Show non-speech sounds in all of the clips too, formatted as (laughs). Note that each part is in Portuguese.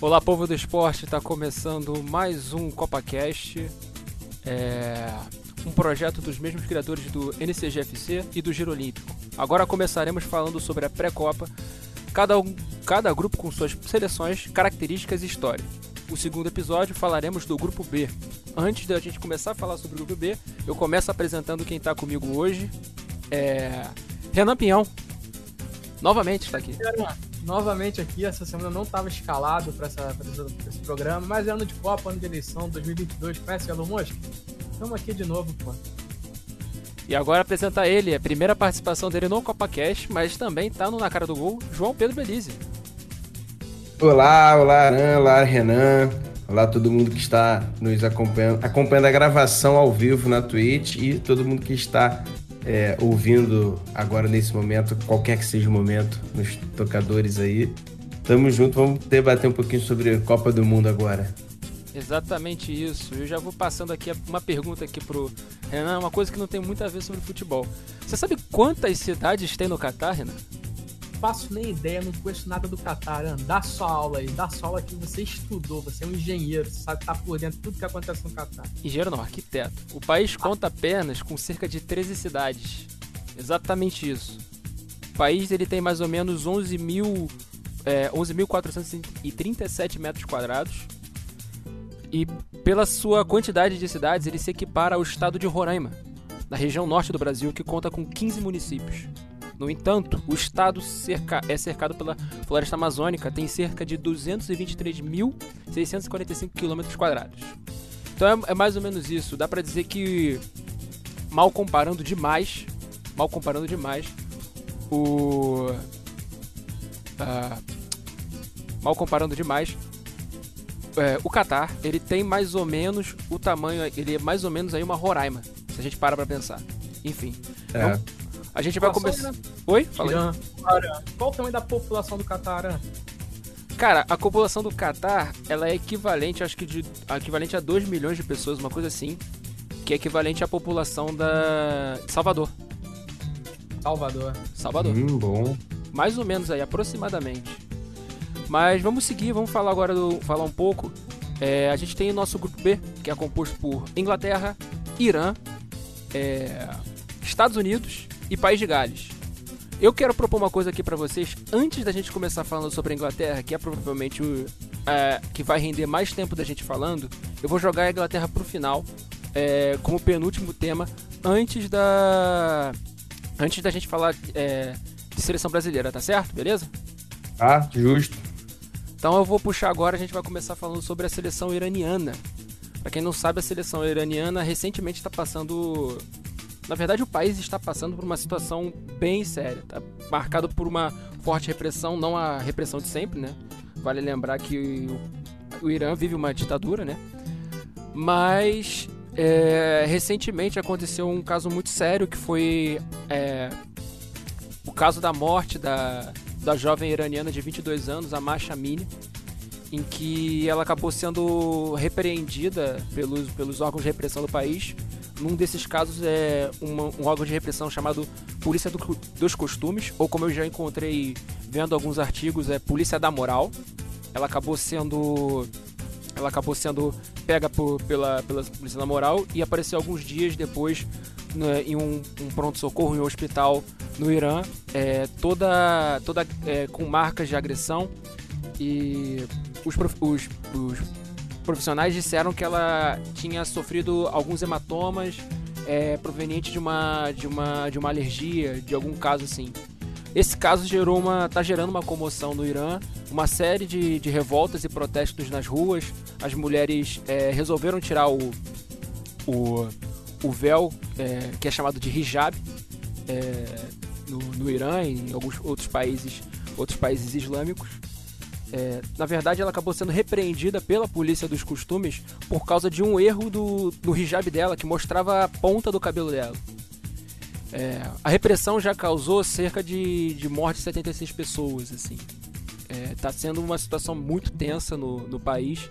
Olá, povo do esporte, está começando mais um CopaCast, é um projeto dos mesmos criadores do NCGFC e do Giro Olímpico. Agora começaremos falando sobre a pré-copa, cada, um, cada grupo com suas seleções, características e história. O segundo episódio falaremos do grupo B. Antes da gente começar a falar sobre o grupo B, eu começo apresentando quem está comigo hoje. É... Renan Pinhão. Novamente está aqui novamente aqui. Essa semana não estava escalado para esse programa, mas é ano de Copa, ano de eleição 2022. Conhece Elon Musk? Estamos aqui de novo, pô. E agora apresentar ele, a primeira participação dele no CopaCast, mas também está no Na Cara do Gol, João Pedro Belize. Olá, olá, Aran, olá, Renan. Olá todo mundo que está nos acompanhando, acompanhando a gravação ao vivo na Twitch e todo mundo que está é, ouvindo agora nesse momento, qualquer que seja o momento, nos tocadores aí. Tamo junto, vamos debater um pouquinho sobre Copa do Mundo agora. Exatamente isso. Eu já vou passando aqui uma pergunta aqui pro Renan, uma coisa que não tem muito a ver sobre futebol. Você sabe quantas cidades tem no Catar, Renan? Faço nem ideia, não conheço nada do Qatar. Dá sua aula aí, dá sua aula que você estudou, você é um engenheiro, você sabe tá por dentro de tudo que acontece no Qatar. Engenheiro não, arquiteto. O país conta apenas com cerca de 13 cidades. Exatamente isso. O país ele tem mais ou menos 11 mil, é, 11.437 metros quadrados. E pela sua quantidade de cidades, ele se equipara ao estado de Roraima, na região norte do Brasil, que conta com 15 municípios. No entanto, o estado cerca, é cercado pela floresta amazônica, tem cerca de 223.645 km. Então é, é, mais ou menos isso. Dá para dizer que, mal comparando demais, mal comparando demais, o uh, mal comparando demais, é, o Catar ele tem mais ou menos o tamanho, ele é mais ou menos aí uma Roraima, se a gente para para pensar. Enfim, é. é a gente vai começar. Oi? Fala Qual o tamanho da população do Catar? Cara, a população do Catar, ela é equivalente, acho que de, equivalente a 2 milhões de pessoas, uma coisa assim, que é equivalente à população da Salvador. Salvador. Salvador. Hum, bom. Mais ou menos aí, aproximadamente. Mas vamos seguir, vamos falar agora do falar um pouco. É, a gente tem o nosso grupo B, que é composto por Inglaterra, Irã, é, Estados Unidos e País de Gales. Eu quero propor uma coisa aqui para vocês antes da gente começar falando sobre a Inglaterra, que é provavelmente o é, que vai render mais tempo da gente falando. Eu vou jogar a Inglaterra pro final é, como penúltimo tema antes da antes da gente falar é, de seleção brasileira, tá certo? Beleza? Tá, justo. Então eu vou puxar agora, a gente vai começar falando sobre a seleção iraniana. Para quem não sabe, a seleção iraniana recentemente está passando na verdade, o país está passando por uma situação bem séria. Tá marcado por uma forte repressão, não a repressão de sempre, né? Vale lembrar que o, o Irã vive uma ditadura, né? Mas é, recentemente aconteceu um caso muito sério que foi é, o caso da morte da, da jovem iraniana de 22 anos, a Masha Amini, em que ela acabou sendo repreendida pelos, pelos órgãos de repressão do país num desses casos é uma, um órgão de repressão chamado Polícia do, dos Costumes, ou como eu já encontrei vendo alguns artigos, é Polícia da Moral. Ela acabou sendo ela acabou sendo pega por, pela, pela Polícia da Moral e apareceu alguns dias depois né, em um, um pronto-socorro em um hospital no Irã, é, toda, toda é, com marcas de agressão e os, os, os profissionais disseram que ela tinha sofrido alguns hematomas é, provenientes de uma, de, uma, de uma alergia, de algum caso assim. Esse caso gerou uma, tá gerando uma comoção no Irã, uma série de, de revoltas e protestos nas ruas. As mulheres é, resolveram tirar o, o, o véu, é, que é chamado de hijab, é, no, no Irã e em alguns outros países, outros países islâmicos. É, na verdade, ela acabou sendo repreendida pela polícia dos costumes por causa de um erro do, do hijab dela, que mostrava a ponta do cabelo dela. É, a repressão já causou cerca de, de morte de 76 pessoas, assim. Está é, sendo uma situação muito tensa no, no país.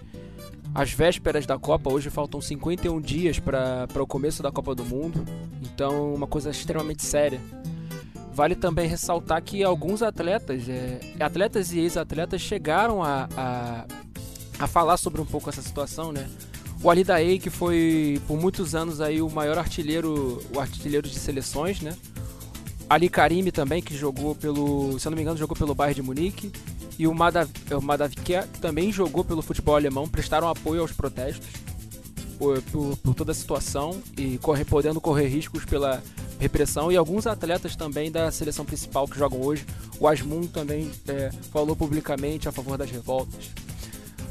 As vésperas da Copa, hoje faltam 51 dias para o começo da Copa do Mundo. Então, uma coisa extremamente séria vale também ressaltar que alguns atletas, é, atletas e ex-atletas chegaram a, a, a, falar sobre um pouco essa situação, né? O Ali Daei, que foi por muitos anos aí o maior artilheiro, o artilheiro de seleções, né? Ali Karimi também, que jogou pelo, se eu não me engano, jogou pelo Bayern de Munique. E o Madavikia, que também jogou pelo futebol alemão, prestaram apoio aos protestos por, por, por toda a situação e corre, podendo correr riscos pela repressão. E alguns atletas também da seleção principal que jogam hoje, o Asmun também é, falou publicamente a favor das revoltas.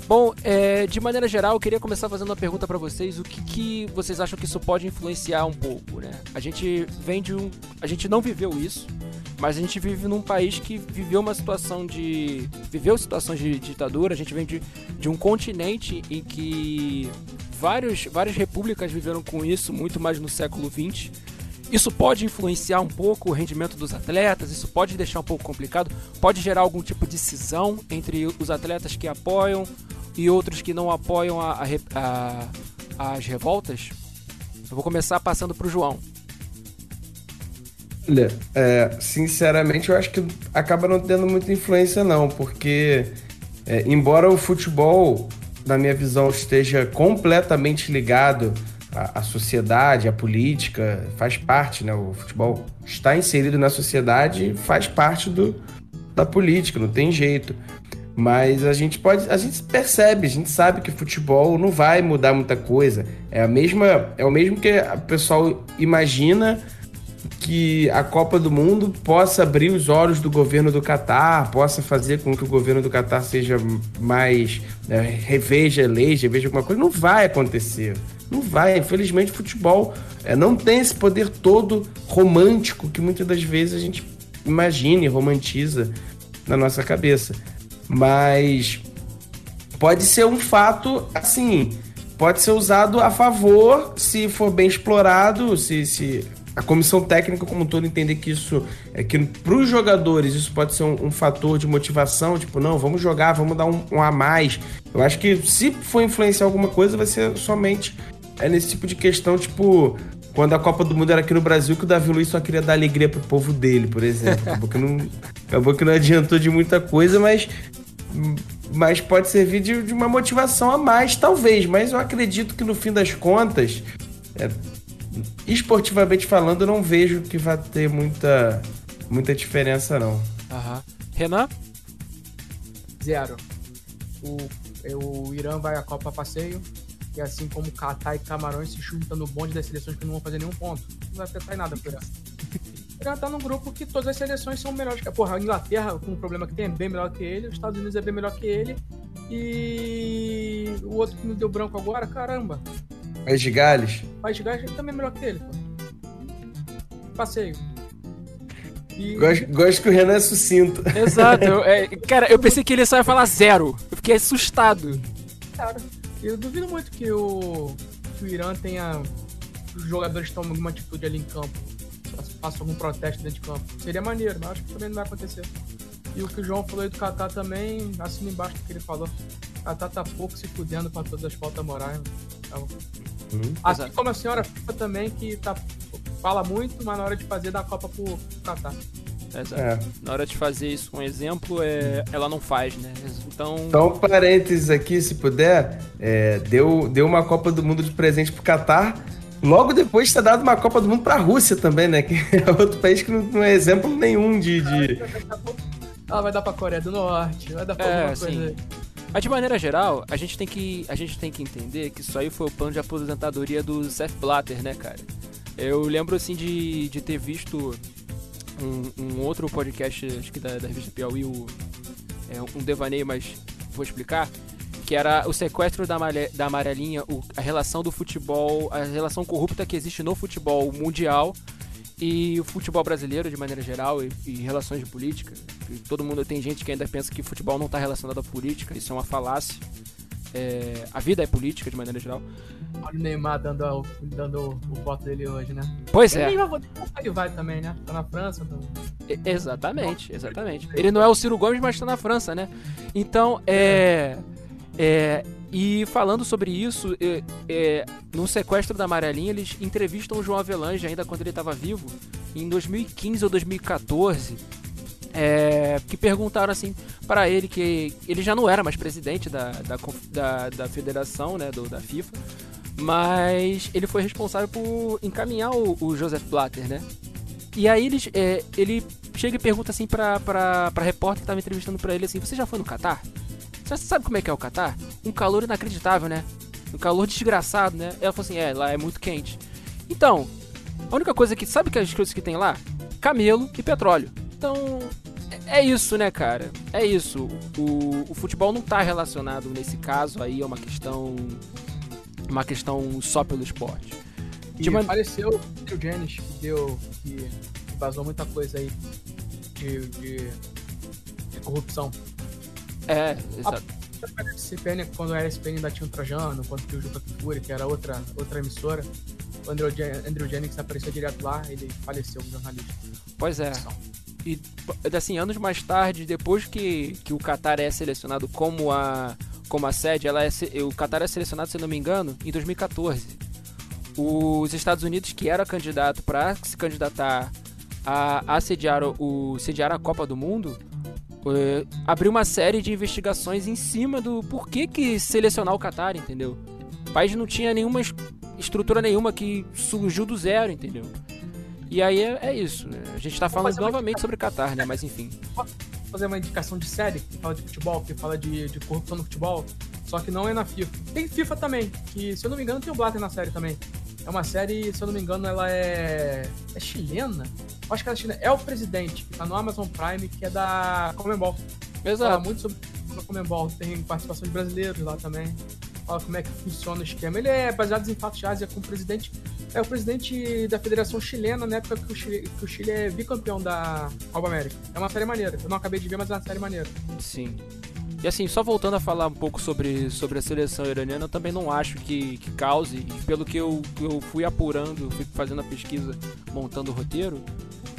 Bom, é, de maneira geral, eu queria começar fazendo uma pergunta para vocês. O que, que, vocês acham que isso pode influenciar um pouco, né? A gente vem de um... A gente não viveu isso, mas a gente vive num país que viveu uma situação de... Viveu situações de ditadura. A gente vem de, de um continente em que vários, várias repúblicas viveram com isso, muito mais no século XX. Isso pode influenciar um pouco o rendimento dos atletas, isso pode deixar um pouco complicado, pode gerar algum tipo de cisão entre os atletas que apoiam e outros que não apoiam a, a, a, as revoltas? Eu vou começar passando para o João. Olha, é, sinceramente, eu acho que acaba não tendo muita influência, não, porque, é, embora o futebol, na minha visão, esteja completamente ligado à sociedade, à política, faz parte, né? O futebol está inserido na sociedade, faz parte do, da política, não tem jeito. Mas a gente pode, a gente percebe, a gente sabe que futebol não vai mudar muita coisa. É a mesma, é o mesmo que o pessoal imagina que a Copa do Mundo possa abrir os olhos do governo do Catar, possa fazer com que o governo do Catar seja mais né, reveja leis, reveja alguma coisa. Não vai acontecer. Não vai. Infelizmente, o futebol é, não tem esse poder todo romântico que muitas das vezes a gente imagina e romantiza na nossa cabeça. Mas pode ser um fato assim, pode ser usado a favor se for bem explorado, se, se a comissão técnica como um todo entender que isso é que para os jogadores isso pode ser um, um, fator de motivação, tipo, não, vamos jogar, vamos dar um, um, a mais. Eu acho que se for influenciar alguma coisa, vai ser somente é nesse tipo de questão, tipo, quando a Copa do Mundo era aqui no Brasil, que o Davi Luiz só queria dar alegria pro povo dele, por exemplo. Acabou que não, acabou que não adiantou de muita coisa, mas mas pode servir de, de, uma motivação a mais, talvez. Mas eu acredito que no fim das contas, é, esportivamente falando, eu não vejo que vai ter muita, muita diferença, não. Aham. Renan? Zero. O, o Irã vai à Copa Passeio, e assim como Catar e Camarões se chutam no bonde das seleções que não vão fazer nenhum ponto. Não vai afetar em nada pro Irã. Irã tá num grupo que todas as seleções são melhores que Porra, a Inglaterra, com o problema que tem, é bem melhor que ele, os Estados Unidos é bem melhor que ele. E o outro que me deu branco agora, caramba. País de Gales? País de Gales também é melhor que ele, pô. Passeio. E... Gosto, gosto, que o Renan é sucinto. Exato. É, cara, eu pensei que ele só ia falar zero. Eu fiquei assustado. Cara, eu duvido muito que o, que o Irã tenha. Os jogadores tomem alguma atitude ali em campo faça algum protesto dentro de campo. Seria maneiro, mas acho que também não vai acontecer. E o que o João falou aí do Catar também, assina embaixo do que ele falou. O Catar tá pouco se fudendo com todas as faltas morais. Tá hum, assim exato. como a senhora FIFA também, que tá, fala muito, mas na hora de fazer dá a Copa pro, pro Catar. Exato. É. Na hora de fazer isso um exemplo, é, ela não faz, né? Então. Então, parênteses aqui, se puder, é, deu, deu uma Copa do Mundo de presente pro Catar Logo depois de ter dado uma Copa do Mundo para a Rússia também, né? Que (laughs) é outro país que não, não é exemplo nenhum de. de... Ah, vai dar pra Coreia do Norte, vai dar pra é, alguma coisa. Mas de maneira geral, a gente, tem que, a gente tem que entender que isso aí foi o plano de aposentadoria do Seth Blatter, né, cara? Eu lembro, assim, de, de ter visto um, um outro podcast, acho que da, da revista Piauí, o, é, um devaneio, mas vou explicar que era o sequestro da, da amarelinha, o, a relação do futebol, a relação corrupta que existe no futebol mundial e o futebol brasileiro de maneira geral e, e relações de política. Todo mundo tem gente que ainda pensa que futebol não está relacionado à política, isso é uma falácia. É, a vida é política de maneira geral. Olha o Neymar dando, dando o voto dele hoje, né? Pois é. Ele vai também, né? Tá na França. Tá... exatamente, exatamente. Ele não é o Ciro Gomes, mas tá na França, né? Então, é. É, e falando sobre isso, é, é, no sequestro da Amarelinha, eles entrevistam o João Avelange ainda quando ele estava vivo. em 2015 ou 2014, é, que perguntaram assim para ele que ele já não era mais presidente da, da, da, da federação, né, do, da FIFA, mas ele foi responsável por encaminhar o, o Joseph Blatter, né? E aí ele, é, ele chega e pergunta assim pra, pra, pra repórter que tava entrevistando pra ele assim, você já foi no Catar? Você sabe como é que é o Catar? Um calor inacreditável, né? Um calor desgraçado, né? Ela falou assim, é, lá é muito quente. Então, a única coisa que. Sabe que as coisas que tem lá? Camelo e petróleo. Então, é, isso, né, cara? É isso. O, o futebol não tá relacionado nesse caso aí, é uma questão. Uma questão só pelo esporte. E uma... apareceu o Phil Jennings, que deu. que vazou muita coisa aí de, de, de corrupção. É, exato. A SPN, quando era SPN ainda tinha um Trajano, quando tinha o Juca Kifuri, que era outra, outra emissora, o Andrew, Andrew Jennings apareceu direto lá, ele faleceu, um jornalista. Pois é. E assim, anos mais tarde, depois que, que o Qatar é selecionado como a, como a sede, ela é, o Qatar é selecionado, se não me engano, em 2014. Os Estados Unidos, que era candidato para se candidatar a, a sediar, o, sediar a Copa do Mundo, abriu uma série de investigações em cima do porquê que selecionar o Qatar, entendeu? O país não tinha nenhuma estrutura nenhuma que surgiu do zero, entendeu? E aí é, é isso, né? A gente tá falando novamente sobre Qatar, né? Mas enfim. Posso fazer uma indicação de série que fala de futebol, que fala de, de corrupção no futebol, só que não é na FIFA. Tem FIFA também, que se eu não me engano tem o Blatter na série também. É uma série, se eu não me engano, ela é. É chilena? Acho que ela é chilena. É o presidente, que tá no Amazon Prime, que é da Comembol. Exato. Fala muito sobre a Comembol. Tem participação de brasileiros lá também como é que funciona o esquema. Ele é baseado em fatos reais, é com o presidente. É o presidente da Federação Chilena na época que o Chile, que o Chile é bicampeão da Copa América. É uma série maneira. Eu não acabei de ver, mas é uma série maneira. Sim. E assim, só voltando a falar um pouco sobre, sobre a seleção iraniana, eu também não acho que, que cause, e pelo que eu, eu fui apurando, fui fazendo a pesquisa, montando o roteiro,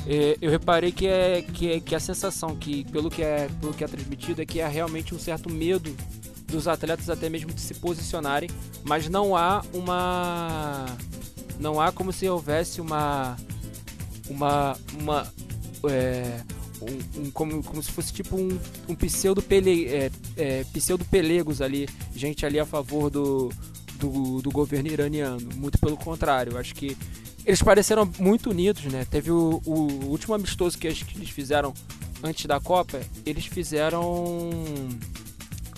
é, eu reparei que é, que é que a sensação que pelo que é pelo que é transmitido é que há realmente um certo medo dos atletas até mesmo de se posicionarem, mas não há uma não há como se houvesse uma uma uma é, um, um, como, como se fosse tipo um, um pseudo pele, é, é, pseudo pelegos ali, gente ali a favor do, do, do governo iraniano. Muito pelo contrário, acho que eles pareceram muito unidos, né? Teve o, o último amistoso que eles fizeram antes da Copa, eles fizeram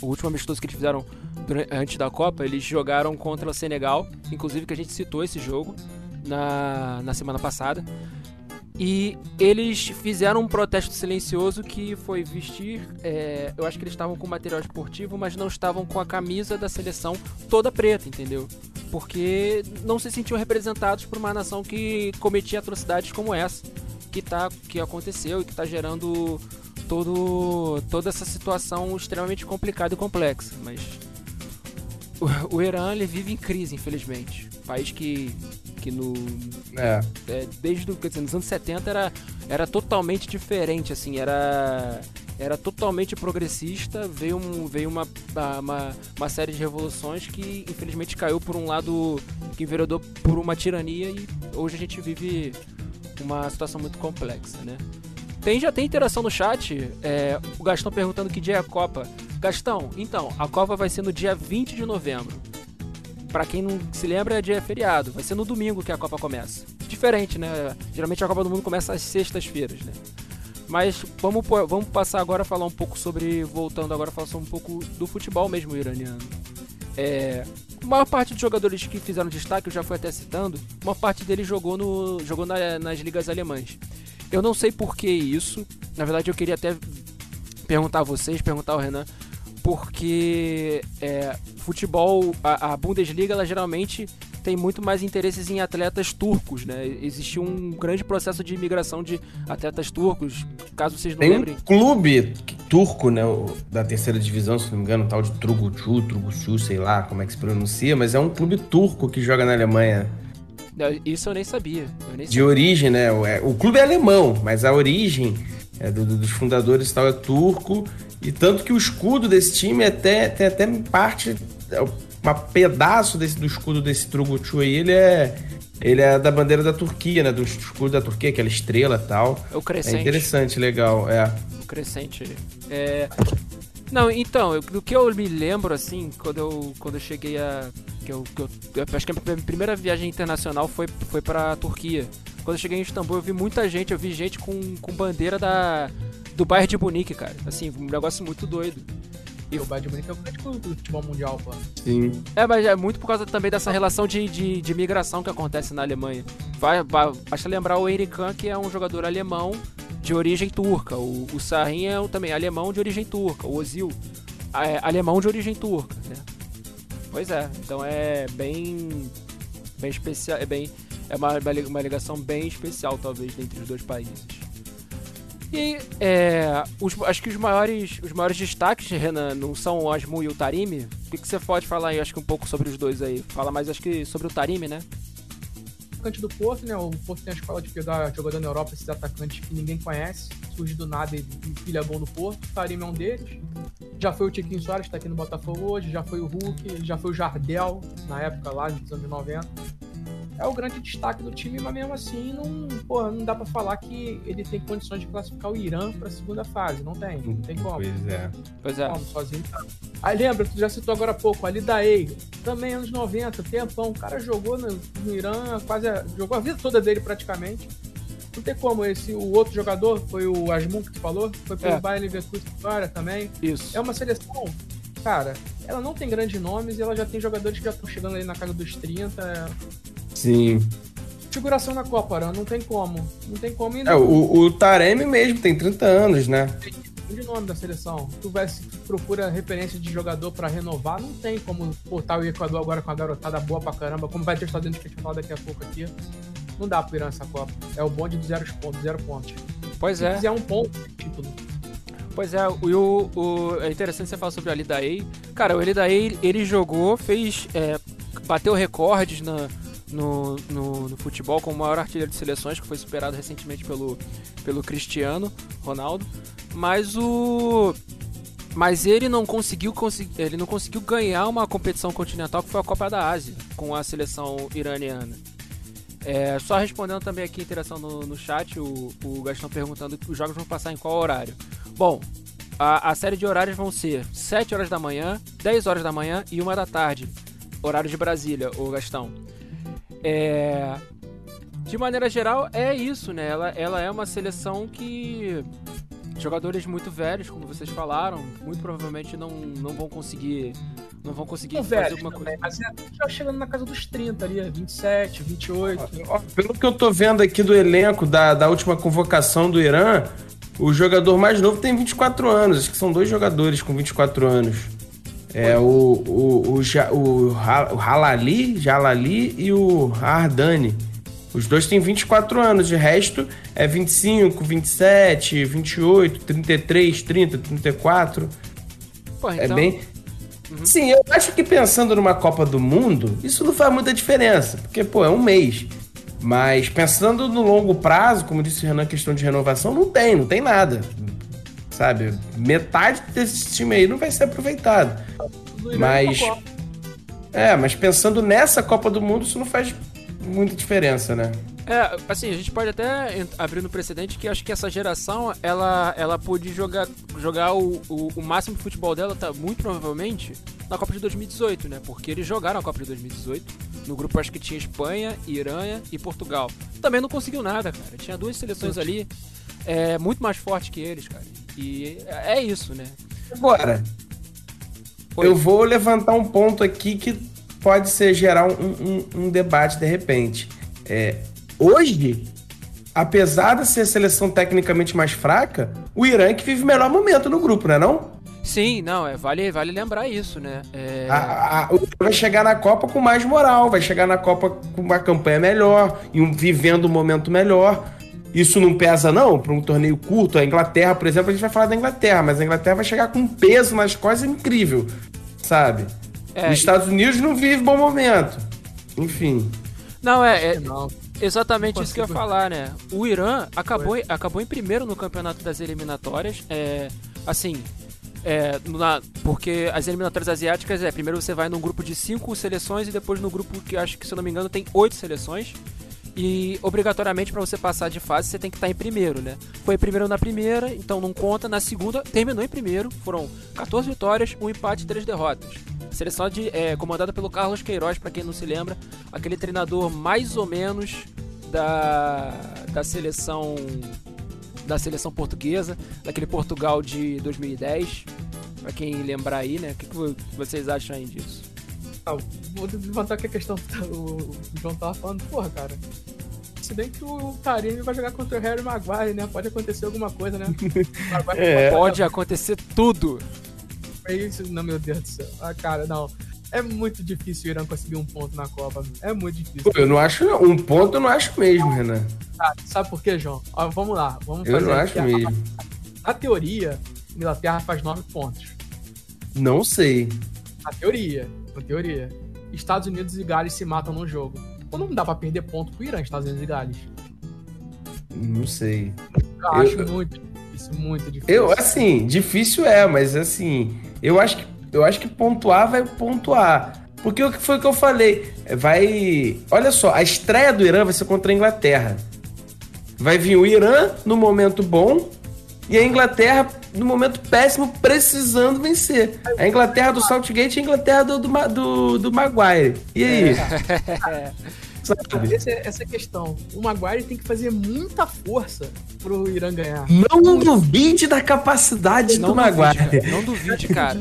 o último amistoso que eles fizeram durante, antes da Copa, eles jogaram contra o Senegal, inclusive que a gente citou esse jogo na, na semana passada. E eles fizeram um protesto silencioso que foi vestir. É, eu acho que eles estavam com material esportivo, mas não estavam com a camisa da seleção toda preta, entendeu? Porque não se sentiam representados por uma nação que cometia atrocidades como essa que, tá, que aconteceu e que está gerando todo, toda essa situação extremamente complicada e complexa. Mas o, o Irã ele vive em crise, infelizmente. Um país que, que no. É. É, desde do, quer dizer, nos anos 70 era, era totalmente diferente, assim, era. Era totalmente progressista, veio, um, veio uma, uma, uma série de revoluções que infelizmente caiu por um lado que enveredou por uma tirania e hoje a gente vive uma situação muito complexa, né? Tem, já tem interação no chat. É, o Gastão perguntando que dia é a Copa. Gastão, então, a Copa vai ser no dia 20 de novembro. Para quem não se lembra, é dia feriado. Vai ser no domingo que a Copa começa. Diferente, né? Geralmente a Copa do Mundo começa às sextas-feiras, né? Mas vamos, vamos passar agora a falar um pouco sobre. Voltando agora a falar um pouco do futebol mesmo iraniano. É, a maior parte dos jogadores que fizeram destaque, eu já fui até citando, uma parte deles jogou, no, jogou na, nas ligas alemãs. Eu não sei por que isso. Na verdade, eu queria até perguntar a vocês, perguntar ao Renan, porque é, futebol, a, a, Bundesliga, ela geralmente tem muito mais interesses em atletas turcos, né? Existiu um grande processo de imigração de atletas turcos, caso vocês não tem lembrem. um clube turco, né, da terceira divisão, se não me engano, tal de Trugucu, Trugucu, sei lá como é que se pronuncia, mas é um clube turco que joga na Alemanha. Isso eu nem sabia. Eu nem de sabia. origem, né? O, é, o, clube é alemão, mas a origem é do, do, dos fundadores e tal é turco. E tanto que o escudo desse time é até, tem até parte. É, um pedaço desse, do escudo desse Truguchu aí, ele é, Ele é da bandeira da Turquia, né? Do escudo da Turquia, aquela estrela e tal. É o crescente. É interessante, legal, é. O crescente. É... Não, então, eu, do que eu me lembro, assim, quando eu, quando eu cheguei a. Que eu, que eu, eu acho que a minha primeira viagem internacional foi, foi pra Turquia. Quando eu cheguei em Istambul, eu vi muita gente, eu vi gente com, com bandeira da, do bairro de Munique, cara. Assim, um negócio muito doido. E o Bayern de Munique é o grande clube do futebol mundial, pô. Sim. É, mas é muito por causa também dessa relação de, de, de migração que acontece na Alemanha. Vai, vai, basta lembrar o Henry Kahn, que é um jogador alemão de origem turca. O, o Sarin é também alemão de origem turca. O Ozil, é, alemão de origem turca. Né? Pois é, então é bem, bem especial, é bem, é uma, uma ligação bem especial talvez entre os dois países. E é, os, acho que os maiores, os maiores destaques, Renan, não são o Asmu e o Tarimi. O que, que, você pode falar aí, acho que um pouco sobre os dois aí? Fala mais, acho que sobre o Tarimi, né? Atacante do Porto, né? O Porto tem a escola de pegar jogador na Europa, esses atacantes que ninguém conhece, surge do nada e filha bom no Porto. O Tarimi é um deles. Já foi o Tiquinho Soares, tá aqui no Botafogo hoje, já foi o Hulk, já foi o Jardel, na época lá, nos anos 90 é o grande destaque do time, mas mesmo assim não, porra, não dá para falar que ele tem condições de classificar o Irã para a segunda fase. Não tem, não tem como. Pois é. Pois é. Como, sozinho. Aí lembra, tu já citou agora há pouco, ali da Daei, também anos 90, tempão, o cara jogou no, no Irã, quase jogou a vida toda dele praticamente. Não tem como esse, o outro jogador, foi o Asmun que tu falou, foi pelo é. Bayern Leverkusen agora também. Isso. É uma seleção, cara, ela não tem grandes nomes e ela já tem jogadores que já estão chegando ali na casa dos 30. Sim. Figuração na Copa, Aran, não tem como. Não tem como ainda. É, o, o Taremi mesmo tem 30 anos, né? de nome da seleção. Tu, vai, se tu procura referência de jogador para renovar, não tem como botar o Equador agora com a garotada boa pra caramba, como vai ter estado dentro de festival daqui a pouco aqui. Não dá pro Irã essa Copa. É o bonde de zero pontos, zero pontos. Pois se é. Se quiser um ponto, título. Pois é, o, o, é interessante você falar sobre o Ali Daei. Cara, o Ali Daei, ele jogou, fez. É, bateu recordes na, no, no, no, futebol como o maior artilheiro de seleções, que foi superado recentemente pelo, pelo Cristiano Ronaldo. Mas o. Mas ele não conseguiu ele não conseguiu ganhar uma competição continental que foi a Copa da Ásia com a seleção iraniana. É, só respondendo também aqui a interação no, no chat, o, o Gastão perguntando os jogos vão passar em qual horário. Bom, a, a série de horários vão ser 7 horas da manhã, 10 horas da manhã e 1 da tarde. Horário de Brasília, o Gastão. É, de maneira geral, é isso, né? Ela, ela é uma seleção que jogadores muito velhos, como vocês falaram, muito provavelmente não, não vão conseguir não vão conseguir fazer velho, alguma coisa. Mas é, já chegando na casa dos 30 ali, 27, 28. Pelo que eu tô vendo aqui do elenco da, da última convocação do Irã, o jogador mais novo tem 24 anos. Acho que são dois jogadores com 24 anos. É o, o, o, o, Halali, Jalali e o Ardani. Os dois têm 24 anos, de resto é 25, 27, 28, 33, 30, 34. Pô, então... É bem. Uhum. Sim, eu acho que pensando numa Copa do Mundo, isso não faz muita diferença, porque, pô, é um mês. Mas pensando no longo prazo, como disse o Renan, questão de renovação, não tem, não tem nada sabe? Metade desse time aí não vai ser aproveitado. Mas. É, mas pensando nessa Copa do Mundo, isso não faz muita diferença, né? É, assim, a gente pode até abrir no precedente que acho que essa geração, ela, ela pôde jogar, jogar o, o, o, máximo de futebol dela, tá, muito provavelmente, na Copa de 2018, né? Porque eles jogaram a Copa de 2018. No grupo acho que tinha Espanha, Irã e Portugal. Também não conseguiu nada, cara. Tinha duas seleções ali é, muito mais fortes que eles, cara. E é isso, né? Agora, Oi. eu vou levantar um ponto aqui que pode ser gerar um, um, um debate de repente. É, hoje, apesar de ser a seleção tecnicamente mais fraca, o Irã é que vive o melhor momento no grupo, não é não? Sim, não, é, vale, vale lembrar isso, né? É... A, a, o vai chegar na Copa com mais moral, vai chegar na Copa com uma campanha melhor, e um, vivendo um momento melhor. Isso não pesa, não, para um torneio curto. A Inglaterra, por exemplo, a gente vai falar da Inglaterra, mas a Inglaterra vai chegar com um peso nas costas incrível, sabe? É, Os Estados Unidos não vive bom momento. Enfim. Não, é. é não. Exatamente não isso que eu ia falar, né? O Irã acabou, acabou em primeiro no campeonato das eliminatórias. É, assim, É, na, porque as eliminatórias asiáticas é primeiro você vai num grupo de cinco seleções e depois no grupo que acho que se eu não me engano tem oito seleções. E obrigatoriamente para você passar de fase você tem que estar em primeiro, né? Foi primeiro na primeira, então não conta. Na segunda, terminou em primeiro. Foram 14 vitórias, um empate e três derrotas. Seleção de, é comandada pelo Carlos Queiroz, para quem não se lembra, aquele treinador mais ou menos da, da seleção da seleção portuguesa, daquele Portugal de 2010. Para quem lembrar aí, né? O que, que vocês acham aí disso? Ah, vou levantar aqui a questão que o João tava falando. Porra, cara. Se bem que o Karim vai jogar contra o Harry Maguire, né? Pode acontecer alguma coisa, né? (laughs) é. Pode acontecer tudo. É isso, não, meu Deus do céu. Ah, cara, não. É muito difícil o Irã conseguir um ponto na Copa. É muito difícil. Pô, eu não acho, um ponto eu não acho mesmo, Renan. Ah, sabe por quê, João? Ó, vamos lá. Vamos eu não acho mesmo. Na teoria, Inglaterra faz nove pontos. Não sei. Na teoria na teoria. Estados Unidos e Gales se matam num jogo. Ou não dá pra perder ponto pro Irã, Estados Unidos e Gales? Não sei. Eu acho eu, muito difícil, muito difícil. Eu, assim, difícil é, mas assim, eu acho que, eu acho que pontuar vai pontuar. Porque o que foi que eu falei? Vai. Olha só, a estreia do Irã vai ser contra a Inglaterra. Vai vir o Irã no momento bom e a Inglaterra no momento péssimo, precisando vencer. A Inglaterra do Saltgate e a Inglaterra do, do, do, do Maguire. E aí? É. (laughs) Essa, essa questão. O Maguire tem que fazer muita força pro Irã ganhar. Não duvide da capacidade não do Maguire. Duvide, não duvide, cara.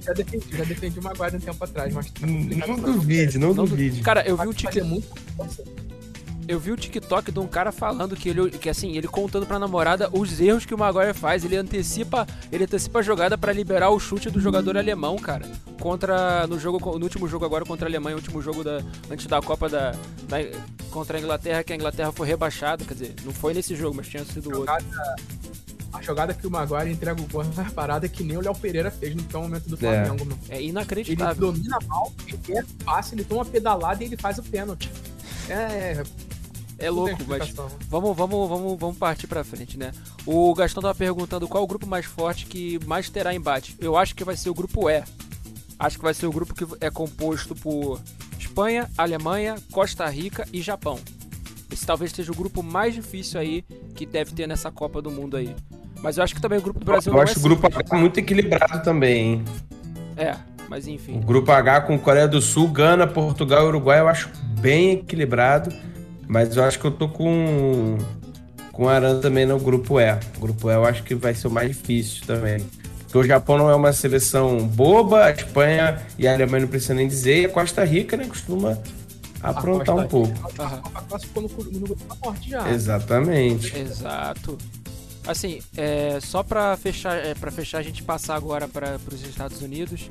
Já defendi, já defendi o Maguire um tempo atrás, mas. Tá não, duvide, não, não duvide. Cara, eu vi o TikTok. Eu vi o TikTok de um cara falando que ele, que assim, ele contando pra namorada os erros que o Maguire faz. Ele antecipa, ele antecipa a jogada para liberar o chute do jogador alemão, cara. Contra no jogo, no último jogo agora contra a Alemanha, o último jogo da antes da Copa da, da contra a Inglaterra, que a Inglaterra foi rebaixada, quer dizer, não foi nesse jogo, mas tinha sido jogada, outro. A jogada que o Maguire entrega o gol na parada que nem o Léo Pereira fez no momento do é. Flamengo. É, é inacreditável. Ele domina mal, ele é fácil, ele toma pedalada e ele faz o pênalti. É, é louco, mas vamos, vamos, vamos, vamos partir pra frente, né? O Gastão tava perguntando qual o grupo mais forte que mais terá embate. Eu acho que vai ser o grupo E. Acho que vai ser o grupo que é composto por Espanha, Alemanha, Costa Rica e Japão. Esse talvez seja o grupo mais difícil aí que deve ter nessa Copa do Mundo aí. Mas eu acho que também o grupo do Brasil eu não acho o grupo H muito equilibrado também, hein? É, mas enfim. O grupo H com Coreia do Sul, Gana, Portugal e Uruguai eu acho bem equilibrado. Mas eu acho que eu tô com com a Aran também no grupo E. O grupo E eu acho que vai ser o mais difícil também. Porque o Japão não é uma seleção boba, a Espanha e a Alemanha não precisa nem dizer, e a Costa Rica, né, costuma aprontar um pouco. Exatamente. Exato. Assim, é, só para fechar, é, para fechar a gente passar agora para os Estados Unidos.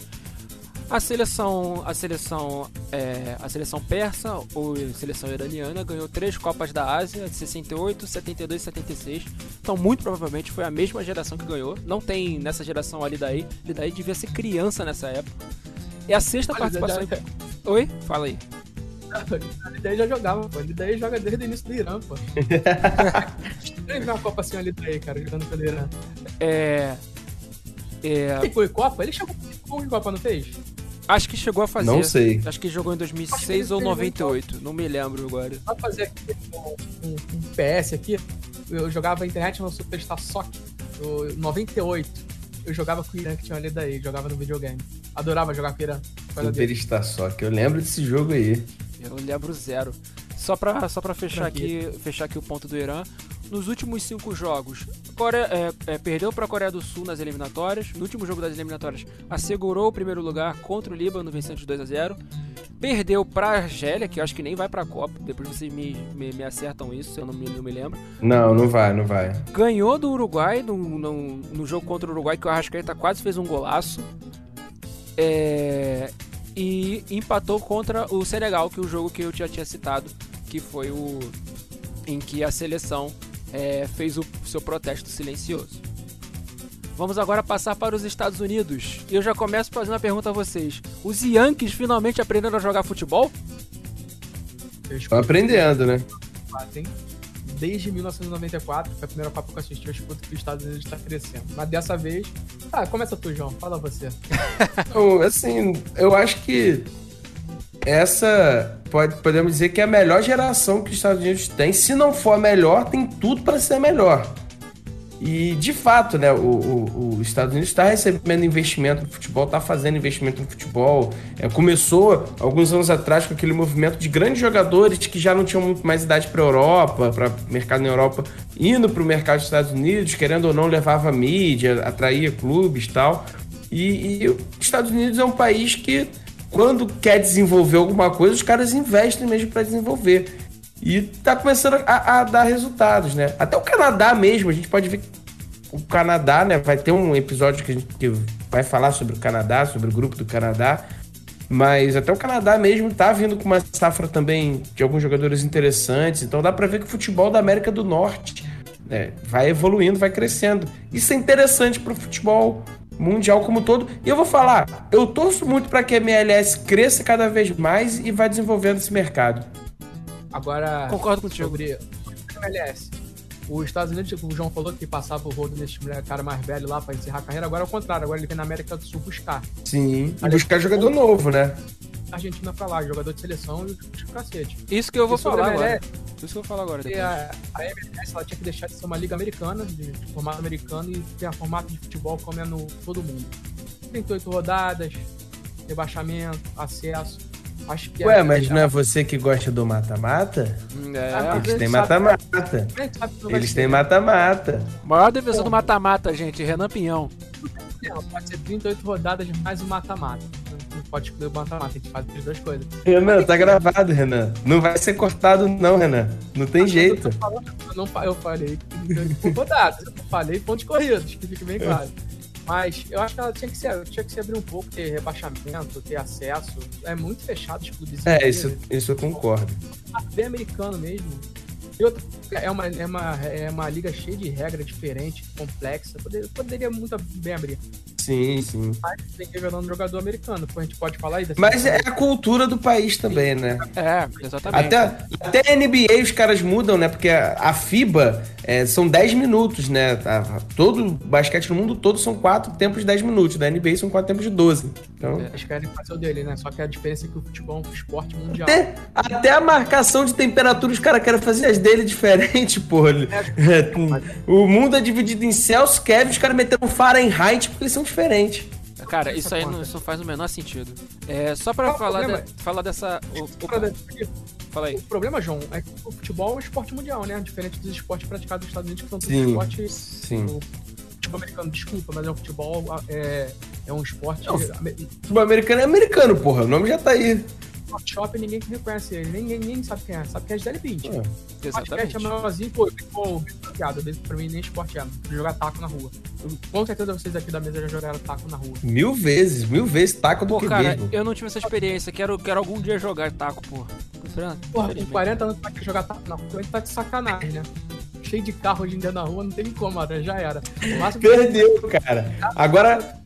A seleção, a seleção, é, a seleção persa ou seleção iraniana ganhou três Copas da Ásia, de 68, 72 e 76. Então, muito provavelmente foi a mesma geração que ganhou. Não tem nessa geração ali daí. Ali daí devia ser criança nessa época. É a sexta Olha, participação. Já... Oi? Fala aí. Ali daí já jogava, pô. Ali daí joga desde o início do Irã, pô. (laughs) Estranho ver uma Copa assim ali daí, cara, jogando pelo Irã. É. É... Ele foi Copa? Ele chegou com Copa, não fez? Acho que chegou a fazer. Não sei. Acho que jogou em 2006 ou 98. Não me lembro agora. Vou fazer aqui um, um, PS aqui. Eu jogava internet no Superstar Soccer. 98. Eu jogava com o Irã que tinha ali daí. Jogava no videogame. Adorava jogar com o Irã. Superstar Soccer. Eu lembro desse jogo aí. Eu lembro zero. Só pra, só pra fechar, aqui, fechar aqui o ponto do Irã nos últimos cinco jogos, Coreia, é, é, perdeu para a Coreia do Sul nas eliminatórias. No último jogo das eliminatórias, assegurou o primeiro lugar contra o Líbano, vencendo de 2 a 0 Perdeu para a Argélia, que eu acho que nem vai para a Copa. Depois vocês me, me, me, acertam isso, se eu não me, não me lembro. Não, não vai, não vai. Ganhou do Uruguai no, no, no jogo contra o Uruguai, que o Arrascaeta quase fez um golaço. É, e empatou contra o Senegal, que é o jogo que eu já tinha citado, que foi o em que a seleção é, fez o seu protesto silencioso. Vamos agora passar para os Estados Unidos. Eu já começo fazendo a pergunta a vocês: os Yankees finalmente aprenderam a jogar futebol? Estão aprendendo, né? desde 1994, foi a primeira Copa que eu assisti, eu escuto que os Estados Unidos está crescendo. Mas dessa vez. Ah, começa tu, João. Fala você. (laughs) Então, assim, eu acho que essa pode, podemos dizer que é a melhor geração que os Estados Unidos tem. Se não for a melhor, tem tudo para ser melhor. E de fato, né, o, Estados Unidos está recebendo investimento no futebol, está fazendo investimento no futebol. É, começou alguns anos atrás com aquele movimento de grandes jogadores que já não tinham muito mais idade para a Europa, para mercado na Europa, indo para o mercado dos Estados Unidos, querendo ou não, levava mídia, atraía clubes tal. E, e os Estados Unidos é um país que, quando quer desenvolver alguma coisa, os caras investem mesmo para desenvolver. E tá começando a, a, dar resultados, né? Até o Canadá mesmo, a gente pode ver o Canadá, né? Vai ter um episódio que a gente que vai falar sobre o Canadá, sobre o grupo do Canadá. Mas até o Canadá mesmo tá vindo com uma safra também de alguns jogadores interessantes. Então dá para ver que o futebol da América do Norte né, vai evoluindo, vai crescendo. Isso é interessante para o futebol mundial como um todo. E eu vou falar, eu torço muito para que a MLS cresça cada vez mais e vá desenvolvendo esse mercado. Agora. Concordo contigo. Sobre MLS. Os Estados Unidos, o João falou que passava o rodo nesse cara mais velho lá pra encerrar a carreira. Agora é o contrário. Agora ele vem na América do Sul buscar. Sim. E buscar jogador novo, né? Argentina pra lá, jogador de seleção e de cacete. Isso que eu vou falar agora. Isso que eu vou falar agora. A, a MLS ela tinha que deixar de ser uma liga americana, de, de formato americano, e ter a formato de futebol como é no todo mundo. 38 rodadas, rebaixamento, acesso Acho que Ué, é, mas não é você que gosta do mata-mata? É, ah, eles têm mata-mata. Eles têm mata-mata. Maior defensor do mata-mata, gente, Renan Pinhão. Não, pode ser 38 rodadas mais o mata-mata. Não pode escolher o mata-mata, a gente faz as duas coisas. Renan, tá gravado, Renan. Não vai ser cortado, não, Renan. Não tem jeito. Eu, falando, eu, não, eu falei rodadas, eu falei pontos corridos, que fique bem claro. (laughs) Mas eu acho que ela tinha que, se, tinha que se abrir um pouco, ter rebaixamento, ter acesso. É muito fechado os clubes. É, isso, isso eu concordo. Bem americano mesmo. Outra, é uma, é, uma, é uma liga cheia de regras diferentes, complexa. Poderia, poderia muito bem abrir. Sim, sim. Mas tem que ver no jogador americano, a gente pode falar aí dessa Mas é a cultura do país também, né? É, exatamente. Até, até a NBA os caras mudam, né? Porque a FIBA é, são 10 minutos, né? Todo basquete no mundo todo são 4 tempos de 10 minutos. Da NBA são 4 tempos de 12. Então... É, eles querem fazer o dele, né? Só que a diferença é que o futebol é um esporte mundial. Até, até a marcação de temperatura os caras querem fazer as dele diferente, porra. É, o mundo é dividido em Celsius, Kevin, os caras meteram Fahrenheit porque eles são diferente. Cara, isso aí não, isso não, faz o menor sentido. É, só pra falar, de, falar dessa. O, o, Fala aí. O problema, João, é que o futebol é um esporte mundial, né? Diferente dos esportes praticados nos Estados Unidos, que são todos esportes. Sim. O futebol americano, desculpa, mas é um futebol. É, é um esporte. Não, futebol americano é americano, porra. O nome já tá aí. Shopping ninguém reconhece ele, ninguém, ninguém sabe quem é, sabe quem é Gisele Bint. É, exatamente. é menorzinho, pô, pô, piada, pra mim nem esporte é, jogar taco na rua. Eu, com certeza vocês aqui da mesa já jogaram taco na rua. Mil vezes, mil vezes taco do pô, que cara, mesmo. eu não tive essa experiência, quero, quero algum dia jogar taco, pô. Porra, com 40 anos pra jogar taco na rua, tá de sacanagem, né? Cheio de carro hoje em dia na rua, não tem como, já era. Perdeu, que... cara. Agora...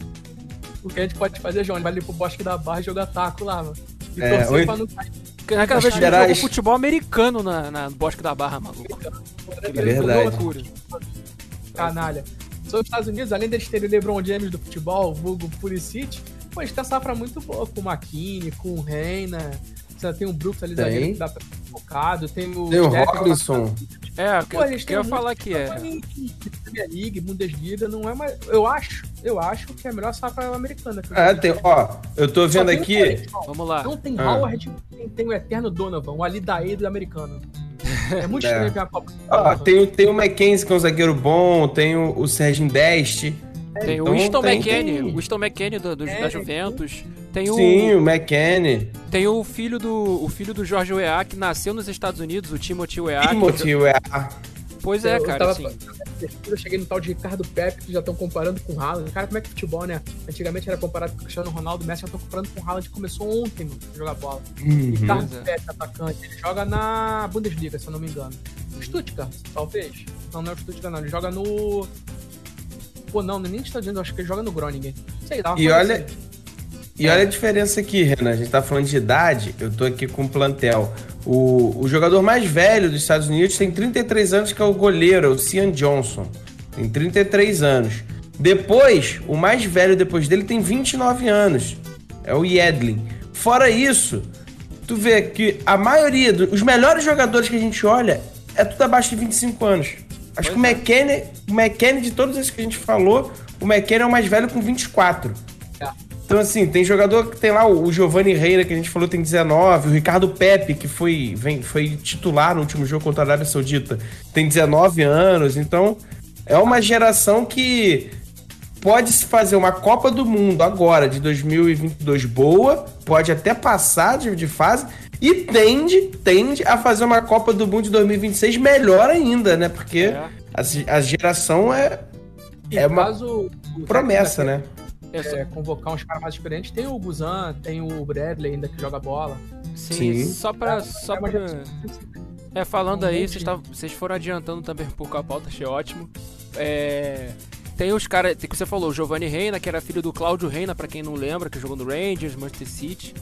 O que a gente pode fazer, João? Vai ali pro bosque da barra e jogar taco lá, mano. E é, torcer oi... pra não cair. Naquela vez que um futebol americano na, na Bosque da Barra, maluco. É verdade. Canalha. Sobre os Estados Unidos, além deles terem o LeBron James do futebol, o vulgo Pulisic, pô, eles têm safra muito boa com o McKinney, com o Reina. Você tem o Brooks ali zagueiro que dá pra focado, tem o. Tem o Robinson. É, Pô, eles que eu falar que é. Premier League, Bundesliga, não é mais. Eu acho, eu acho que é a melhor safra americana. É, tem, ó, eu tô vendo aqui. Vamos lá. Não tem ah. Howard, tem, tem o Eterno Donovan, o Ali Daí do americano. (laughs) É muito estranho ver a Copa. Ó, tem, tem o Mackenzie, que é um zagueiro bom, tem o, o Serginho Deste. Tem então, o Winston McKenney, o Winston McKenney do, do, é, da Juventus. Tem o, Sim, o McKenney. Tem o filho do o filho do Jorge Weah, que nasceu nos Estados Unidos, o Timothy Weah. Timothy Weah. Pois é, cara, eu, tava, assim. Eu cheguei no tal de Ricardo Pepe, que já estão comparando com o Haaland. Cara, como é que futebol, né? Antigamente era comparado com o Cristiano Ronaldo, o Messi já estão comparando com o Haaland, que começou ontem mano, a jogar bola. Uhum. Ricardo Pepe, atacante, ele joga na Bundesliga, se eu não me engano. Stuttgart, talvez. Não, não é o Stuttgart, não. Ele joga no Pô, não, nem está dizendo, acho que ele joga no Groningen. Sei lá. E olha, assim. E olha a diferença aqui, Renan. A gente tá falando de idade, eu tô aqui com o plantel. O, o jogador mais velho dos Estados Unidos tem 33 anos, que é o goleiro, o Cian Johnson. Tem 33 anos. Depois, o mais velho depois dele tem 29 anos. É o Yedlin. Fora isso, tu vê que a maioria dos melhores jogadores que a gente olha é tudo abaixo de 25 anos. Acho que o McKenny, o McKenny, de todos esses que a gente falou, o McKenny é o mais velho com 24. Então, assim, tem jogador que tem lá o Giovanni Reina, que a gente falou, tem 19. O Ricardo Pepe, que foi, vem, foi titular no último jogo contra a Arábia Saudita, tem 19 anos. Então, é uma geração que pode se fazer uma Copa do Mundo agora, de 2022, boa, pode até passar de, de fase, e tende, tende a fazer uma Copa do Mundo de 2026 melhor ainda, né? Porque É. a, a geração é, E É uma promessa, né? É só- é, convocar uns caras mais experientes, tem o Guzan, tem o Bradley ainda que joga bola. sim, Sim. só pra. Só É pra... É, falando Um aí, vocês, vocês foram adiantando também um pouco a pauta, achei ótimo. É, tem os caras, tem que você falou, o Giovanni Reina, que era filho do Cláudio Reina, pra quem não lembra, que jogou no Rangers, Manchester City.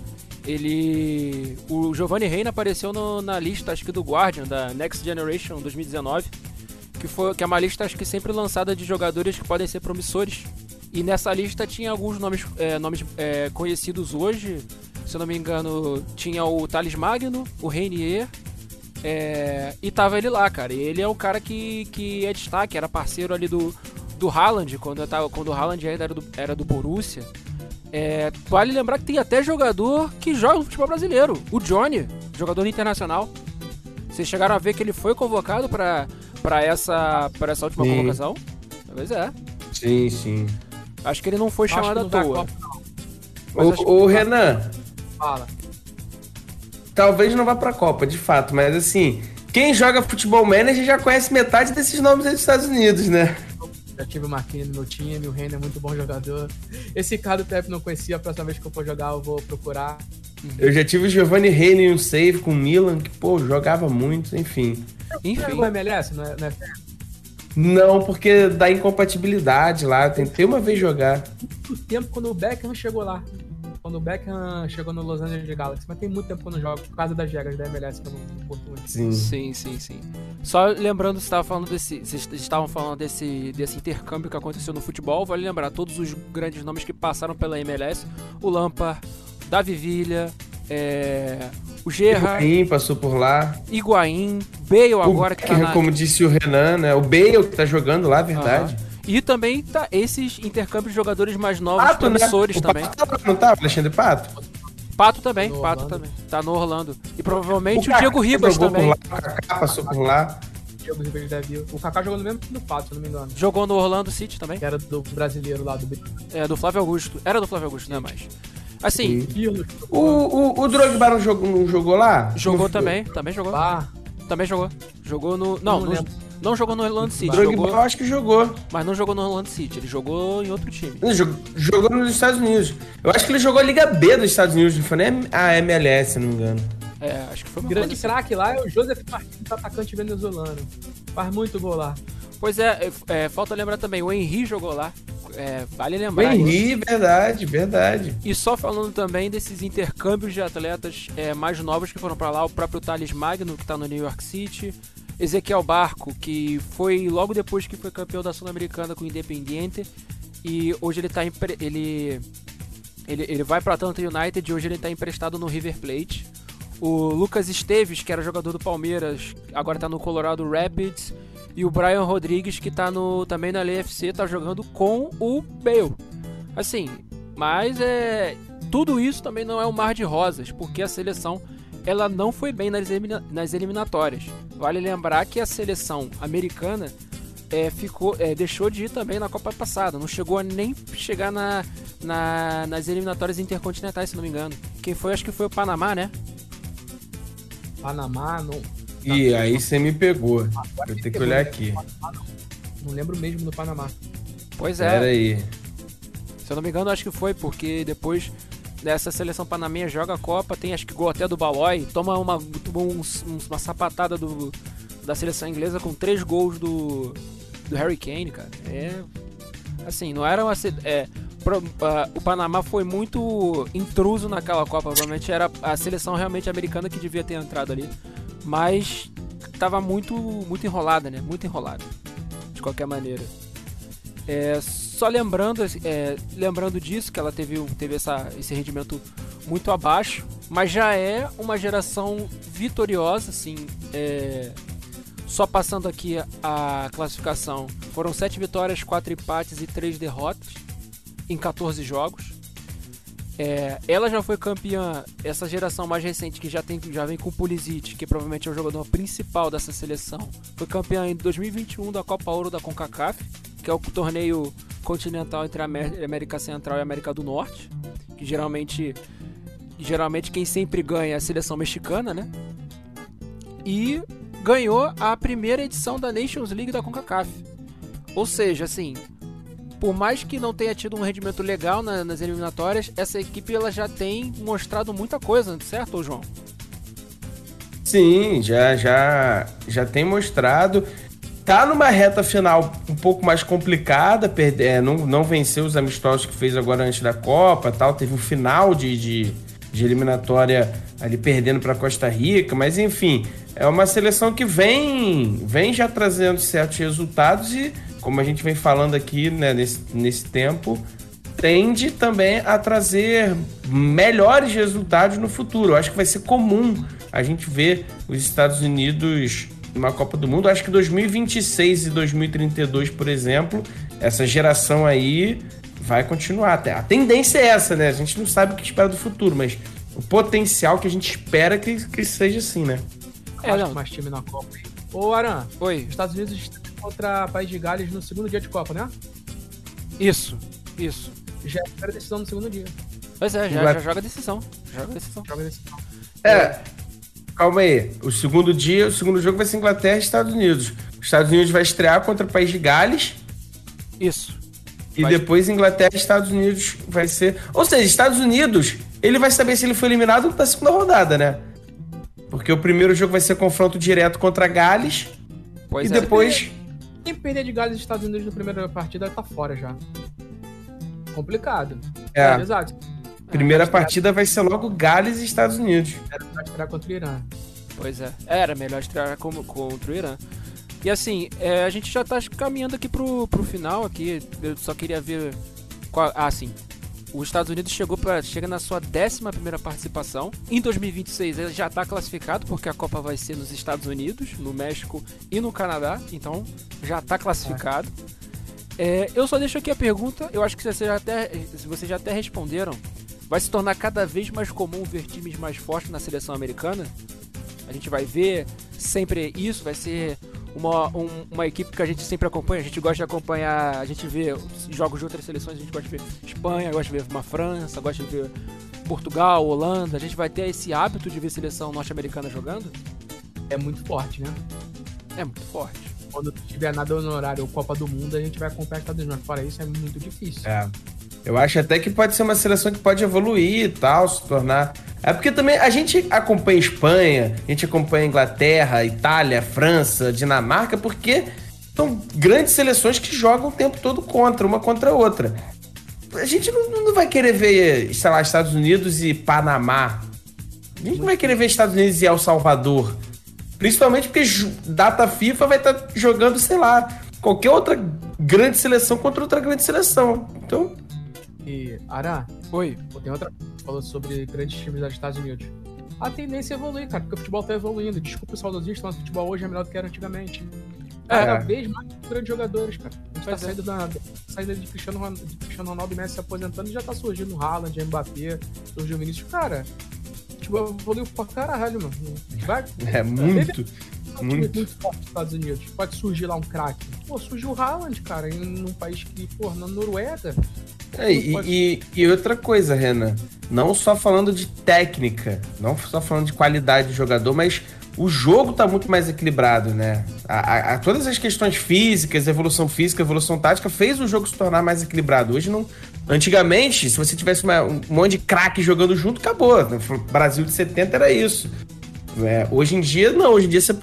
Ele. O Giovanni Reina apareceu no- na lista, acho que do Guardian, da Next Generation 2019. Que, foi, que é uma lista, acho que sempre lançada de jogadores que podem ser promissores. E nessa lista tinha alguns nomes, é, nomes é, conhecidos hoje. Se eu não me engano, tinha o Thales Magno, o Reinier, é, e tava ele lá, cara. E ele é o cara que, que é destaque, era parceiro ali do, do Haaland, quando, tava, quando o Haaland ainda era do, era do Borussia. É, vale lembrar que tem até jogador que joga no futebol brasileiro. O Johnny, jogador internacional. Vocês chegaram a ver que ele foi convocado pra, essa, pra essa última Sim. convocação? Pois é. Sim, sim. Acho que ele não foi chamado à à toa. Copa, que- Ô, ô, Renan, Fala. talvez não vá pra Copa, de fato, mas assim, quem joga futebol manager já conhece metade desses nomes aí dos Estados Unidos, né? Já tive o Marquinhos no meu time, o Reina é muito bom jogador. Esse Ricardo Pepe não conhecia, a próxima vez que eu for jogar eu vou procurar. Eu já tive o Giovanni Reina em um save com o Milan, que, pô, jogava muito, enfim. Enfim. Jogou MLS, não é? Não é Não, porque dá incompatibilidade lá, eu tentei uma vez jogar. muito tempo quando o Beckham chegou lá. Quando o Beckham chegou no Los Angeles Galaxy, mas tem muito tempo que eu não jogo, por causa das regras da MLS que eu não curto muito. Sim. Sim, sim, sim. Só lembrando, você estava falando desse, vocês estavam falando desse, desse intercâmbio que aconteceu no futebol. Vale lembrar todos os grandes nomes que passaram pela MLS: o Lampard, Davi Villa, é, o Gerra, Higuaín passou por lá. Higuaín, Bale agora o, que tá (laughs) na, Como disse o Renan, né? O Bale que tá jogando lá, verdade. Aham. E também tá esses intercâmbios de jogadores mais novos, Pato, né? promissores O também. Pato tava- não tava, Alexandre Pato? Pato também, No Pato Orlando. também. Tá no Orlando. E provavelmente o, Kaká Diego Ribas jogou também. Por lá, o Kaká passou por lá. Diego Ribeiro da Vila. O Kaká jogou no mesmo time do Pato, se não me engano. Jogou no Orlando City também. Que era do brasileiro lá do É, do Flávio Augusto. Era do Flávio Augusto, não é mais. Assim, Sim. Pirlo. O, o, o Drogba não jogou, não jogou lá? jogou Não- também, também jogou. Bah, Também jogou. Jogou no. Não, Não lembro. não jogou no Orlando City. Drogba Jogou, eu acho que jogou. mas não jogou no Orlando City. Ele jogou em outro time. Ele jogou. Jogou nos Estados Unidos. Eu acho que ele jogou a Liga B dos Estados Unidos, não foi nem a MLS, se não me engano. É, acho que foi uma grande assim. craque lá é o Joseph Martins, atacante venezuelano. Faz muito gol lá. Pois é, é, é, falta lembrar também, o Henry jogou lá. É, vale O lembrar. Henry, verdade, verdade. E só falando também desses intercâmbios de atletas é, mais novos que foram pra lá, o próprio Thales Magno, que tá no New York City, Ezequiel Barco, que foi logo depois que foi campeão da Sul-Americana com o Independiente, e hoje ele tá empre- ele, ele ele vai para Atlanta United e hoje ele tá emprestado no River Plate. O Lucas Esteves, que era jogador do Palmeiras, agora tá no Colorado Rapids. E o Brian Rodrigues, que tá no, também na LFC, tá jogando com o Bale. Assim, mas é. Tudo isso também não é um mar de rosas, porque a seleção ela não foi bem nas, elimina- nas eliminatórias. Vale lembrar que a seleção americana é, ficou, é, deixou de ir também na Copa passada, não chegou a nem chegar na, na- nas eliminatórias intercontinentais, se não me engano. Quem foi, acho que foi o Panamá, né? Panamá, não, E aí você me pegou. Vou ter que olhar aqui. não lembro mesmo do Panamá. Pois é. Pera aí. Se eu não me engano, acho que foi, porque depois dessa seleção panamenha joga a Copa, tem acho que gol até do Balói, toma uma, um- um- uma sapatada do, da seleção inglesa com três gols do, do Harry Kane, cara. É. Assim, não era uma. É, o Panamá foi muito intruso naquela Copa. Provavelmente era a seleção realmente americana que devia ter entrado ali. Mas tava muito, muito enrolada, né? Muito enrolada. De qualquer maneira. É, só lembrando, é, lembrando disso, que ela teve, teve essa, esse rendimento muito abaixo, mas já é uma geração vitoriosa, assim. É, só passando aqui a classificação, foram 7 vitórias, 4 empates e 3 derrotas em 14 jogos. É, ela já foi campeã, essa geração mais recente que já, tem, já vem com o Pulisic, que provavelmente é o jogador principal dessa seleção. Foi campeã em 2021 da Copa Ouro da CONCACAF, que é o torneio continental entre a América Central e a América do Norte, que geralmente geralmente quem sempre ganha é a seleção mexicana, né? E ganhou a primeira edição da Nations League da CONCACAF. Ou seja, assim, por mais que não tenha tido um rendimento legal na, nas eliminatórias, essa equipe ela já tem mostrado muita coisa, certo, João? Sim, já já já tem mostrado. Tá numa reta final um pouco mais complicada, perder, é, não, não venceu os amistosos que fez agora antes da Copa, tal. Teve um final de, de, de eliminatória ali perdendo para Costa Rica, mas enfim, é uma seleção que vem, vem já trazendo certos resultados e, como a gente vem falando aqui né, nesse, nesse tempo, tende também a trazer melhores resultados no futuro. Eu acho que vai ser comum a gente ver os Estados Unidos numa Copa do Mundo. Eu acho que 2026 e 2032, por exemplo, essa geração aí vai continuar. A tendência é essa, né? A gente não sabe o que espera do futuro, mas o potencial que a gente espera que, que seja assim, né? É, não. mais time na Copa. Ô, Aran. Oi. Os Estados Unidos contra País de Gales no segundo dia de Copa, né? Isso, isso. Já a primeira decisão no segundo dia. Pois é, já, já joga decisão. Joga decisão. Joga decisão. É, calma aí. O segundo dia, o segundo jogo vai ser Inglaterra e Estados Unidos. Os Estados Unidos vai estrear contra o País de Gales. Isso. E vai... depois Inglaterra e Estados Unidos vai ser. Ou seja, Estados Unidos, ele vai saber se ele foi eliminado na segunda rodada, né? Porque o primeiro jogo vai ser confronto direto contra Gales. Pois e é. depois. Quem perder de Gales e Estados Unidos na primeira partida tá fora já. Complicado. É. é exato. Primeira é, partida vai ser logo Gales e Estados Unidos. Era pra estrear contra o Irã. Pois é. Era melhor estrear contra o Irã. E assim, é, a gente já tá caminhando aqui pro, pro final aqui. Eu só queria ver. Qual, ah, sim os Estados Unidos chegou para chega na sua 11 participação. Em 2026 ele já está classificado, porque a Copa vai ser nos Estados Unidos, no México e no Canadá. Então já está classificado. É, eu só deixo aqui a pergunta, eu acho que vocês já até, vocês já até responderam. Vai se tornar cada vez mais comum ver times mais fortes na seleção americana? A gente vai ver sempre isso, vai ser uma, um, uma equipe que a gente sempre acompanha, a gente gosta de acompanhar, a gente vê jogos de outras seleções, a gente gosta de ver Espanha, gosta de ver uma França, gosta de ver Portugal, Holanda, a gente vai ter esse hábito de ver seleção norte-americana jogando? É muito forte, né? É muito forte. Quando tiver nada no horário ou Copa do Mundo, a gente vai acompanhar Estados Unidos, mas fora isso é muito difícil. É. Eu acho até que pode ser uma seleção que pode evoluir e tal, se tornar é porque também a gente acompanha Espanha, a gente acompanha Inglaterra, Itália, França, Dinamarca, porque são grandes seleções que jogam o tempo todo contra, uma contra a outra. A gente não, não vai querer ver, sei lá, Estados Unidos e Panamá. A gente não vai querer ver Estados Unidos e El Salvador. Principalmente porque data FIFA vai estar tá jogando, sei lá, qualquer outra grande seleção contra outra grande seleção. Então. E, Ará, Oi. Tem outra falou sobre grandes times dos Estados Unidos. A tendência é evoluir, cara, porque o futebol tá evoluindo. Desculpa o saudosista, mas o futebol hoje é melhor do que era antigamente. É. Cada vez mais grandes jogadores, cara. A gente tá é. saindo da, saída de Cristiano, Ronaldo, de Cristiano Ronaldo e Messi se aposentando e já tá surgindo Haaland, Mbappé, surgiu o Vinícius. Cara, futebol evoluiu pra caralho, mano. Vai, é muito. Muito. muito forte nos Estados Unidos. Pode surgir lá um craque. Pô, surgiu o Haaland, cara, em um país que, pô, na Noruega. É, e, e, e, outra coisa, Renan, não só falando de técnica, não só falando de qualidade de jogador, mas o jogo tá muito mais equilibrado, né? A, a, a, todas as questões físicas, evolução física, evolução tática, fez o jogo se tornar mais equilibrado. Hoje não. Antigamente, se você tivesse uma, um monte de craque jogando junto, acabou. No Brasil de 70 era isso. É, hoje em dia, não. Hoje em dia você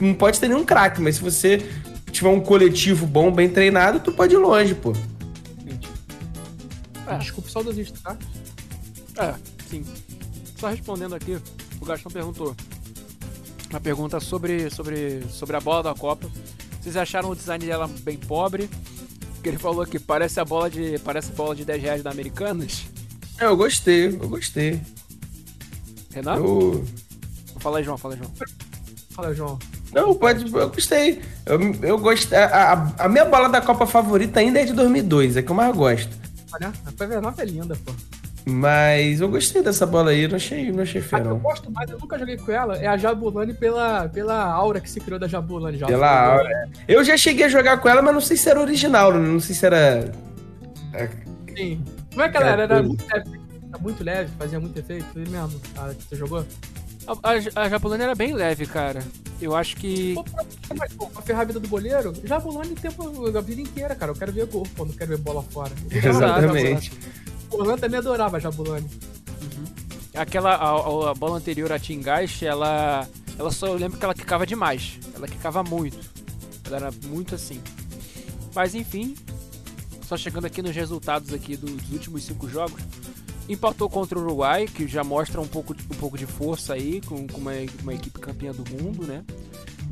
não pode ter nenhum craque, mas se você tiver um coletivo bom, bem treinado, tu pode ir longe, pô. É. Desculpa o saudosista, tá? É, sim. Só respondendo aqui, o Gastão perguntou. Uma pergunta sobre, sobre, sobre a bola da Copa. Vocês acharam o design dela bem pobre? Porque ele falou que parece a bola de. Parece bola de 10 reais da Americanas. É, eu gostei, eu gostei. Renato? Eu... Fala aí, João, fala aí, João. Fala aí, João. Não, pode, eu gostei. Eu, eu gostei. A, a, a, minha bola da Copa favorita ainda é de 2002, é que eu mais gosto. Olha, a PV9 é linda, pô. Mas eu gostei dessa bola aí, não achei, não achei feio. A que eu gosto mais, eu nunca joguei com ela, é a Jabulani pela, pela aura que se criou da Jabulani. Já. Pela aura. É. Eu já cheguei a jogar com ela, mas não sei se era original, não sei se era. É, Sim. Como é que ela era? Era muito leve, era muito leve, fazia muito efeito. Foi mesmo, cara, que você jogou? A, a, a Jabulani era bem leve, cara. Eu acho que. Pô, mas, pô, a ferramenta do goleiro, Jabulani tem a vida inteira, cara. Eu quero ver gol, pô, não quero ver bola fora. Exatamente. O Orlando também adorava a Jabulani. Uhum. Aquela, a, a, bola anterior, a Tingash, ela. Ela só lembro que ela quicava demais. Ela quicava muito. Ela era muito assim. Mas enfim. Só chegando aqui nos resultados aqui dos últimos cinco jogos. Empatou contra o Uruguai, que já mostra um pouco, um pouco de força aí, com, com uma, uma equipe campeã do mundo, né?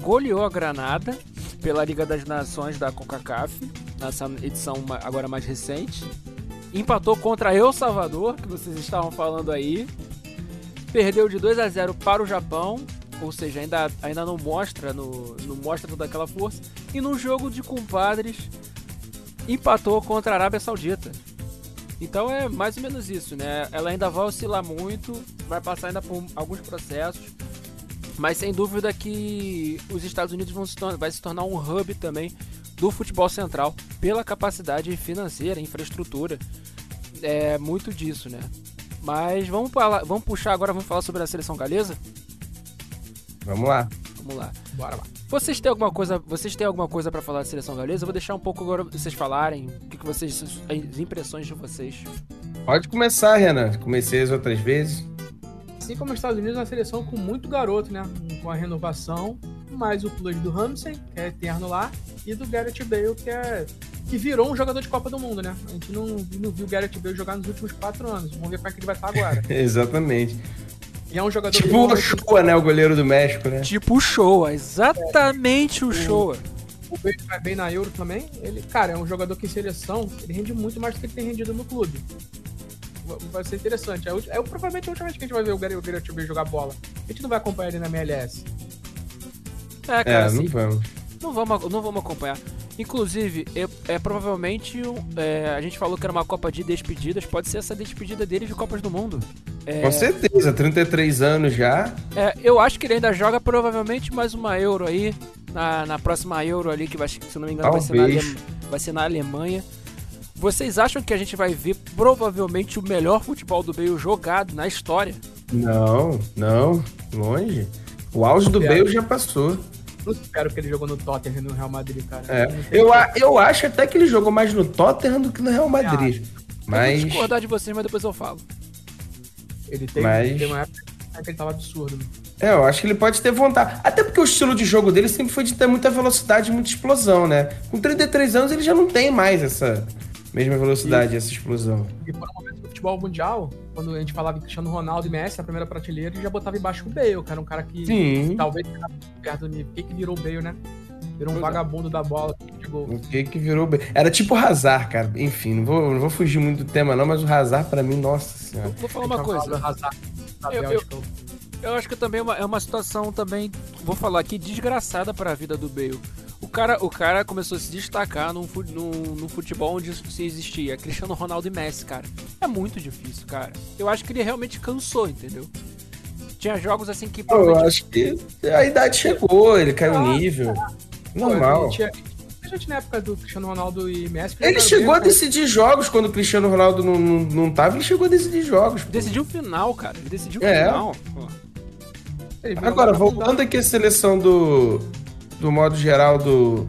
Goleou a Granada pela Liga das Nações da CONCACAF, nessa edição agora mais recente empatou contra El Salvador, que vocês estavam falando aí. Perdeu de 2 a 0 para o Japão, ou seja, ainda, ainda não mostra no, não mostra toda aquela força. E no jogo de compadres empatou contra a Arábia Saudita. Então é mais ou menos isso, né? Ela ainda vai oscilar muito, vai passar ainda por alguns processos, mas sem dúvida que os Estados Unidos vão se vai se tornar um hub também do futebol central pela capacidade financeira, infraestrutura. É muito disso, né? Mas vamos, falar, vamos puxar agora, vamos falar sobre a seleção galesa? Vamos lá. Vamos lá. Bora lá. Vocês têm alguma coisa, vocês têm alguma coisa para falar da seleção galesa? Eu vou deixar um pouco agora vocês falarem, o que, que vocês as impressões de vocês. Pode começar, Renan. Comecei as outras vezes. Assim como os Estados Unidos, é uma seleção com muito garoto, né? Com a renovação, mais o plus do Ramsey, que é eterno lá, e do Gareth Bale, que é que virou um jogador de Copa do Mundo, né? A gente não, não viu o Gareth Bale jogar nos últimos quatro anos. Vamos ver como é que ele vai estar agora. (laughs) Exatamente. E é um jogador tipo o Showa, né? O goleiro do México, né? Tipo o Showa, exatamente é. o Showa. O Bale vai bem na Euro também. Ele, cara, é um jogador que em seleção, ele rende muito mais do que ele tem rendido no clube. Vai ser interessante. É, é provavelmente a última vez que a gente vai ver o Gareth Bale jogar bola. A gente não vai acompanhar ele na MLS. É, cara, é, não assim, vamos. Não vamos, não vamos acompanhar. Inclusive, é, é provavelmente é, a gente falou que era uma Copa de despedidas, pode ser essa despedida dele de Copas do Mundo. É, Com certeza, 33 anos já. É, eu acho que ele ainda joga provavelmente mais uma Euro aí, na, na próxima Euro ali, que vai, se não me engano vai ser, na, vai ser na Alemanha. Vocês acham que a gente vai ver provavelmente o melhor futebol do Bale jogado na história? Não, não, longe. O auge do Bale já passou não espero que ele jogou no Tottenham e no Real Madrid, cara. É. Eu, eu acho até que ele jogou mais no Tottenham do que no Real Madrid. mas... Eu vou discordar de vocês, mas depois eu falo. Ele tem, mas... tem uma época que ele tava absurdo. Né? É, eu acho que ele pode ter vontade. Até porque o estilo de jogo dele sempre foi de ter muita velocidade e muita explosão, né? Com 33 anos ele já não tem mais essa mesma velocidade, e, essa explosão. E por um momento do futebol mundial, quando a gente falava em Cristiano Ronaldo e Messi, a primeira prateleira, ele já botava embaixo o Bale, que era um cara que Sim. talvez perto do nível. O que, que virou o Bale, né? Virou um é. vagabundo da bola de gol. O que que virou Bale? Era tipo o Hazard, cara. Enfim, não vou, não vou fugir muito do tema não, mas o Hazard pra mim, nossa senhora. Vou falar uma coisa. Hazard, eu, eu, eu acho que também é uma, é uma situação também, vou falar aqui, desgraçada para a vida do Bale. O cara, o cara começou a se destacar num, num, num futebol onde se existia Cristiano Ronaldo e Messi, cara. É muito difícil, cara. Eu acho que ele realmente cansou, entendeu? Tinha jogos assim que. Eu acho que a idade chegou, ele caiu o nível. Normal. Tinha, gente na época do Cristiano Ronaldo e Messi. Ele chegou a decidir jogos quando o Cristiano Ronaldo não, não, não tava, ele chegou a decidir jogos. Pô. Decidiu o final, cara. Ele decidiu o é. final. Agora, voltando aqui a seleção do, do modo geral do,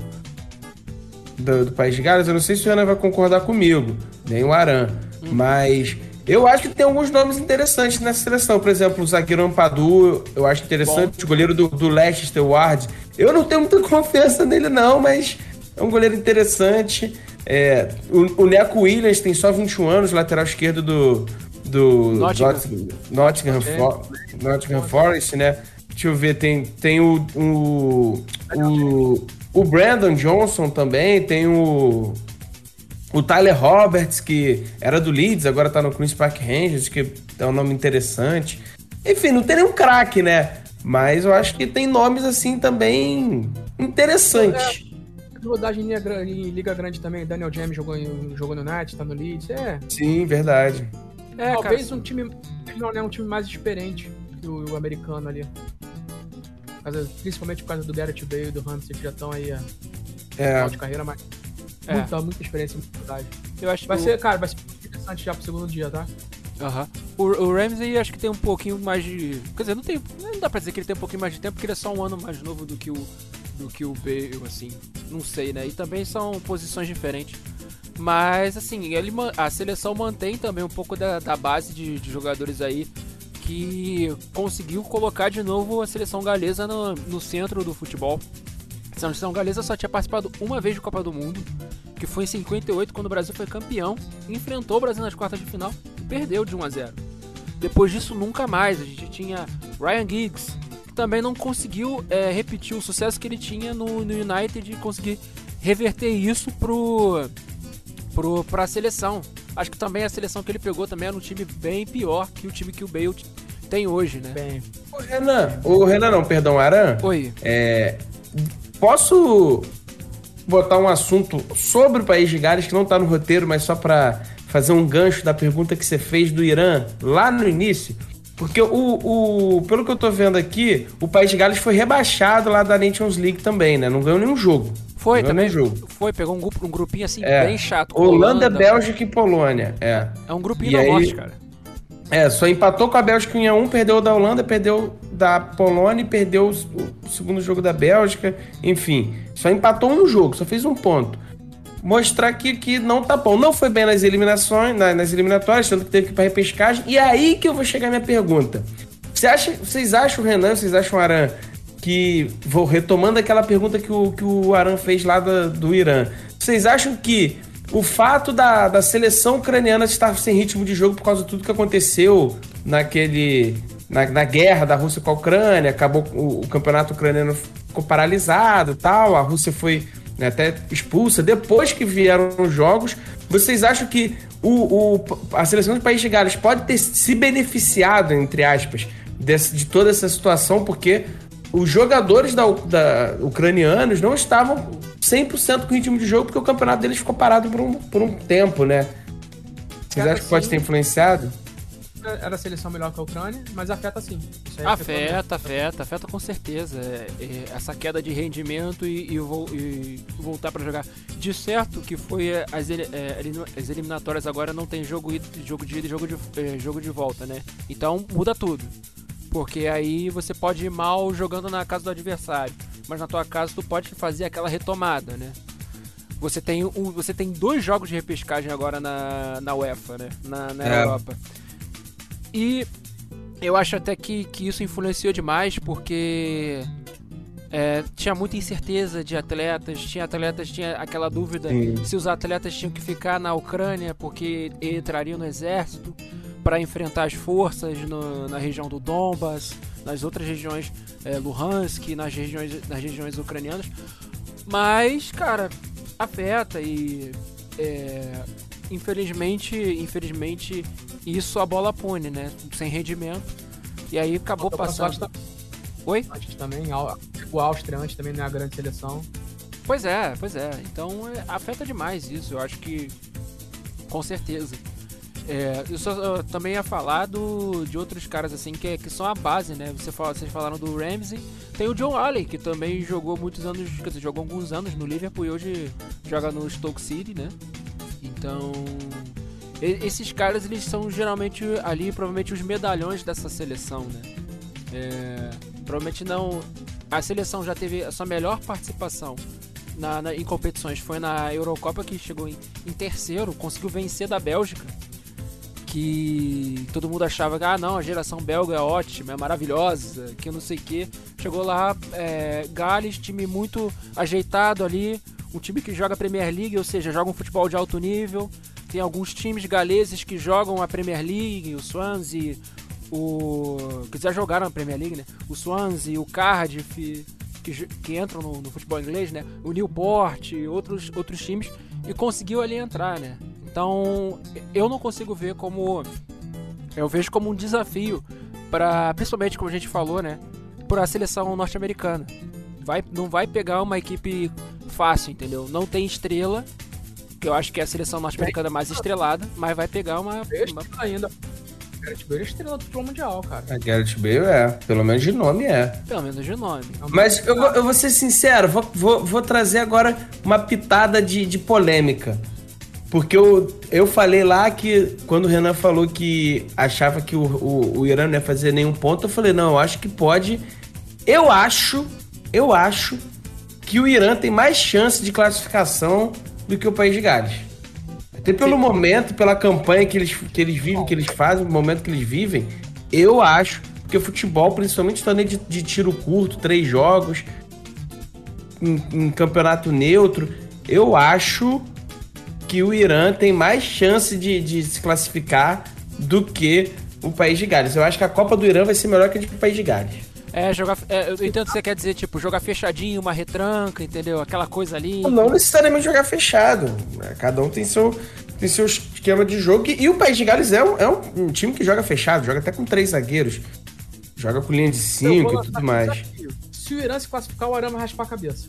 do, do, País de Gales, eu não sei se o Renan vai concordar comigo, nem o Aran, hum. mas eu acho que tem alguns nomes interessantes nessa seleção. Por exemplo, o zagueiro Ampadu, eu acho interessante. Bom. O goleiro do, do Leicester, Ward. Eu não tenho muita (laughs) confiança nele, não, mas é um goleiro interessante. É, o, o Neco Williams tem só 21 anos, lateral esquerdo do, do Nottingham. Nottingham, Nottingham, Nottingham Forest, né? Deixa eu ver, tem, tem o, o, o, o Brandon Johnson também, tem o, o Tyler Roberts, que era do Leeds, agora tá no Queen's Park Rangers, que é um nome interessante. Enfim, não tem nenhum craque, né? Mas eu acho que tem nomes assim também interessantes. Rodagem em Liga, em Liga Grande também. Daniel James jogou, jogou no Net, tá no Leeds. É, Sim, verdade. É, talvez cara, um time. Não, né, um time mais experiente que o, o americano ali. Causa- principalmente por causa do Garrett Bale e do Ramsey, que já estão aí a É, final de carreira, mas. É. Muita, muita experiência em verdade. eu acho que Vai o- ser, cara, vai ser interessante já pro segundo dia, tá? Aham. O, o Ramsey acho que tem um pouquinho mais de. Quer dizer, não tem. Não dá pra dizer que ele tem um pouquinho mais de tempo, porque ele é só um ano mais novo do que o. Do que o Bale, assim. Não sei, né? E também são posições diferentes. Mas, assim, ele, a seleção mantém também um pouco da, da base de, de jogadores aí que conseguiu colocar de novo a seleção galesa no, no centro do futebol. A seleção galesa só tinha participado uma vez de Copa do Mundo, que foi em 58, quando o Brasil foi campeão, enfrentou o Brasil nas quartas de final e perdeu de 1 a 0. Depois disso, nunca mais. A gente tinha Ryan Giggs, que também não conseguiu é, repetir o sucesso que ele tinha no, no United e conseguir reverter isso pro, pro, seleção. Acho que também a seleção que ele pegou também era um time bem pior que o time que o Bale tem hoje, né? Bem. o Renan, o Renan não, perdão, Aran. Oi. É, posso botar um assunto sobre o país de Gales que não tá no roteiro, mas só pra fazer um gancho da pergunta que você fez do Irã lá no início? Porque o, o pelo que eu tô vendo aqui, o país de Gales foi rebaixado lá da Nations League também, né? Não ganhou nenhum jogo. Foi também. jogo. Foi, pegou um, grupo, um grupinho assim É. bem chato. com Holanda, Bélgica e Polônia. É. É um grupinho E da aí- morte, cara. É, só empatou com a Bélgica em 1, perdeu da Holanda, perdeu da Polônia e perdeu o segundo jogo da Bélgica. Enfim, só empatou um jogo, só fez um ponto. Mostrar que, que não tá bom. Não foi bem nas eliminações, na- nas eliminatórias, tanto que teve que ir pra repescagem. E é aí que eu vou chegar a minha pergunta. Você acha, vocês acham, Renan, vocês acham, Aran, que. Vou retomando aquela pergunta que o, que o Aran fez lá da- do Irã. Vocês acham que o fato da, da seleção ucraniana estar sem ritmo de jogo por causa de tudo que aconteceu naquele. Na, na guerra da Rússia com a Ucrânia, acabou o, o campeonato ucraniano ficou paralisado tal, a Rússia foi né, até expulsa. Depois que vieram os jogos, vocês acham que o, o- a seleção do País de Gales pode ter se beneficiado, entre aspas, desse- de toda essa situação, porque os jogadores da, da- ucranianos não estavam 100% com ritmo de jogo, porque o campeonato deles ficou parado por um, por um tempo, né? Vocês acham que pode sim. ter influenciado? Era a seleção melhor que a Ucrânia, mas afeta sim. Isso aí afetou mesmo. Afeta, afeta, afeta com certeza. É, é, essa queda de rendimento e, e e voltar pra jogar. De certo que foi é, as, é, as eliminatórias agora não tem jogo, jogo de ida e jogo de, é, jogo de volta, né? Então muda tudo. Porque aí você pode ir mal jogando na casa do adversário. Mas na tua casa tu pode fazer aquela retomada, né? Você tem, um, você tem dois jogos de repescagem agora na, na UEFA, né? Na, na É. Europa. E eu acho até que, que isso influenciou demais, porque é, tinha muita incerteza de atletas, tinha atletas, tinha aquela dúvida Sim. se os atletas tinham que ficar na Ucrânia porque entrariam no exército para enfrentar as forças no- na região do Donbas, nas outras regiões, é, Luhansk, nas regiões, nas regiões ucranianas. Mas, cara, afeta e é, infelizmente, infelizmente isso a bola pune, né? Sem rendimento. E aí acabou Falta passando. bastante Oi? Antes também, o Áustria antes também não é a grande seleção. Pois é, pois é. Então é, afeta demais isso. Eu acho que com certeza. É, eu só eu também ia falar do, de outros caras assim que, que são a base, né? Você fala, vocês falaram do Ramsey, tem o John Alley, que também jogou muitos anos, quer dizer, jogou alguns anos no Liverpool e hoje joga no Stoke City, né? Então, esses caras eles são geralmente ali provavelmente os medalhões dessa seleção, né? É, provavelmente não. A seleção já teve a sua melhor participação na, na- em competições foi na Eurocopa que chegou em, em terceiro, conseguiu vencer da Bélgica. Que todo mundo achava que ah não, a geração belga é ótima, é maravilhosa, que não sei o que. Chegou lá, é, Gales, time muito ajeitado ali, um time que joga Premier League, ou seja, joga um futebol de alto nível. Tem alguns times galeses que jogam a Premier League, o Swansea, o. que já jogaram a Premier League, né? O Swansea, o Cardiff, que, que entram no, no, futebol inglês, né? O Newport, outros, outros times, e conseguiu ali entrar, né? Então, eu não consigo ver como. Eu vejo como um desafio para, principalmente como a gente falou, né? Para a seleção norte-americana. Vai, não vai pegar uma equipe fácil, entendeu? Não tem estrela, que eu acho que é a seleção norte-americana mais estrelada, mas vai pegar uma. uma... ainda. Gareth Bale é estrela do futebol mundial, cara. A Gareth Bale é, pelo menos de nome é. Pelo menos de nome. Mas eu, eu vou ser sincero, vou, vou, vou trazer agora uma pitada de, de polêmica. Porque eu, eu falei lá que, quando o Renan falou que achava que o, o, o Irã não ia fazer nenhum ponto, eu falei, não, eu acho que pode. Eu acho, eu acho que o Irã tem mais chance de classificação do que o País de Gales. Até pelo Sim. momento, pela campanha que eles, que eles vivem, que eles fazem, o momento que eles vivem, eu acho, porque o futebol, principalmente torneio de, de tiro curto, três jogos, em, em campeonato neutro, eu acho que o Irã tem mais chance de, de se classificar do que o País de Gales. Eu acho que a Copa do Irã vai ser melhor que a do País de Gales. É, jogar. É, eu entendo o que você quer dizer, tipo, jogar fechadinho, uma retranca, entendeu? Aquela coisa ali. Não necessariamente jogar fechado. Né? Cada um tem seu, tem seu esquema de jogo. E o País de Gales é um, é um time que joga fechado, joga até com três zagueiros. Joga com linha de cinco e tudo mais. Se o Irã se classificar, o Arama raspar a cabeça.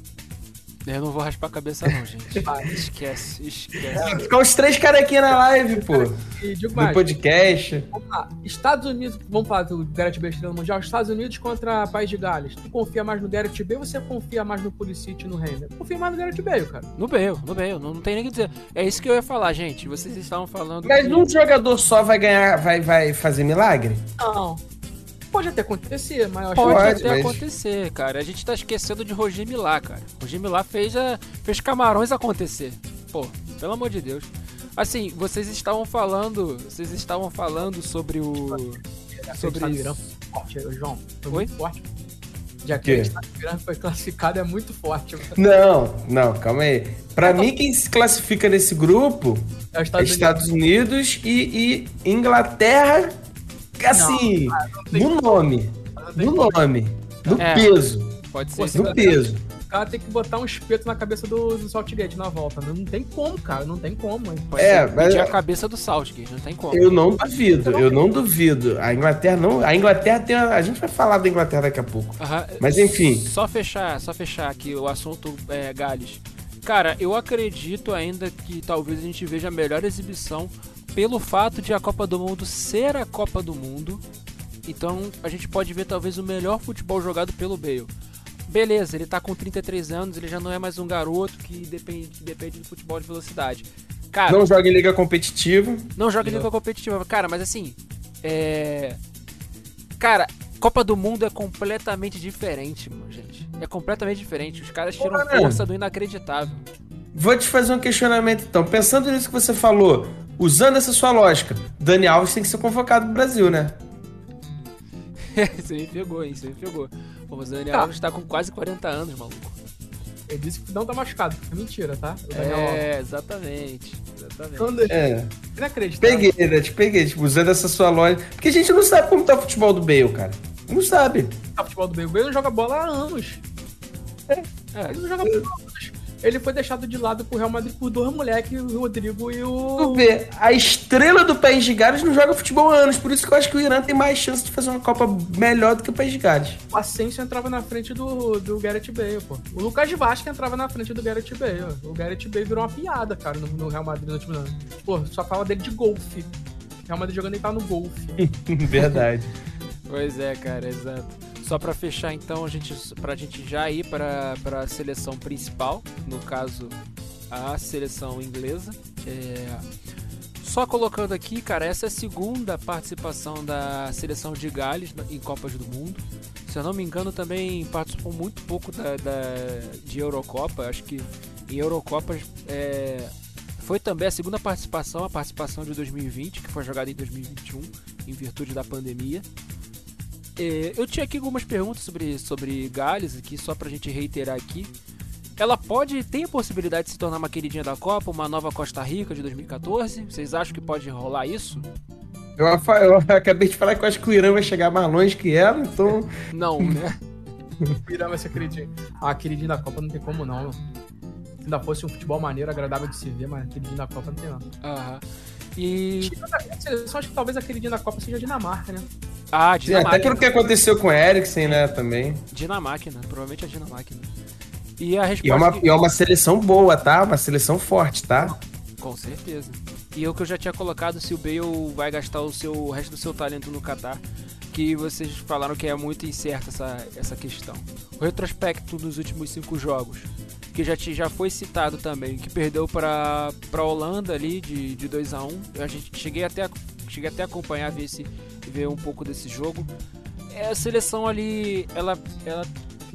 Eu não vou raspar a cabeça, não, gente. esquece, esquece. Ficar os três carequinhos na live, pô. no podcast. Vamos lá. Estados Unidos, vamos falar do Gareth Bale no Mundial. Estados Unidos contra País de Gales. Tu confia mais no Gareth Bale ou você confia mais no Pulisic e no Reiner? Confia mais no Gareth Bale, cara. No Bale, no Bale. Não, não tem nem o que dizer. É isso que eu ia falar, gente. Vocês estavam falando. Mas que... um jogador só vai ganhar, vai, vai fazer milagre? Não. Pode até acontecer, mas eu acho Pode que até mas... acontecer, cara. A gente tá esquecendo de Roger Milá, cara. Roger Milá fez, a... fez Camarões acontecer. Pô, pelo amor de Deus. Assim, vocês estavam falando. Vocês estavam falando sobre o. Sobre isso. Forte, João. Foi Oi? forte. Já que o foi classificado, é muito forte. Não, não, calma aí. Pra mim, quem se classifica nesse grupo é Estados, é Estados Unidos, Unidos e, e Inglaterra Assim, não, não no nome. No nome. No é, peso. Pode ser. no peso. O cara tem que botar um espeto na cabeça do, do Saltgate na volta. Não, tem como, cara. Não tem como. Pode é, mas... a cabeça do Saltgate, não tem como. Eu não duvido, eu não duvido. A Inglaterra não. A Inglaterra tem. A, a gente vai falar da Inglaterra daqui a pouco. Uh -huh. Mas enfim. Só fechar, só fechar aqui o assunto é, Gales. Cara, eu acredito ainda que talvez a gente veja a melhor exibição pelo fato de a Copa do Mundo ser a Copa do Mundo. Então a gente pode ver talvez o melhor futebol jogado pelo Bale. Beleza, ele tá com 33 anos, ele já não é mais um garoto que depende, depende do futebol de velocidade. Cara, não joga em liga competitiva. Não joga em liga competitiva. Cara, mas assim. É. Cara, Copa do Mundo é completamente diferente, mano, gente. É completamente diferente. Os caras tiram Pô, força do inacreditável. Vou te fazer um questionamento então. Pensando nisso que você falou, usando essa sua lógica, Dani Alves tem que ser convocado pro Brasil, né? (laughs) você me pegou, hein? Você me pegou. Pô, mas o Dani tá. Alves tá com quase 40 anos, maluco. Ele disse que não tá machucado. É mentira, tá? É, exatamente. Exatamente. É. Inacreditável. Peguei, né? Te peguei, tipo, usando essa sua lógica. Porque a gente não sabe como tá o futebol do Bale, cara. Não sabe. Tá o futebol do Bale. O Bale não joga bola há anos. É. é. Ele não joga bola há anos ele foi deixado de lado pro Real Madrid por dois moleques, o Rodrigo e o. Tu vê, a estrela do País de Gales não joga futebol há anos, por isso que eu acho que o Irã tem mais chance de fazer uma Copa melhor do que o País de Gales. O Asensio entrava na frente do, do Gareth Bale, pô. O Lucas Vasco entrava na frente do Gareth Bale. O Gareth Bale virou uma piada, cara, no, no Real Madrid no último ano. Pô, só fala dele de golfe. Real Madrid jogando e tá no golfe. (laughs) Verdade. pois é, cara, exato. Só para fechar então, a gente, gente já ir para a seleção principal, no caso a seleção inglesa. É... Só colocando aqui, cara, essa é a segunda participação da seleção de Gales em Copas do Mundo. Se eu não me engano, também participou muito pouco da, da de Eurocopa. Acho que em Eurocopas é, foi também a segunda participação, a participação de 2020, que foi jogada em 2021, em virtude da pandemia. É, eu tinha aqui algumas perguntas sobre, sobre Gales aqui, só pra gente reiterar aqui. ela pode, tem a possibilidade de se tornar uma queridinha da Copa, uma nova Costa Rica de 2014? Vocês acham que pode rolar isso? Eu, eu (laughs) acabei de falar que eu acho que o Irã vai chegar mais longe que ela, então. Não, (laughs) né? o Irã vai ser queridinho. Ah, queridinho da Copa não tem como não. Se ainda fosse um futebol maneiro, agradável de se ver, mas queridinho da Copa não tem não. Aham. E. Eu acho que talvez a queridinha da Copa seja a Dinamarca, né? Ah, Sim, Dinamarca. até aquilo que aconteceu com o Eriksen, né, também. Dinamarca, provavelmente a Dinamarca. E a resposta. E é, uma, que- e é uma seleção boa, tá? Uma seleção forte, tá? Com certeza. E o que eu já tinha colocado, se o Bale vai gastar o, seu, o resto do seu talento no Qatar, que vocês falaram que é muito incerta essa, essa questão. O retrospecto dos últimos cinco jogos, que já, já foi citado também, que perdeu para a Holanda ali de, de 2 a 1 A gente cheguei até, cheguei até a acompanhar, ver, esse, ver um pouco desse jogo. É, a seleção ali, ela, ela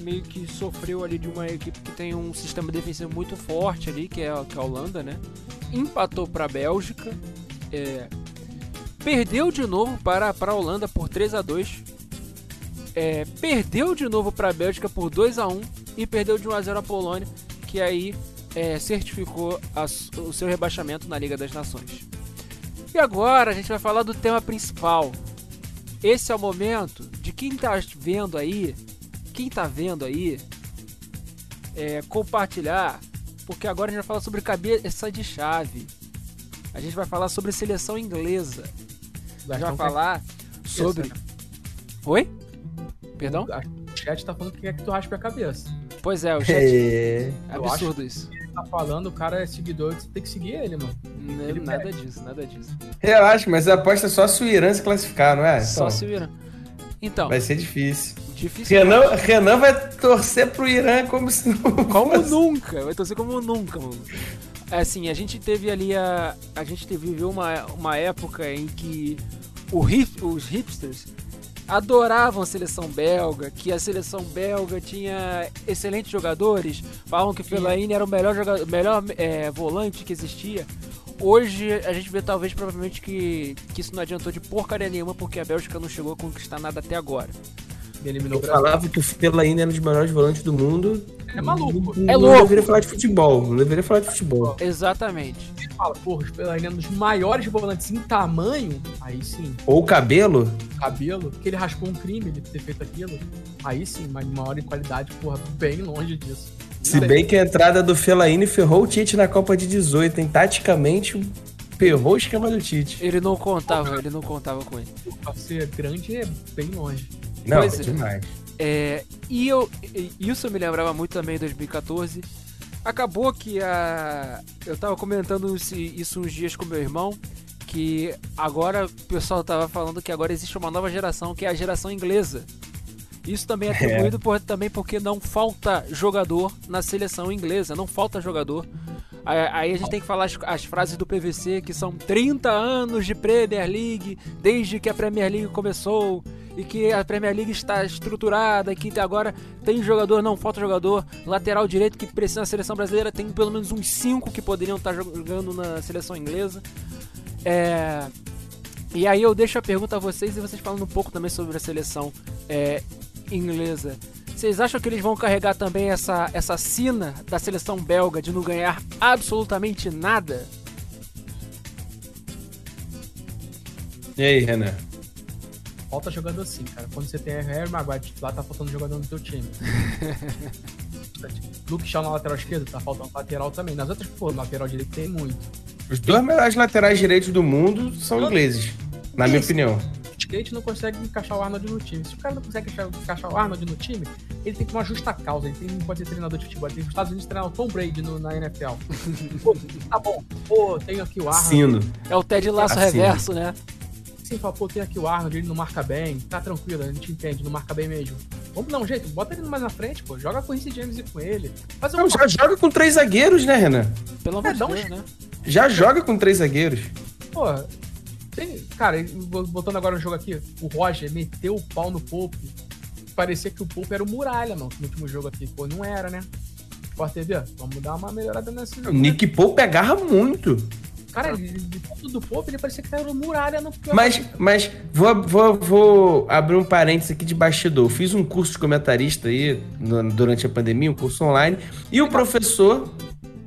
meio que sofreu ali de uma equipe que tem um sistema defensivo muito forte ali, que é, a- que é a Holanda, né? Empatou para a Bélgica, é, perdeu de novo para, para a Holanda por 3 a 2 é, perdeu de novo para a Bélgica por 2 a 1 e perdeu de 1 a 0 a Polônia, que aí é, certificou a o seu rebaixamento na Liga das Nações. E agora a gente vai falar do tema principal. Esse é o momento de quem tá vendo aí, quem tá vendo aí, é, compartilhar, porque agora a gente vai falar sobre cabeça de chave. A gente vai falar sobre seleção inglesa. A gente vai falar sobre. Oi? Perdão? O chat tá falando que quer que tu raspe a cabeça. Pois é, o chat. É. É absurdo isso. Tá falando, o cara é seguidor, você tem que seguir ele, mano. Ele nada disso, nada disso. Relaxa, mas a aposta é só se o Irã se classificar, não é? Só Então, se vira. Então, Vai ser difícil. Difícil. Renan, Renan vai torcer pro Irã como se não (laughs) Como fosse. nunca, vai torcer como nunca, mano. É Assim, a gente teve ali a. A gente teve, viveu uma, uma época em que o hip, os hipsters adoravam a seleção belga, que a seleção belga tinha excelentes jogadores, falavam que o Fellaini era o melhor, jogador, melhor é, volante que existia. Hoje a gente vê talvez provavelmente que, que isso não adiantou de porcaria nenhuma porque a Bélgica não chegou a conquistar nada até agora. Ele eliminou Eu o Brasil. falava que o Fellaini era um dos melhores volantes do mundo. É maluco. Não, É Não louco. deveria falar de futebol. Não deveria falar de futebol. Exatamente. Ele fala, porra, o Spelaine é um dos maiores volantes em tamanho. Aí sim, Ou cabelo. cabelo, que ele raspou um crime ele ter feito aquilo. Aí sim, mas maior em qualidade, porra, bem longe disso. Se bem que a entrada do Fellaini ferrou o Tite na Copa de 18, hein? Taticamente, ferrou o esquema do Tite. Ele não contava, ele não contava com ele. Pra ser grande é bem longe. Não, Pois é. demais. É, e eu, isso me lembrava muito também em 2014. Acabou que a. Eu tava comentando isso, uns dias com meu irmão. Que agora o pessoal tava falando que agora existe uma nova geração, que é a geração inglesa. Isso também é atribuído por, também porque não falta jogador na seleção inglesa, não falta jogador. Aí aí a gente tem que falar as, as frases do PVC, que são 30 anos de Premier League, desde que a Premier League começou, e que a Premier League está estruturada, que agora tem jogador, não falta jogador. Lateral direito que precisa na seleção brasileira, tem pelo menos uns 5 que poderiam estar jogando na seleção inglesa. É, e aí eu deixo a pergunta a vocês e vocês falando um pouco também sobre a seleção é, inglesa. Vocês acham que eles vão carregar também essa, essa sina da seleção belga de não ganhar absolutamente nada? E aí, Renan? Falta jogador assim, cara. Quando você tem Harry Maguire titular, tá faltando jogador no teu time. (laughs) Luke Shaw na lateral esquerda, tá faltando lateral também. Nas outras, pô, lateral direito tem muito. Os dois melhores laterais direitos do mundo são ingleses, na minha opinião. Skate não consegue encaixar o Arnold no time. Se o cara não consegue encaixar, o Arnold no time, ele tem que uma justa causa. Ele tem, não pode ser treinador de futebol. Ele tem os Estados Unidos treinar o Tom Brady no- na NFL. (laughs) Pô, tá bom. Pô, tenho aqui o Arnold. Sino. É o Ted Laço reverso, né? Sim, fala, pô, tem aqui o Arnold, ele não marca bem. Tá tranquilo, a gente entende, não marca bem mesmo. Vamos dar um jeito, bota ele mais na frente, pô. Joga com o Reece James e com ele. Faz um Não, já joga com três zagueiros, né, Renan? Pelo amor É, de dá um Deus, né? Já joga com três zagueiros. Pô, tem, cara, voltando agora no jogo aqui, o Roger meteu o pau no Pope. Parecia que o Pope era o Muralha, mano, no último jogo aqui. Pô, não era, né? Sport TV, vamos dar uma melhorada nesse O Nick Pope agarra muito. Cara, ele, de tudo do povo, ele parecia que tava no muralha no Mas, mas vou, vou, vou abrir um parênteses aqui de bastidor. Fiz um curso de comentarista aí no- durante a pandemia, um curso online. E o professor.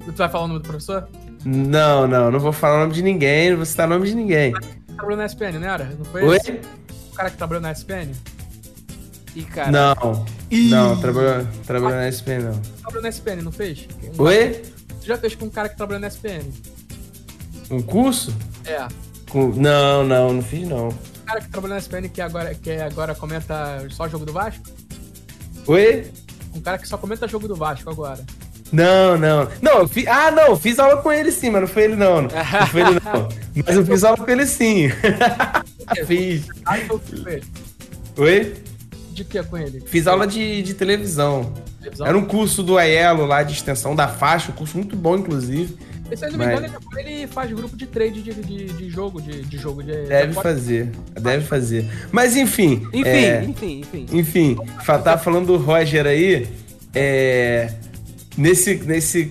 Tu vai falar o nome do professor? Não, não, não vou falar o nome de ninguém, não vou citar o nome de ninguém. Trabalhou na SPN, não era? Não foi Oi? esse? O cara que trabalhou na SPN? Ih, cara. Não. Não, trabalhou, trabalhou na SP, não. Trabalhou na SPN, não fez? Oi? Tu já fez com um cara que trabalhou na SPN? Um curso? É. Com- Não, não, não fiz não. O cara que trabalhou na SPN que agora, que agora comenta só jogo do Vasco? Oi? Um cara que só comenta jogo do Vasco agora. Não, não. Não, eu fiz. Ah, não, eu fiz aula com ele sim, mas não foi ele não. Não foi ele (laughs) não. Mas eu fiz aula com ele sim. fiz. Ah, então. Oi? De que com ele? Fiz aula de, de televisão. Televisão? Era um curso do Aiello lá de extensão da faixa, um curso muito bom, inclusive. Se eu não me Mas- engano, ele, faz grupo de trade de, de, de jogo, de, de jogo. De, Deve de- fazer. Deve fazer. Mas enfim. Enfim, é, enfim, enfim. Enfim, tá falando do Roger aí. É, nesse, nesse,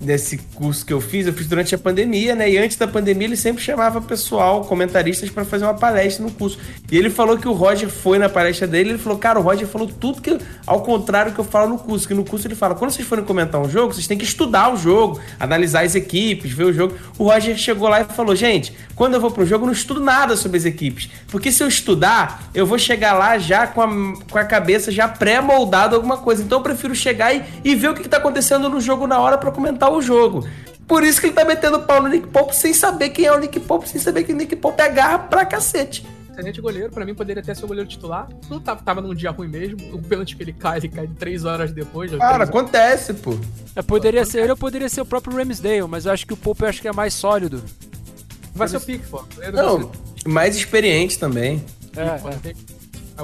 nesse curso que eu fiz, eu fiz durante a pandemia, né? E antes da pandemia ele sempre chamava pessoal, comentaristas, pra fazer uma palestra no curso. E ele falou que o Roger foi na palestra dele, ele falou, cara, o Roger falou tudo que ao contrário que eu falo no curso. Que no curso ele fala, quando vocês forem comentar um jogo, vocês têm que estudar o jogo, analisar as equipes, ver o jogo. O Roger chegou lá e falou, gente, quando eu vou pro jogo, eu não estudo nada sobre as equipes. Porque se eu estudar, eu vou chegar lá já com a, com a cabeça já pré-moldada alguma coisa. Então eu prefiro chegar e, e ver o que, que tá acontecendo no jogo na hora pra comentar o jogo. Por isso que ele tá metendo pau no Nick Pope sem saber quem é o Nick Pope, sem saber que o Nick Pope agarra pra cacete. Excelente goleiro, pra mim poderia até ser o goleiro titular. Não tava, tava num dia ruim mesmo. O pênalti que ele cai, ele cai três horas depois. Cara, acontece, pô. É, poderia ser ele ou poderia ser o próprio Ramsdale, mas eu acho que o Pope eu acho que é mais sólido. Vai ser o Pickford. Não, mais experiente também. É, é.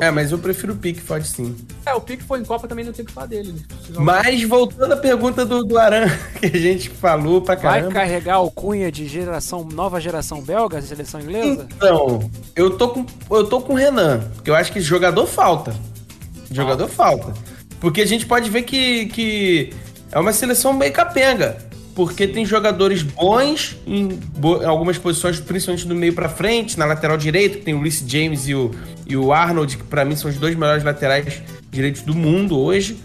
É, mas eu prefiro o Pickford sim. É, o Pickford em Copa também não tem o que falar dele. Ele precisa- Mas voltando à pergunta do, do Aran, (laughs) que a gente falou pra Vai caramba. carregar o cunha de geração, nova geração belga, seleção inglesa? Então, eu tô com eu tô com o Renan, porque eu acho que jogador falta. Jogador falta. Porque a gente pode ver que, que é uma seleção meio capenga. Porque tem jogadores bons em, bo- algumas posições, principalmente do meio pra frente, na lateral direita, que tem o Reece James e o, e o Arnold, que pra mim são os dois melhores laterais direitos do mundo hoje.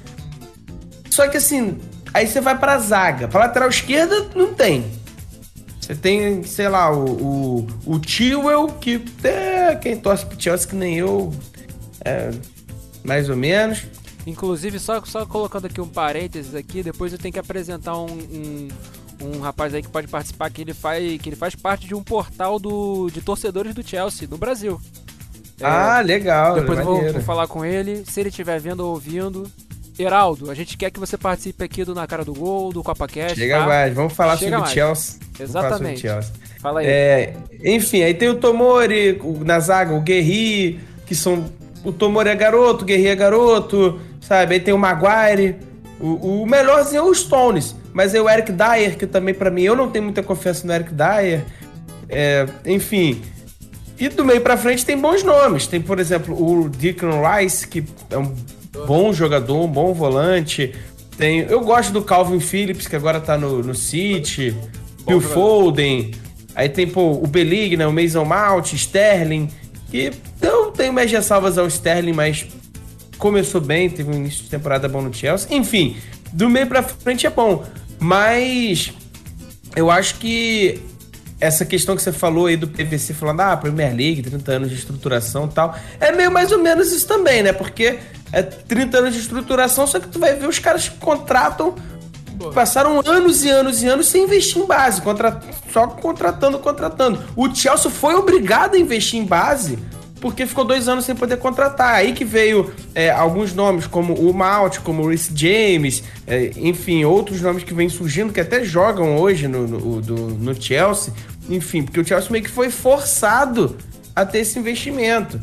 Só que assim, aí você vai pra zaga. Pra lateral esquerda, não tem. Você tem, sei lá, o, o, o que é, quem torce pro Chelsea que nem eu, é, mais ou menos. Inclusive, só, só colocando aqui um parênteses aqui, depois eu tenho que apresentar um, um, um rapaz aí que pode participar, que ele faz, que ele faz parte de um portal do, de torcedores do Chelsea, no Brasil. É, ah, legal, depois eu vou, vou falar com ele, se ele estiver vendo ou ouvindo. Heraldo, a gente quer que você participe aqui do Na Cara do Gol, do CopaCast, Chega tá? mais, vamos falar Chega sobre o. Chelsea. Falar sobre Exatamente. Chelsea. Fala aí. É, enfim, aí tem o Tomori, o, na zaga, o Guerri, que são. O Tomori é garoto, o Guerri é garoto, sabe? Aí tem o Maguire. O, o melhorzinho é o Stones. Mas é o Eric Dyer, que também, pra mim, eu não tenho muita confiança no Eric Dyer. É, enfim. E do meio pra frente tem bons nomes. Tem, por exemplo, o Declan Rice, que é um bom jogador, um bom volante. Tem, eu gosto do Calvin Phillips, que agora tá no, no City. Phil jogador. Foden. Aí tem, pô, o Belig, né? O Mason Mount, Sterling. Que eu tenho mais ressalvas ao Sterling, mas começou bem, teve um início de temporada bom no Chelsea. Enfim, do meio pra frente é bom. Mas eu acho que essa questão que você falou aí do PVC falando, ah, Premier League, 30 anos de estruturação e tal, é meio mais ou menos isso também, né? Porque é 30 anos de estruturação, só que tu vai ver os caras que contratam, passaram anos e anos e anos sem investir em base, contra, só contratando, contratando. O Chelsea foi obrigado a investir em base porque ficou dois anos sem poder contratar. Aí que veio é, alguns nomes, como o Malt, como o Reece James, é, enfim, outros nomes que vêm surgindo, que até jogam hoje no, no, do- no Chelsea. Enfim, porque o Chelsea meio que foi forçado a ter esse investimento.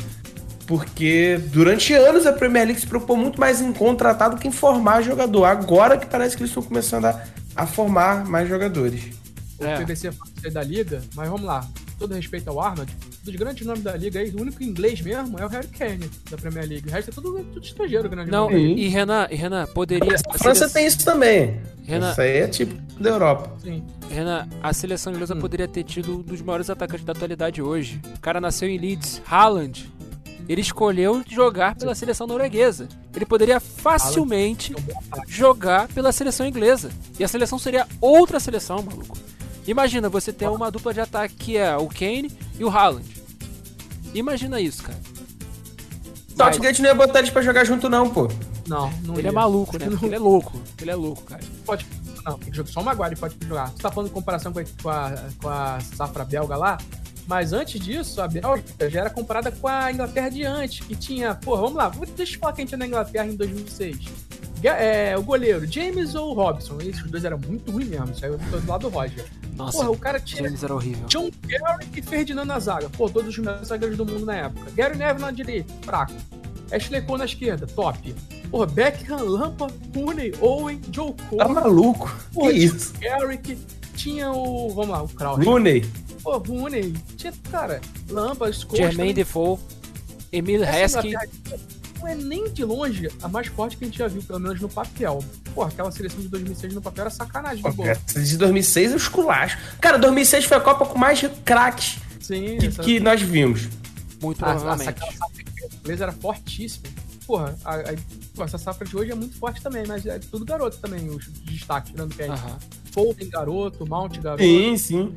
Porque durante anos a Premier League se preocupou muito mais em contratar do que em formar jogador. Agora que parece que eles estão começando a, a formar mais jogadores. O É. PVC sair da liga, mas vamos lá. Todo respeito ao Arnold, dos grandes nomes da liga aí, o único inglês mesmo é o Harry Kane da Premier League. O resto é tudo, tudo estrangeiro, grande Não, nome. e Renan, e Renan, poderia. A França tem isso também. Renan- Isso aí é tipo da Europa. Sim. Renan, a seleção inglesa Hum. poderia ter tido um dos maiores atacantes da atualidade hoje. O cara nasceu em Leeds, Haaland. Ele escolheu jogar pela seleção norueguesa. Ele poderia facilmente jogar pela seleção inglesa. E a seleção seria outra seleção, maluco. Imagina você ter uma dupla de ataque que é o Kane e o Haaland. Imagina isso, cara. Mas Southgate não ia botar eles pra jogar junto, não, pô. Não, não ele ia. é maluco, né? Não- Ele é louco. Ele é louco, cara. pode. Não, tem que jogar só o Maguire pode jogar. Você tá falando em comparação com a, com a, com a safra belga lá, mas antes disso, a Bélgica já era comparada com a Inglaterra de antes, que tinha. Pô, vamos lá, vou- deixa eu falar quem tinha na Inglaterra em 2006. Ga- É, o goleiro, James ou Robson? Esses dois eram muito ruins mesmo. Isso aí eu tô do lado do Roger. Nossa, Porra, o cara tinha James era horrível. John Gary e Ferdinand na zaga. Pô, todos os melhores zagueiros do mundo na época. Gary Neville na direita, fraco. Ashley Cole na esquerda, top. Porra, Beckham, Lampa, Rooney, Owen, Joe Cole. Tá maluco? Pô, que isso? Garrick, tinha o. Vamos lá, o Kraus. Rooney. Pô, Rooney. Tinha, cara, Lampa, Scholes. Jermaine Defoe, Emil Heskey. Não é nem de longe a mais forte que a gente já viu, pelo menos no papel. Pô, aquela seleção de 2006 no papel era sacanagem. Essa de 2006 é os esculacho. Cara, 2006 foi a Copa com mais craques Sim, que, que nós vimos. Muito a, provavelmente. aquela safra inglesa era fortíssima. Porra, a, a- pô, essa safra de hoje é muito forte também, mas é tudo garoto também, os destaques, tirando quem. Aham. Foden, garoto, Mount, garoto. Sim, sim.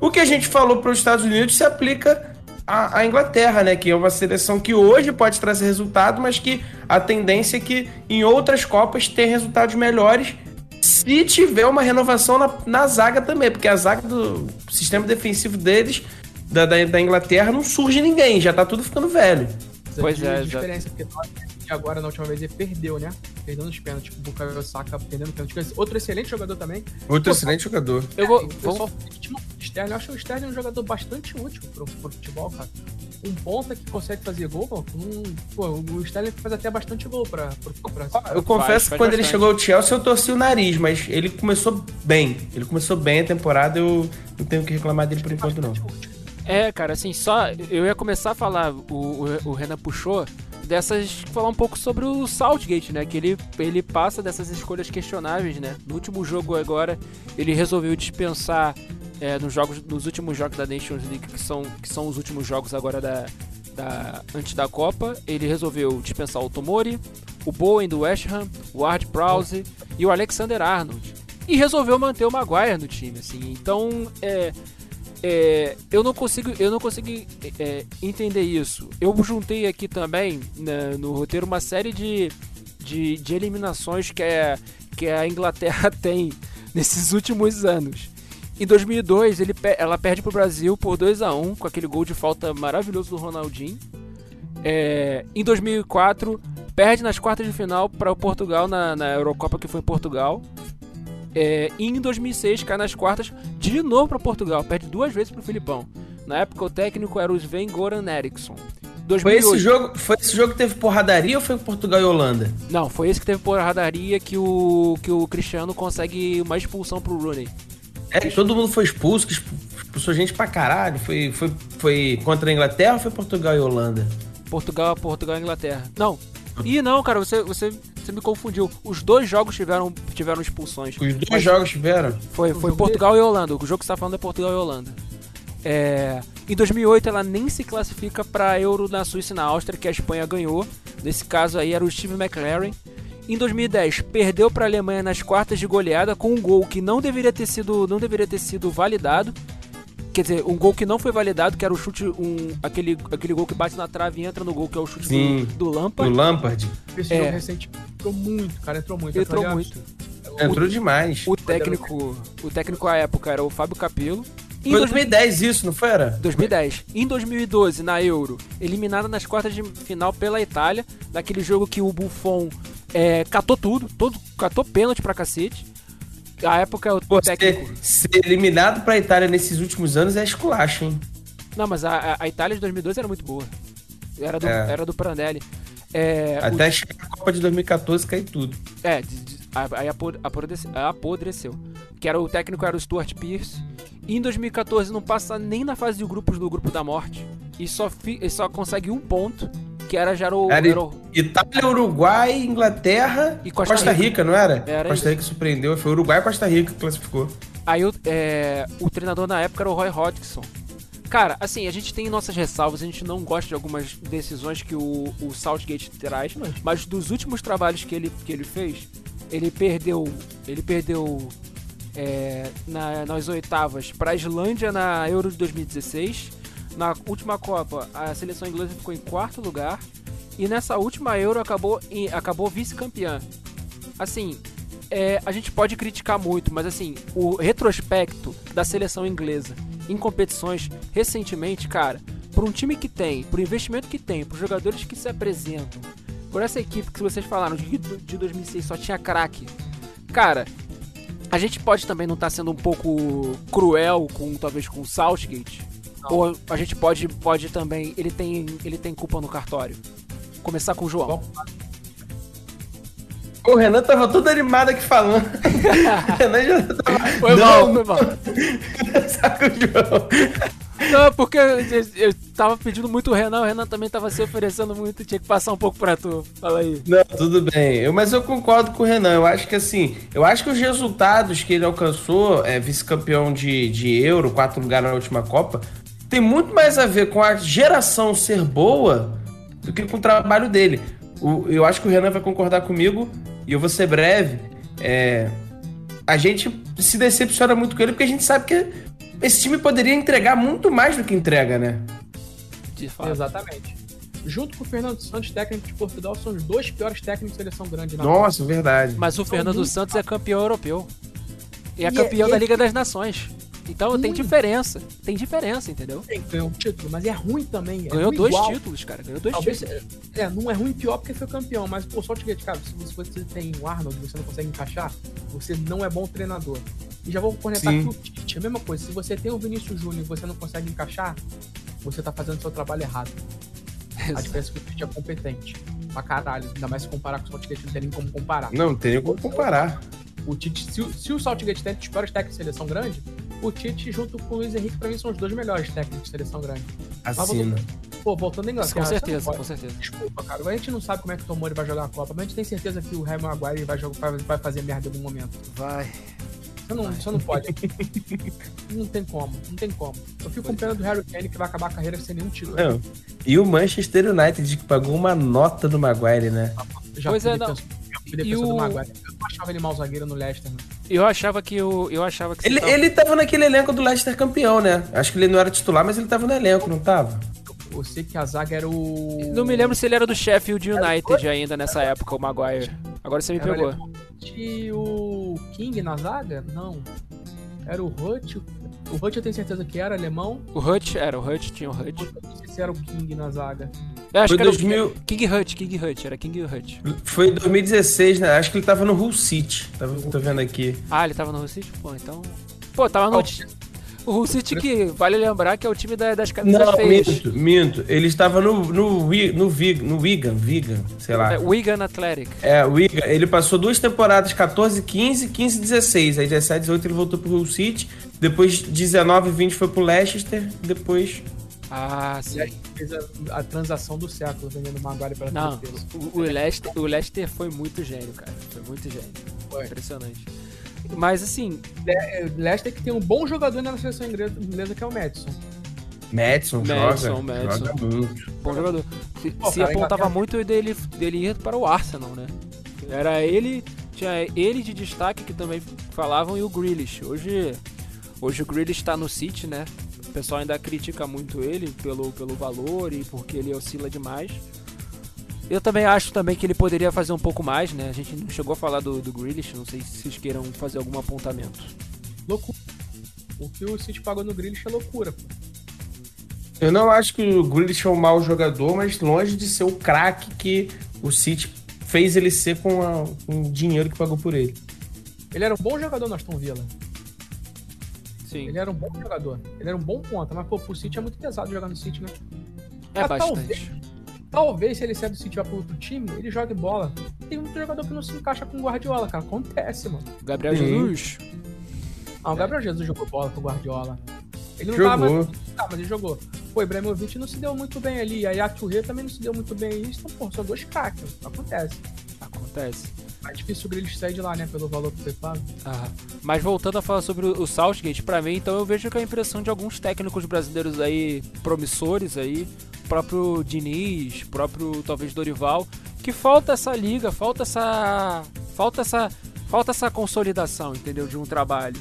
O que a gente falou para os Estados Unidos se aplica à, à Inglaterra, né? Que é uma seleção que hoje pode trazer resultado, mas que a tendência é que em outras Copas tenha resultados melhores se tiver uma renovação na, na zaga também, porque a zaga do sistema defensivo deles, da, da, da Inglaterra, não surge ninguém, já tá tudo ficando velho. Pois de, é, já- de agora, na última vez, ele perdeu, né? Perdendo os pênaltis, tipo, o Bukayo Saka perdendo pênaltis. Outro excelente jogador também. Outro Pô, excelente jogador. Eu vou. o pessoal estima o Sterling. Eu acho o Sterling um jogador bastante útil pro, pro futebol, cara. Um ponta que consegue fazer gol, pô, um, pô, o Sterling faz até bastante gol pra... pro, pra, Eu confesso faz que quando ele chegou ao Chelsea eu torci o nariz, mas ele começou bem. Ele começou bem a temporada, eu não tenho o que reclamar dele por enquanto não. É, cara, assim, só. Eu ia começar a falar, o, o, o Renan puxou, dessas. falar um pouco sobre o Southgate, né? Que ele, ele passa dessas escolhas questionáveis, né? No último jogo agora, ele resolveu dispensar é, nos, jogos, nos últimos jogos da Nations League, que são, que são os últimos jogos agora da, da, antes da Copa, ele resolveu dispensar o Tomori, o Bowen do West Ham, o Ward Prowse e o Alexander Arnold. E resolveu manter o Maguire no time, assim. Então, é, é, eu não consigo, eu não consigo é, entender isso. Eu juntei aqui também né, no roteiro uma série de, de, de eliminações que, é, que a Inglaterra (laughs) tem nesses últimos anos. Em 2002, ele, ela perde pro Brasil por 2 a 1 com aquele gol de falta maravilhoso do Ronaldinho. É, em 2004, perde nas quartas de final para o Portugal na, na Eurocopa que foi em Portugal. É, e em 2006 cai nas quartas de novo para Portugal, perde duas vezes para o Filipão. Na época o técnico era o Sven Goran Eriksson. Foi 2008, esse jogo, foi esse jogo que teve porradaria ou foi Portugal e Holanda? Não, foi esse que teve porradaria que o que o Cristiano consegue uma expulsão pro Rooney. É, todo mundo foi expulso, que expu- expulsou gente pra caralho. Foi, foi, foi contra a Inglaterra ou foi Portugal e Holanda? Portugal, Portugal e Inglaterra. Não. Ih, não, cara, você, você, você me confundiu. Os dois jogos tiveram, tiveram expulsões. Os dois jogos tiveram? Foi, foi Portugal e Holanda. O jogo que você tá falando é Portugal e Holanda. É, em 2008 ela nem se classifica para Euro na Suíça e na Áustria, que a Espanha ganhou. Nesse caso aí era o Steve McLaren. Em 2010 perdeu para a Alemanha nas quartas de goleada com um gol que não deveria ter sido, não deveria ter sido validado. Quer dizer, um gol que não foi validado, que era o chute, um, aquele, aquele gol que bate na trave e entra no gol, que é o chute Sim. do, do Do Lampard. Lampard. Esse É. jogo recente entrou muito, cara, entrou muito. Entrou muito. Entrou demais. O técnico, o técnico à época era o Fábio Capello. Em Foi 2000 2010 isso, não foi? Era? 2010. Em 2012, na Euro, eliminada nas quartas de final pela Itália, naquele jogo que o Buffon é, catou tudo, todo, catou pênalti pra cacete. A época o Pô, técnico. ser, ser eliminado pra Itália nesses últimos anos é esculacho, hein? Não, mas a, a- a Itália de 2012 era muito boa. Era do, É. era do Prandelli. É, o- Até chegar a Copa de 2014 cair tudo. É, aí apod- apodrece- apodreceu. Que era o técnico era o Stuart Pearce. E em 2014 não passa nem na fase de grupos do grupo da morte. E só, fi, e só consegue um ponto, que era já o, Era era o- Itália, Uruguai, Inglaterra E e Costa Costa, Rica. Rica. não era? Era Costa Rica surpreendeu. Foi Uruguai e Costa Rica que classificou. Aí o, é, o treinador na época era o Roy Hodgson. Cara, assim, a gente tem nossas ressalvas, a gente não gosta de algumas decisões que o, o Southgate traz, mas dos últimos trabalhos que ele, que ele fez, ele perdeu. Ele perdeu é, na- nas oitavas para a Islândia na Euro de 2016. Na última Copa, a seleção inglesa ficou em quarto lugar. E nessa última Euro acabou, em- acabou vice-campeã. Assim, é, a gente pode criticar muito, mas assim, o retrospecto da seleção inglesa em competições recentemente, cara, por um time que tem, por investimento que tem, por jogadores que se apresentam, por essa equipe que vocês falaram de, de 2006 só tinha craque, cara, a gente pode também não estar sendo um pouco cruel com talvez com o Southgate, Não. ou a gente pode, pode também, ele tem, ele tem culpa no cartório. Começar com o João. Vamos O Renan tava todo animado aqui falando. o (laughs) Renan já tava. Foi não, mal. (laughs) saco o João. Não, porque eu, eu- eu tava pedindo muito o Renan, o Renan também tava se oferecendo muito, tinha que passar um pouco pra tu. Fala aí. Não, tudo bem. Eu, mas eu concordo com o Renan. Eu acho que assim, eu acho que os resultados que ele alcançou, é vice-campeão de, de Euro, quatro lugares na última Copa, tem muito mais a ver com a geração ser boa do que com o trabalho dele. O- eu acho que o Renan vai concordar comigo, e eu vou ser breve. É, a gente se decepciona muito com ele porque a gente sabe que esse time poderia entregar muito mais do que entrega, né? De fato. Exatamente. Junto com o Fernando Santos, técnico de Portugal, são os dois piores técnicos de seleção grande na Nossa, verdade. Mas o Fernando Santos é campeão europeu. E é E é- campeão e da é- Liga das Nações. Então tem diferença. Tem diferença, entendeu? Tem, ganhou um título, mas é ruim também. é Ganhou ruim dois igual. títulos, cara. Ganhou dois Talvez, títulos. é, não é ruim pior porque foi campeão, mas pô, só te cara, se você- você tem o Arnold e você não consegue encaixar, você não é bom treinador. E já vou cornetar Sim. aqui o Tite, a mesma coisa, se você tem o Vinícius Júnior e você não consegue encaixar, você tá fazendo seu trabalho errado. A diferença é que o Tite é competente. Pra caralho, ainda mais se comparar com o Saltgate, não tem nem como comparar. Não, tem nem como comparar. O Tite, se, o- se o Saltgate tem os piores técnicos de seleção grande, o Tite junto com o Luiz Henrique, pra mim, são os dois melhores técnicos de seleção grande. Assina. Pô, voltando à Inglaterra. Com não certeza, com certeza. Desculpa, cara. A gente não sabe como é que o Tomori vai jogar a Copa, mas a gente tem certeza que o Harry Maguire vai, jogar, vai, fazer merda em algum momento. Vai. Você não, você não pode. (laughs) não tem como, não tem como. Eu fico com pena do Harry Kane que vai acabar a carreira sem nenhum título. Não. E o Manchester United que pagou uma nota no Maguire, né? Eu já Pois é, não. fui E do o- Maguire. Eu não achava ele mau zagueiro no Leicester. né? Eu achava que o. Eu achava que Ele, tava- ele tava naquele elenco do Leicester campeão, né? Acho que ele não era titular, mas ele tava no elenco, não tava? Eu sei que a zaga era o. Não me lembro se ele era do Sheffield United ainda nessa época, o Maguire. Agora você me Era pegou. E o King na zaga? Não. Era o Hut. O Hut eu tenho certeza que era alemão. O Hutch, era o Hutch, tinha o Hutch. Eu não sei se era o King na zaga. Eu acho Foi que era 2000 o King Hutch, King Hutch, era King Hutch. Foi em 2016, né? Acho que ele tava no Hull City. Tava, tô vendo aqui. Ah, ele tava no Hull City? Pô, então. Pô, tava no. O Hull City que, vale lembrar que é o time da- das camisas Não, feias. minto, minto. Ele estava no, no, no, Vig, no Wigan, Wigan, sei lá. É, Wigan Athletic. É, Wigan, ele passou duas temporadas, 14, 15, 15, 16. Aí 17, 18 ele voltou pro Hull City. Depois 19, 20 foi pro Leicester. Depois. Ah, sim. fez a, a transação do século vendendo o Maguire para Não, defesa. o, o, Leicester, o Leicester foi muito gênio, cara. Foi muito gênio. Foi. Impressionante. Mas assim, É, Leicester que tem um bom jogador na seleção inglesa, que é o Madison. Madison, Madison, joga. Madison. Joga muito. bom jogador. Se, Pô, se cara, apontava muito dele, dele ir para o Arsenal, né? Era ele, tinha ele de destaque que também falavam e o Grealish. Hoje, hoje o Grealish tá no City, né? O pessoal ainda critica muito ele pelo, pelo valor e porque ele oscila demais. Eu também acho também que ele poderia fazer um pouco mais, né? A gente não chegou a falar do, do Grealish, não sei se vocês queiram fazer algum apontamento. Loucura. O que o City pagou no Grealish é loucura, pô. Eu não acho que o Grealish é um mau jogador, mas longe de ser o craque que o City fez ele ser com, a- com o dinheiro que pagou por ele. Ele era um bom jogador no Aston Villa. Sim, Ele era um bom jogador. Ele era um bom ponta, mas pô, pro City é muito pesado jogar no City, né? é Ah, bastante. Talvez se ele sair do City e vai pro outro time, ele jogue bola. Tem muito jogador que não se encaixa com o Guardiola, cara. Acontece, mano. Gabriel Sim. Jesus. Ah, o Gabriel Jesus jogou bola com o Guardiola. Ele não Jogou. tava. Tá, mas ele jogou. Pô, o Ibrahimovic não se deu muito bem ali. A Yature também não se deu muito bem. Isso, então, pô, são dois craques. Acontece. Acontece. Mais difícil o Grealish sair de lá, né? Pelo valor que foi pago. Ah, mas voltando a falar sobre o Southgate, pra mim, então eu vejo que a impressão de alguns técnicos brasileiros aí, promissores aí, próprio Diniz, próprio talvez Dorival, que falta essa liga, falta essa. falta essa. falta essa consolidação, entendeu? De um trabalho.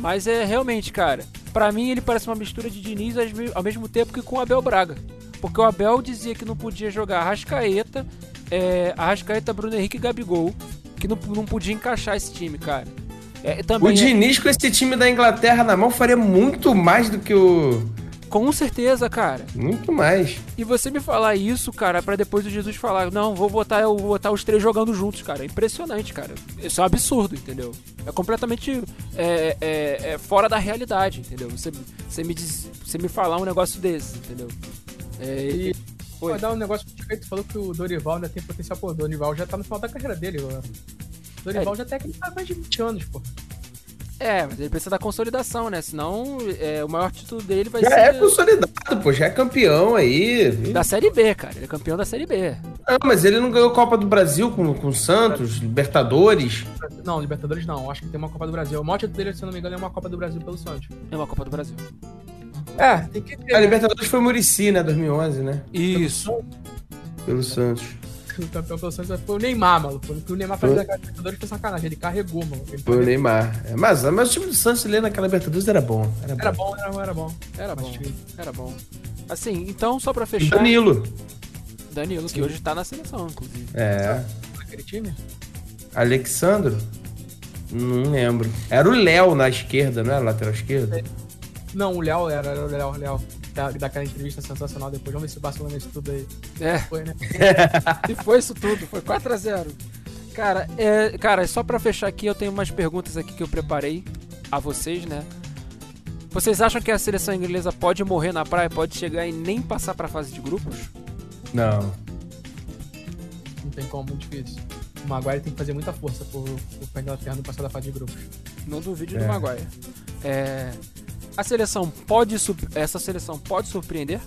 Mas é realmente, cara, pra mim ele parece uma mistura de Diniz ao me- ao mesmo tempo que com o Abel Braga. Porque o Abel dizia que não podia jogar Arrascaeta, é, Arrascaeta, Bruno Henrique e Gabigol, que não, não podia encaixar esse time, cara. É, também O é- Diniz com esse time da Inglaterra na mão faria muito mais do que o. Com certeza, cara. Muito mais. E você me falar isso, cara, pra depois o Jesus falar, não, vou botar, eu vou botar os três jogando juntos, cara. É impressionante, cara. Isso é um absurdo, entendeu? É completamente é, é- é fora da realidade, entendeu? Você, você, me diz, você me falar um negócio desse, entendeu? É, E Oi. Vou dar um negócio que tu falou que o Dorival ainda tem potencial. Pô, o Dorival já tá no final da carreira dele. O Dorival já tem aquele cara mais de 20 anos, pô. é, mas ele precisa da consolidação, né? Senão é, o maior título dele vai Já ser é consolidado, pô, já é campeão aí. da Série B, cara. Ele é campeão da Série B. Não, mas ele não ganhou Copa do Brasil com, com o Santos, Libertadores. Não, Libertadores não. Acho que tem uma Copa do Brasil. O maior título dele, se eu não me engano, é uma Copa do Brasil pelo Santos. É uma Copa do Brasil. É, tem que ter. A Libertadores foi Murici, né? 2011, né? Isso. Pelo Santos. O campeão pelo Santos foi o Neymar, maluco. O que o Neymar fez Foi. naquela Libertadores foi sacanagem. Ele carregou, mano. Ele Foi o Neymar. É, Mas, mas o time do Santos ali naquela Libertadores era bom. Era, Era bom. bom, era bom, era bom. Era bom. tinha- Era bom. Assim, então só pra E fechar. Danilo. Danilo, que hoje tá na seleção, inclusive. É. Aquele time? Alexandro? Não lembro. Era o Léo na esquerda, não era? Lateral esquerda? Não, o Léo era, era o Léo, o Léo. Da, daquela entrevista sensacional depois. Vamos ver se o Barcelona isso tudo aí. É, Foi, né? (laughs) e foi isso tudo, foi 4x0. Cara, é, cara, só pra fechar aqui, eu tenho umas perguntas aqui que eu preparei a vocês, né? Vocês acham que a seleção inglesa pode morrer na praia, pode chegar e nem passar pra fase de grupos? Não. Não tem como, muito difícil. O Maguire tem que fazer muita força por, por Inglaterra não passar da fase de grupos. Não duvide É. do Maguire. É, a seleção pode, essa seleção pode surpreender?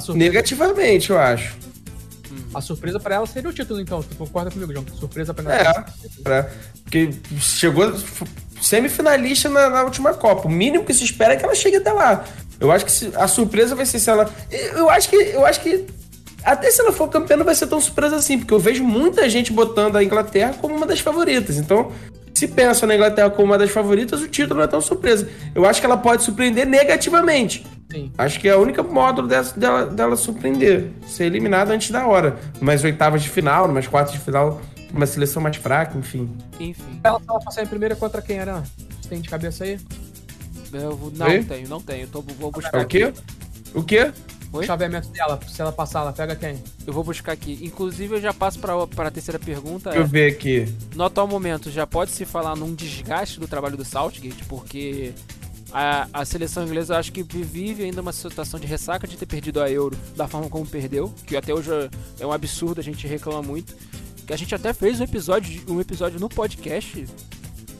Surpresa, Negativamente, eu acho. a surpresa pra ela seria o título, então. Tu concorda comigo, João? Surpresa pra Inglaterra. É. Pra, porque chegou semifinalista na, na última Copa. O mínimo que se espera é que ela chegue até lá. Eu acho que se- a surpresa vai ser se ela. Eu acho que. Eu acho que. Até se ela for campeã, não vai ser tão surpresa assim, porque eu vejo muita gente botando a Inglaterra como uma das favoritas. Então, se pensa na Inglaterra como uma das favoritas, o título não é tão surpresa. Eu acho que ela pode surpreender negativamente. Sim. Acho que é a única módulo dessa- dela, dela surpreender. Ser eliminada antes da hora. Umas oitavas de final, umas quartas de final, uma seleção mais fraca, enfim. Enfim, Ela tava passando em primeira contra quem, Aran? Você tem de cabeça aí? eu vou- não Oi? tenho, não tenho. Tô, vou É buscar o quê? aqui. O quê? Oi? O chaveamento dela, se ela passar, ela pega quem? Eu vou buscar aqui. Inclusive, eu já passo pra, pra terceira pergunta. Deixa eu É, ver aqui. no atual momento, já pode se falar num desgaste do trabalho do Southgate, porque a, a seleção inglesa eu acho que vive ainda uma situação de ressaca de ter perdido a Euro da forma como perdeu, que até hoje é um absurdo, a gente reclama muito. Que a gente até fez um episódio, um episódio no podcast.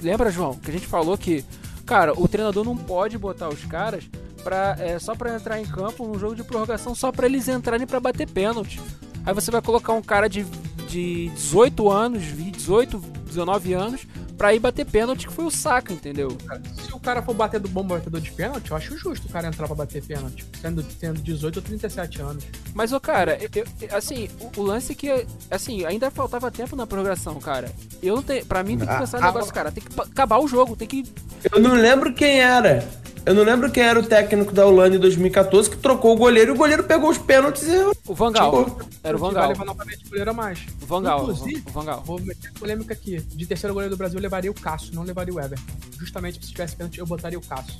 Lembra, João? Que a gente falou que, cara, o treinador não pode botar os caras pra, é, só pra entrar em campo num jogo de prorrogação, só pra eles entrarem pra bater pênalti. Aí você vai colocar um cara de, de 18 anos, 18, 19 anos, pra ir bater pênalti, que foi o Saka, entendeu? Se o cara for bater do bom batedor de pênalti, eu acho justo o cara entrar pra bater pênalti. Sendo, tendo 18 ou 37 anos. Mas, ô, cara, eu- eu- assim, o, o lance é que, assim, ainda faltava tempo na prorrogação, cara. Eu não tenho, pra mim tem que Ah, pensar no ah, negócio, cara, tem que acabar o jogo, tem que... Eu não lembro quem era. Eu não lembro quem era o técnico da Holanda em 2014 que trocou o goleiro e o goleiro pegou os pênaltis e. O Vangal, era o que vai Vangal, levar novamente o goleiro a mais. O Vangal, Inclusive, o Vangal. Vou meter polêmica aqui. De terceiro goleiro do Brasil, eu levaria o Cássio, não levaria o Everton. Justamente se tivesse pênalti, eu botaria o Cássio.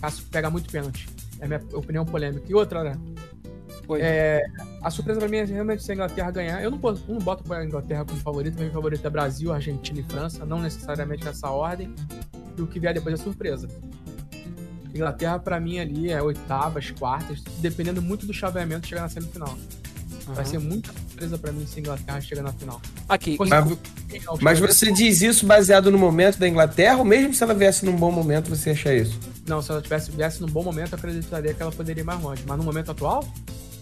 Cássio pega muito pênalti. É a minha opinião polêmica. E outra, né? É, a surpresa pra mim é realmente se a Inglaterra ganhar. Eu não, boto- não boto a Inglaterra como favorita. Meu favorito é Brasil, Argentina e França. Não necessariamente nessa ordem. E o que vier depois é surpresa. Inglaterra, pra mim, ali é oitavas, quartas, dependendo muito do chaveamento chegar na semifinal. Vai ser muita surpresa pra mim se a Inglaterra chega na final. Aqui, Mas- Mas, mas você diz isso baseado no momento da Inglaterra, ou mesmo se ela viesse num bom momento, você acha isso? Não, se ela tivesse, viesse num bom momento, eu acreditaria que ela poderia ir mais longe. Mas no momento atual,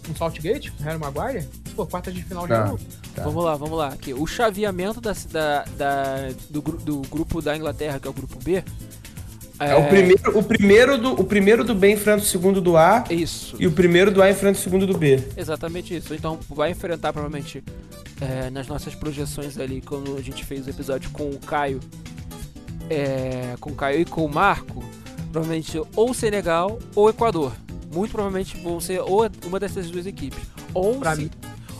um Saltgate, um Harry Maguire, pô, quarta de final já Tá. não. Tá. Vamos lá, vamos lá. Aqui, o chaveamento da, da, da- do, do grupo da Inglaterra, que é o grupo B. É, o, primeiro, o, primeiro do, o primeiro do B enfrenta o segundo do A, Isso, e o primeiro do A enfrenta o segundo do B. exatamente isso. Então vai enfrentar provavelmente é, nas nossas projeções ali, quando a gente fez o episódio com o Caio, é, com o Caio e com o Marco, provavelmente ou Senegal ou Equador. Muito provavelmente vão ser ou uma dessas duas equipes. Ou Pra se, mim.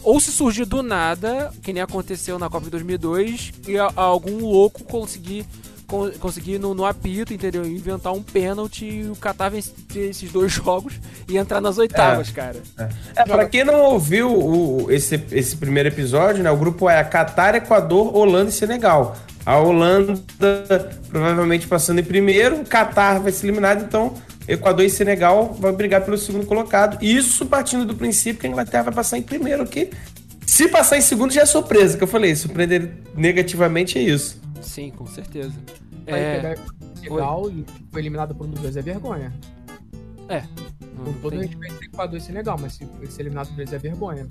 ou se surgir do nada, que nem aconteceu na Copa de 2002, e a- algum louco conseguir con- conseguir no, no apito, entendeu? Inventar um pênalti e o Qatar vencer esses dois (laughs) jogos e entrar nas oitavas, cara. É, pra quem não ouviu o- esse, esse primeiro episódio, né? O grupo é Catar, Equador, Holanda e Senegal. A Holanda provavelmente passando em primeiro, o Catar vai ser eliminado, então Equador e Senegal vão brigar pelo segundo colocado. Isso partindo do princípio que a Inglaterra vai passar em primeiro, que se passar em segundo já é surpresa, que eu falei, surpreender negativamente é isso. Sim, com certeza. Aí É, pegar legal e foi eliminado por um dos dois é vergonha. não Com todo tem- respeito, Equador e Senegal, mas se ser eliminado por eles é vergonha.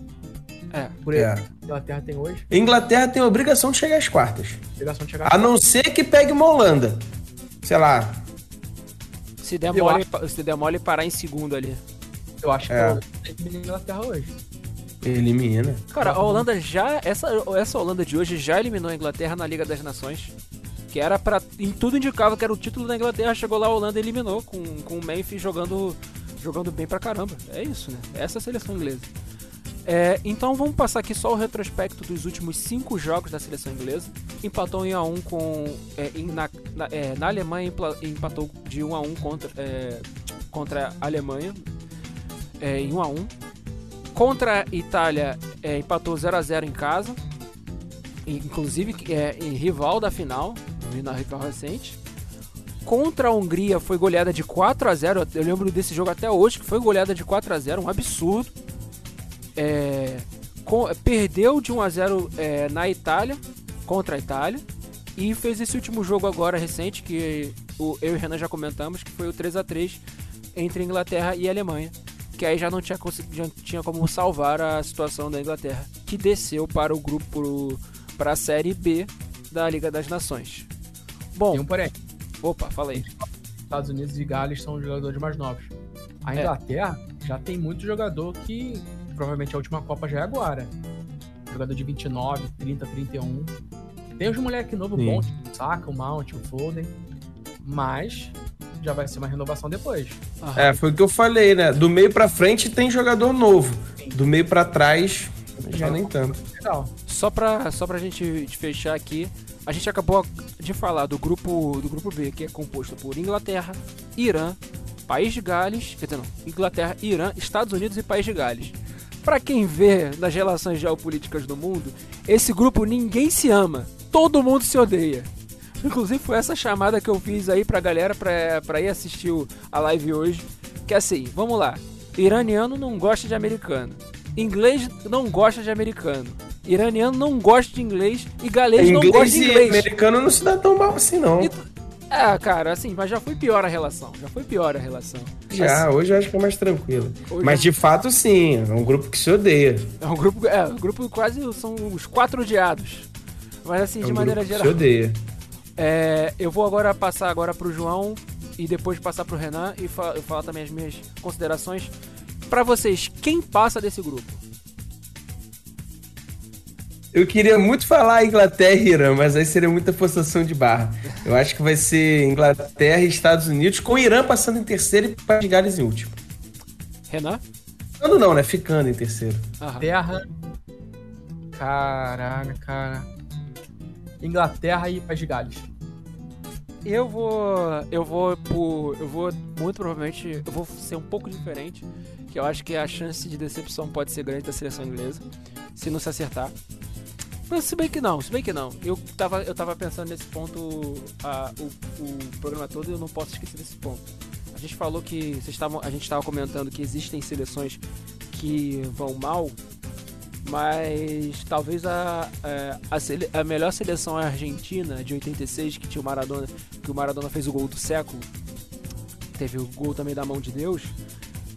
é. Por É. exemplo, Inglaterra tem hoje, Inglaterra tem a obrigação de chegar às quartas. a obrigação de chegar A não ser que pegue uma Holanda. Sei lá, Se der, mole, se der mole parar em segundo ali. Eu acho que É. a Inglaterra hoje. Elimina. Cara, a Holanda já. Essa, essa Holanda de hoje já eliminou a Inglaterra na Liga das Nações. Que era pra. Em tudo indicava que era o título da Inglaterra. Chegou lá a Holanda e eliminou. Com, com o Memphis jogando, jogando bem pra caramba. É isso, né? Essa é a seleção inglesa. É, então vamos passar aqui só o retrospecto dos últimos cinco jogos da seleção inglesa. Empatou em 1x1 com. é, em- na, na, é, na Alemanha empatou de 1x1 contra, é, contra a Alemanha. É, em 1x1. Contra a Itália, é, empatou 0x0 em casa. Inclusive, é em rival da final, na rival recente. Contra a Hungria foi goleada de 4 a 0 Eu lembro desse jogo até hoje, que foi goleada de 4 a 0 um absurdo. É, com- perdeu de 1 a 0 é, na Itália, contra a Itália. E fez esse último jogo agora recente, que o, eu e o Renan já comentamos, que foi o 3 a 3 entre Inglaterra e Alemanha que aí já não tinha, já tinha como salvar a situação da Inglaterra, que desceu para o grupo para a série B da Liga das Nações. Bom, Tem um porém. opa, fala aí. Estados Unidos e Gales são os jogadores mais novos. A É. Inglaterra já tem muito jogador que provavelmente a última Copa já é agora. Jogador de 29, 30, 31. Tem uns moleque novo Sim. bom, tipo o Saka, o Mount, o Foden. Mas já vai ser uma renovação depois. Aham. É, foi o que eu falei, né? Do meio pra frente tem jogador novo. Do meio pra trás, já nem tanto. Legal. Só pra, só pra gente fechar aqui, a gente acabou de falar do grupo, do grupo B, que é composto por Inglaterra, Irã, País de Gales, quer dizer, não, Inglaterra, Irã, Estados Unidos e País de Gales. Pra quem vê nas relações geopolíticas do mundo, esse grupo ninguém se ama, todo mundo se odeia. Inclusive foi essa chamada que eu fiz aí pra galera pra, pra ir assistir o- a live hoje. Que é assim, vamos lá. Iraniano não gosta de americano. Inglês não gosta de americano. Iraniano não gosta de inglês e galês não gosta Inglês de e inglês. americano não se dá tão mal assim, não. E É, cara, assim, mas já foi pior a relação. Já foi pior a relação. Já, hoje eu acho que é mais tranquilo. Mas de fato, sim, é um grupo que se odeia. É um grupo, é, um grupo quase são os quatro odiados. Mas assim, É um de maneira grupo que geral. se odeia. É, eu vou agora passar agora pro João e depois passar pro Renan e fa falar também as minhas considerações. Pra vocês, quem passa desse grupo? Eu queria muito falar Inglaterra e Irã, mas aí seria muita forçação de barra. Eu acho que vai ser Inglaterra e Estados Unidos, com o Irã passando em terceiro e País de Gales em último. Renan? Ficando não, né? Ficando em terceiro. Aham. Terra. Caraca, cara. Inglaterra e País de Gales. Eu vou. Eu vou por. Eu vou muito provavelmente. Eu vou ser um pouco diferente. Que eu acho que a chance de decepção pode ser grande da seleção inglesa. Se não se acertar. Mas se bem que não, se bem que não. Eu tava, eu tava pensando nesse ponto a, o, o programa todo e eu não posso esquecer desse ponto. A gente falou que. Vocês estavam, a gente estava comentando que existem seleções que vão mal. Mas talvez a, a, a, sele, a, melhor seleção argentina de 86, que tinha o Maradona, que o Maradona fez o gol do século, teve o gol também da mão de Deus.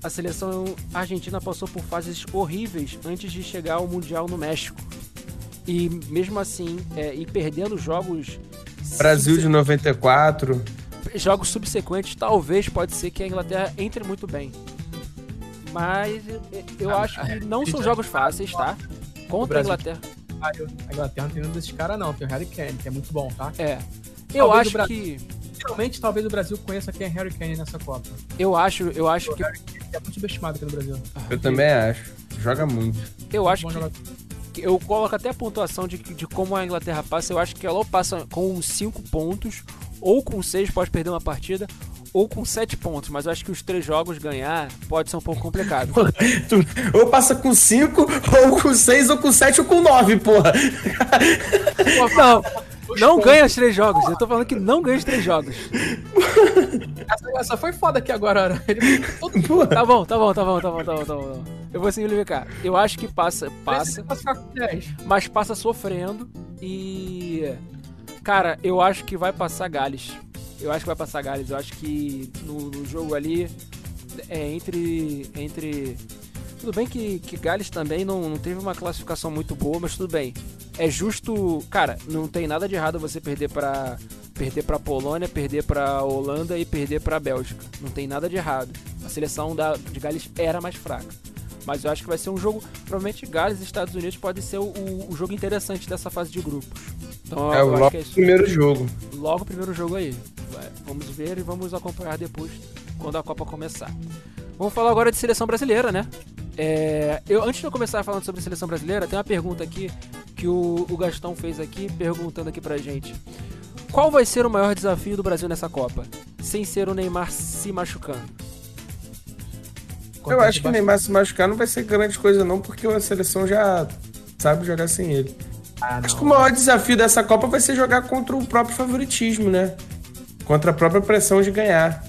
A seleção argentina passou por fases horríveis antes de chegar ao Mundial no México. E mesmo assim, é, e perdendo jogos. Brasil de 94. Jogos subsequentes, talvez pode ser que a Inglaterra entre muito bem. Mas eu ah, acho que (laughs) não são jogos fáceis, tá? Contra a Inglaterra. A Inglaterra não tem nenhum desses caras, não. Tem o Harry Kane, que é muito bom, tá? É. Eu talvez acho que. Realmente, talvez o Brasil conheça quem é Harry Kane nessa Copa. Eu acho, eu acho o que. Harry Kane é muito subestimado aqui no Brasil. Eu também acho. Joga muito. Eu acho que. Eu coloco até a pontuação de, de como a Inglaterra passa. Eu acho que ela ou passa com 5 pontos, ou com 6 pode perder uma partida, ou com 7 pontos, mas eu acho que os três jogos ganhar pode ser um pouco complicado. (laughs) ou passa com 5, ou com 6, ou com 7, ou com 9, porra. Não, não ganha os três jogos. Eu tô falando que não ganha os três jogos. Essa, essa foi foda aqui agora. Tá bom, tá bom, tá bom, tá bom, tá bom, tá bom. Eu vou simplificar. Eu acho que passa, passa, mas passa sofrendo e cara, eu acho que vai passar Gales. Eu acho que vai passar Gales. Eu acho que no, no jogo ali, é, entre. entre tudo bem que, que Gales também não, não teve uma classificação muito boa, mas tudo bem. É justo. Cara, não tem nada de errado você perder para perder para Polônia, perder para Holanda e perder para Bélgica. Não tem nada de errado. A seleção da, de Gales era mais fraca. Mas eu acho que vai ser um jogo. Provavelmente Gales e Estados Unidos pode ser o, o, jogo interessante dessa fase de grupos. Então, é logo é o primeiro jogo. Logo o primeiro jogo aí. Vamos ver e vamos acompanhar depois quando a Copa começar. Vamos falar agora de seleção brasileira, né? É, eu, antes de eu começar falando sobre a seleção brasileira, tem uma pergunta aqui que o, o Gastão fez aqui, perguntando aqui pra gente. Qual vai ser o maior desafio do Brasil nessa Copa? Sem ser o Neymar se machucando. Eu acho que o Neymar se machucar não vai ser grande coisa não, porque a seleção já sabe jogar sem ele. Ah, acho que o maior desafio dessa Copa vai ser jogar contra o próprio favoritismo, né? contra a própria pressão de ganhar.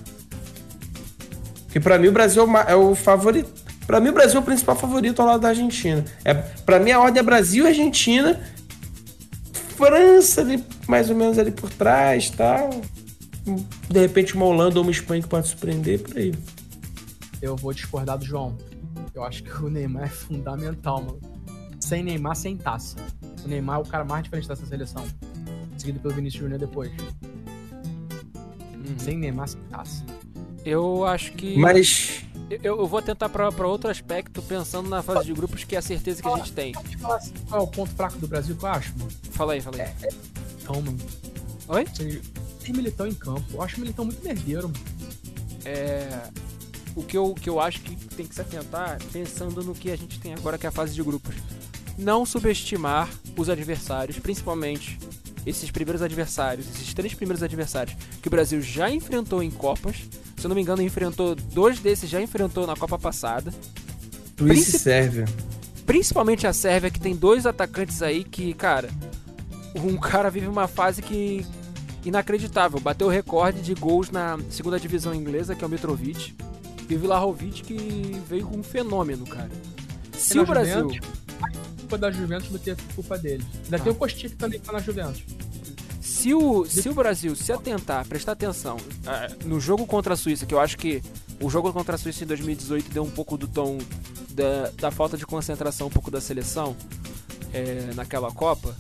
Que para mim o Brasil é o favorito. Para mim o Brasil é o principal favorito ao lado da Argentina. É, para mim a ordem é Brasil, Argentina, França ali mais ou menos ali por trás, tal. De repente uma Holanda ou uma Espanha que pode surpreender por aí. Eu vou discordar do João. Eu acho que o Neymar é fundamental, mano. Sem Neymar, sem taça. O Neymar é o cara mais diferente dessa seleção. Seguido pelo Vinícius Júnior depois. Uhum. Sem Neymar, sem taça. Eu acho que. Mas. Eu, eu vou tentar para outro aspecto, pensando na fase de grupos, que é a certeza que a gente tem. Assim, qual é o ponto fraco do Brasil que eu acho, mano? Fala aí, fala aí. É, é... Então, mano. Oi? Tem Militão em campo. Eu acho o Militão muito merdeiro, mano. É. O que eu, que eu acho que tem que se atentar, pensando no que a gente tem agora, que é a fase de grupos. Não subestimar os adversários, principalmente esses primeiros adversários, esses três primeiros adversários que o Brasil já enfrentou em Copas. Se eu não me engano, enfrentou dois desses, já enfrentou na Copa passada. Suíça e Sérvia. Principalmente a Sérvia, que tem dois atacantes aí que, cara, um (laughs) cara vive uma fase que inacreditável. Bateu o recorde de gols na segunda divisão inglesa, que é o Mitrovic. E o Vlahovic, que veio com um fenômeno, cara. Se o Brasil... Juventus culpa da Juventus do que culpa dele. Ainda ah. tem o também que tá na Juventus. Se o, se o Brasil se atentar, prestar atenção uh, no jogo contra a Suíça, que eu acho que o jogo contra a Suíça em 2018 deu um pouco do tom da, da falta de concentração um pouco da seleção é, naquela Copa,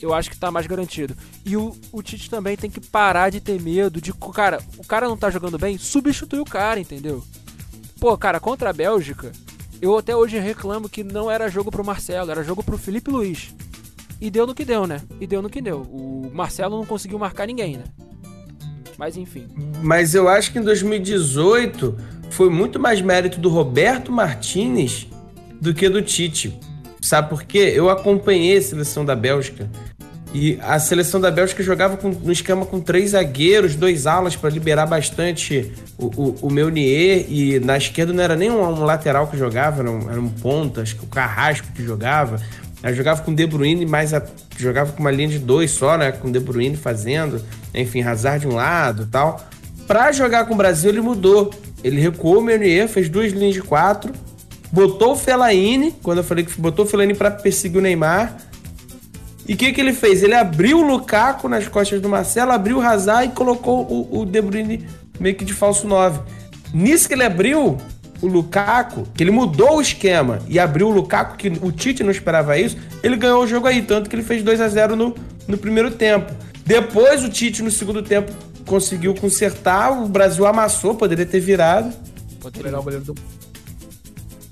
eu acho que tá mais garantido. E o, o Tite também tem que parar de ter medo de. Cara, o cara não tá jogando bem, substitui o cara, entendeu? Pô, cara, contra a Bélgica, eu até hoje reclamo que não era jogo pro Marcelo, era jogo pro Felipe Luiz. E deu no que deu, né? E deu no que deu. O Marcelo não conseguiu marcar ninguém, né? Mas enfim. Mas eu acho que em 2018 foi muito mais mérito do Roberto Martinez do que do Tite. Sabe por quê? Eu acompanhei a seleção da Bélgica e a seleção da Bélgica jogava com, no esquema com três zagueiros, dois alas para liberar bastante o, o, o Meunier. E na esquerda não era nem um, um lateral que jogava, era um, era um ponta, acho que o Carrasco que jogava. Aí jogava com De Bruyne, mas a, jogava com uma linha de dois só, né? Com De Bruyne fazendo, enfim, Hazard de um lado tal. Para jogar com o Brasil, ele mudou. Ele recuou o Meunier, fez duas linhas de quatro botou o Fellaini, quando eu falei que botou o Fellaini para perseguir o Neymar. E o que, que ele fez? Ele abriu o Lukaku nas costas do Marcelo, abriu o Hazard e colocou o, o De Bruyne meio que de falso 9. Nisso que ele abriu o Lukaku, que ele mudou o esquema e abriu o Lukaku, que o Tite não esperava isso, ele ganhou o jogo aí, tanto que ele fez 2 a 0 no, no primeiro tempo. Depois o Tite, no segundo tempo, conseguiu consertar, o Brasil amassou, poderia ter virado. Poderia. o goleiro do...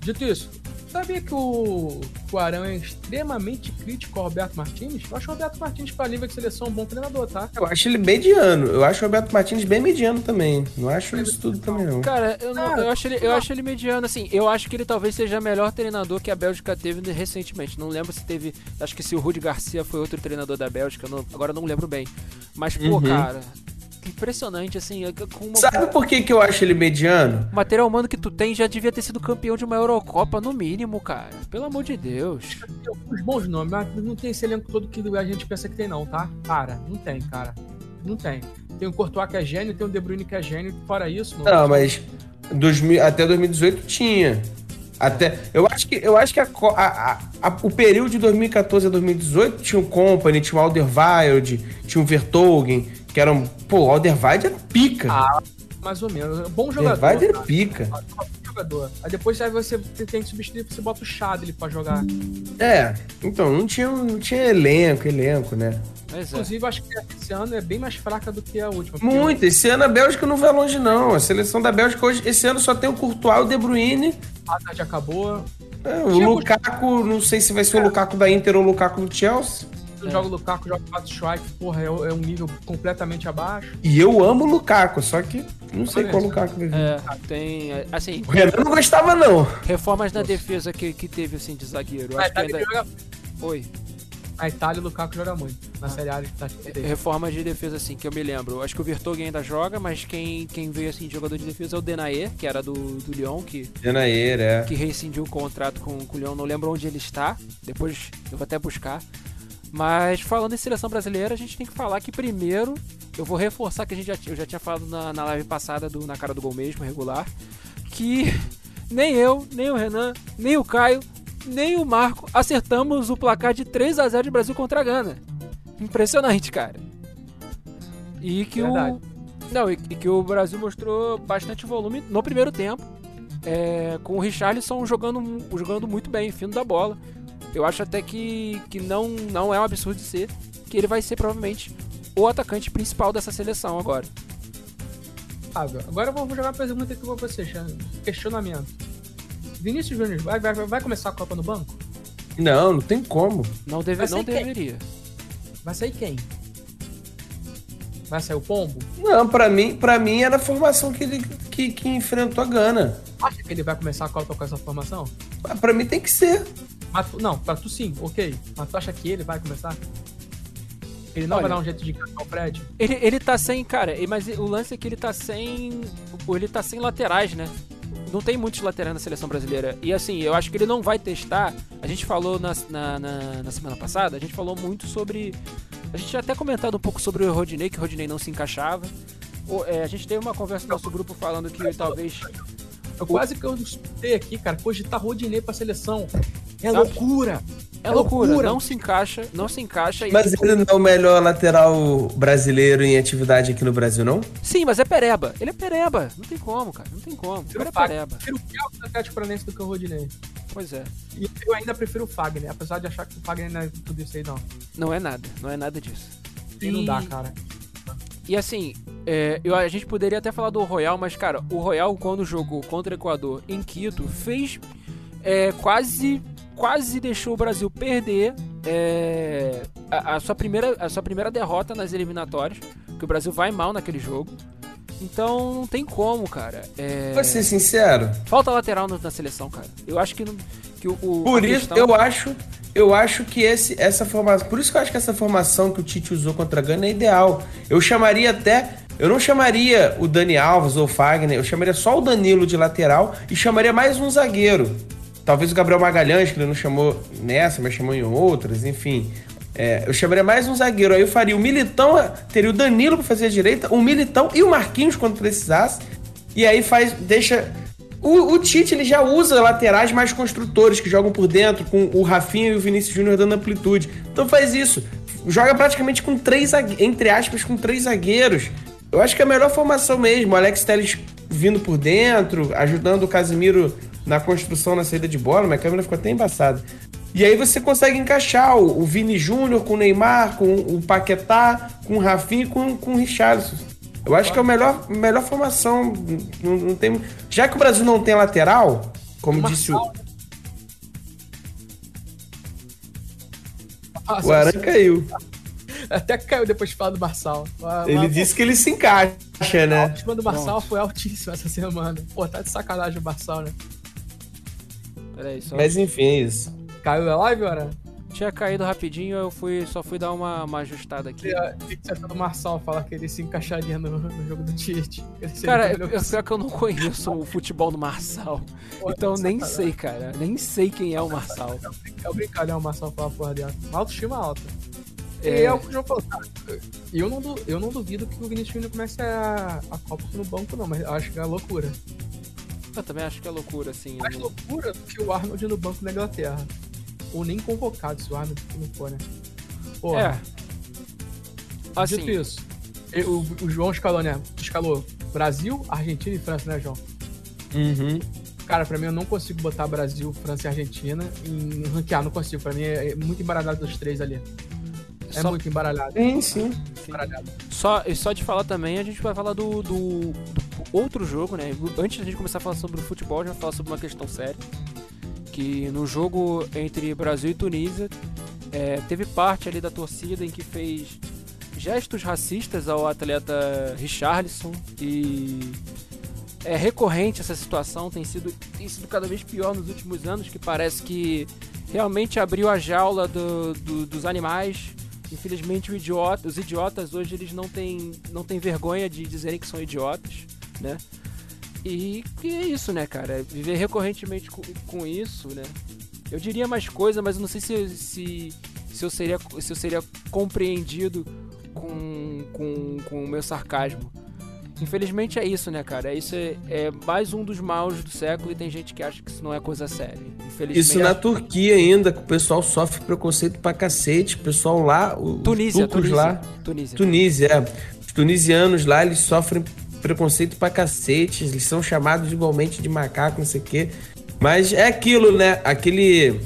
Dito isso, sabia que o, o Arão é extremamente crítico ao Roberto Martins? Eu acho o Roberto Martins, para nível de seleção, um bom treinador, tá? Eu acho ele mediano. Eu acho o Roberto Martins bem mediano também. Não acho isso tudo também, não. Cara, eu, não, eu, acho ele, eu acho ele mediano, assim. Eu acho que ele talvez seja o melhor treinador que a Bélgica teve recentemente. Não lembro se teve. Acho que se o Rudi Garcia foi outro treinador da Bélgica. Não, agora não lembro bem. Mas, pô, uhum. cara, impressionante, assim. É uma... Sabe por que, que eu acho ele mediano? O material humano que tu tem já devia ter sido campeão de uma Eurocopa, no mínimo, cara. Pelo amor de Deus. Tem alguns bons nomes, mas não tem esse elenco todo que a gente pensa que tem, não, tá? Cara, não tem, cara. Não tem. Tem o Courtois que é gênio, tem o De Bruyne que é gênio, fora isso... Não, não mas 2000, até 2018 tinha. Até, eu acho que, eu acho que a, a, a, o período de 2014 a 2018 tinha o Company, tinha o Alderweireld, tinha o Vertogen, que eram. Pô, o Alderweireld era pica. Ah, mais ou menos. Bom jogador. Alderweireld era pica. jogador. Aí depois aí você tem que substituir, você bota o Chadley pra jogar. É, então, não tinha, não tinha elenco, elenco, né? É. Inclusive, acho que esse ano é bem mais fraca do que a última. Muito. Esse ano a Bélgica não vai longe, não. A seleção da Bélgica hoje, esse ano só tem o Courtois e o De Bruyne. A já acabou. É, o Lukaku, não sei se vai ser é. o Lukaku da Inter ou o Lukaku do Chelsea. Eu é. jogo Lukaku, jogo o Schweik, porra, é, é, um nível completamente abaixo. E eu amo o Lukaku, só que não sei qual Lukaku vai vir. É, tem, assim... O Renan não gostava, não. Reformas na defesa que, que teve, assim, de zagueiro. Acho que ainda... joga... Oi. A Itália, o Lukaku joga muito. Na Série A, tá Reformas de defesa, assim, que eu me lembro. Acho que o Vertonghen ainda joga, mas quem, quem veio, assim, de jogador de defesa é o Denayer, que era do, do Lyon, que... Denayer, é. Que rescindiu o contrato com, com o Lyon. Não lembro onde ele está. Depois eu vou até buscar. Mas falando em seleção brasileira, a gente tem que falar que primeiro eu vou reforçar que a gente já, eu já tinha falado na, na live passada do Na Cara do Gol mesmo, regular, que nem eu, nem o Renan, nem o Caio, nem o Marco acertamos o placar de 3 a 0 de Brasil contra a Gana. Impressionante, cara. E que Verdade. o não, e que o Brasil mostrou bastante volume no primeiro tempo. É, com o Richarlison jogando, jogando muito bem, fino da bola. Eu acho até que, que não, não é um absurdo ser, que ele vai ser provavelmente o atacante principal dessa seleção agora. Agora eu vou jogar uma pergunta aqui pra você, questionamento. Vinícius Júnior vai, vai, vai começar a Copa no banco? Não, não tem como. Não, deve, não deveria. Vai sair quem? Vai sair o Pombo? Não, pra mim, pra mim era a formação que ele que, que enfrentou a Gana. Acha que ele vai começar a Copa com essa formação? Pra mim tem que ser. Mas, não, pra tu sim, ok. Mas tu acha que ele vai começar? Ele não Olha, vai dar um jeito de encaixar o Fred? Ele, ele tá sem, cara, mas o lance é que ele tá sem. Ele tá sem laterais, né? Não tem muitos laterais na seleção brasileira. E assim, eu acho que ele não vai testar. A gente falou na, na, na, na semana passada, a gente falou muito sobre. A gente tinha até comentado um pouco sobre o Rodinei, que o Rodinei não se encaixava. O, é, a gente teve uma conversa no nosso grupo falando que talvez. Eu quase que eu escutei aqui, cara, cogitar Rodinei pra seleção. É Sabe? loucura. É, é loucura. loucura. Não se encaixa, não se encaixa. Mas e... ele não é o melhor lateral brasileiro em atividade aqui no Brasil, não? Sim, mas é pereba. Ele é pereba. Não tem como, cara. Não tem como. Ele é pereba. Eu prefiro o Kelvin do Atlético Paranaense do que o Rodinei. Pois é. E eu ainda prefiro o Fagner, apesar de achar que o Fagner não é tudo isso aí, não. Não é nada. Não é nada disso. E, e... não dá, cara. E assim, é, eu, a gente poderia até falar do Royal, mas, cara, o Royal, quando jogou contra o Equador em Quito, fez é, quase quase deixou o Brasil perder é, a, a, sua primeira, a sua primeira derrota nas eliminatórias, que o Brasil vai mal naquele jogo. Então não tem como, cara. É... Vou ser sincero. Falta lateral na, na seleção, cara. Eu acho que, que o. o Por isso, questão... eu acho. Eu acho que esse, essa formação. Por isso que eu acho que essa formação que o Tite usou contra a Gana é ideal. Eu chamaria até. Eu não chamaria o Dani Alves ou o Fagner, eu chamaria só o Danilo de lateral e chamaria mais um zagueiro. Talvez o Gabriel Magalhães, que ele não chamou nessa, mas chamou em outras, enfim. É, eu chamaria mais um zagueiro. Aí eu faria o Militão, teria o Danilo para fazer a direita, o Militão e o Marquinhos quando precisasse. E aí faz, deixa O, o Tite ele já usa laterais mais construtores que jogam por dentro, com o Rafinha e o Vinícius Júnior dando amplitude. Então faz isso. Joga praticamente com três, entre aspas, com três zagueiros. Eu acho que é a melhor formação mesmo. O Alex Telles vindo por dentro, ajudando o Casimiro na construção, na saída de bola. Minha câmera ficou até embaçada. E aí você consegue encaixar o, o Vini Júnior com o Neymar, com o Paquetá, com o Rafinha e com, com o Richarlison. Eu acho que é a melhor, melhor formação. Não, não tem... Já que o Brasil não tem lateral, como Marçal. disse o. o Aran caiu. Até caiu depois de falar do Marçal. Ele disse que ele se encaixa, né? A última do Marçal Pronto. foi altíssima essa semana. Pô, tá de sacanagem o Marçal, né? Peraí, só... Mas enfim, é isso. Caiu a live, Aran? Tinha caído rapidinho, eu fui, só fui dar uma, uma ajustada aqui. O que você achou do Marçal falar que ele se encaixaria no, no jogo do Tite? Cara, eu, pior que eu não conheço o futebol do Marçal. (laughs) Então nem sei, cara. Nem sei quem é o Marçal. É o brincalhão o Marçal falar porra dela. Autoestima alta. É... E é o que o João falou, cara. Eu não, eu não duvido que o Vinícius Júnior comece a, a Copa no banco, não, mas eu acho que é loucura. Eu também acho que é loucura, assim. Mais loucura do que o Arnold no banco na Inglaterra ou nem convocado se o Arnold não for, né? Porra. É. Assim. Dito isso, o, o João escalou, né? Escalou Brasil, Argentina e França, né, João? Uhum. Cara, pra mim eu não consigo botar Brasil, França e Argentina em ranquear, não consigo. Pra mim é muito embaralhado dos três ali. É só... muito embaralhado. Sim, sim. Embaralhado. Só, e só de falar também, a gente vai falar do, do, do outro jogo, né? Antes da gente começar a falar sobre o futebol, a gente vai falar sobre uma questão séria que no jogo entre Brasil e Tunísia é, teve parte ali da torcida em que fez gestos racistas ao atleta Richarlison e é recorrente essa situação, tem sido, tem sido cada vez pior nos últimos anos, que parece que realmente abriu a jaula do, do, dos animais. Infelizmente idiota, os idiotas hoje eles não têm, não têm vergonha de dizerem que são idiotas, né? E que é isso, né, cara? Viver recorrentemente com, com isso, né? Eu diria mais coisa, mas eu não sei se, se, se, eu, seria, se eu seria compreendido com, com, com o meu sarcasmo. Infelizmente é isso, né, cara? Isso é, é, mais um dos maus do século e tem gente que acha que isso não é coisa séria. Isso na Turquia ainda, que o pessoal sofre preconceito pra cacete. O pessoal lá, Tunísia, Tunísia, lá. Tunísia. Tunísia, é. Os tunisianos lá, eles sofrem preconceito pra cacete, eles são chamados igualmente de macaco, não sei o quê. Mas é aquilo, né? Aquele.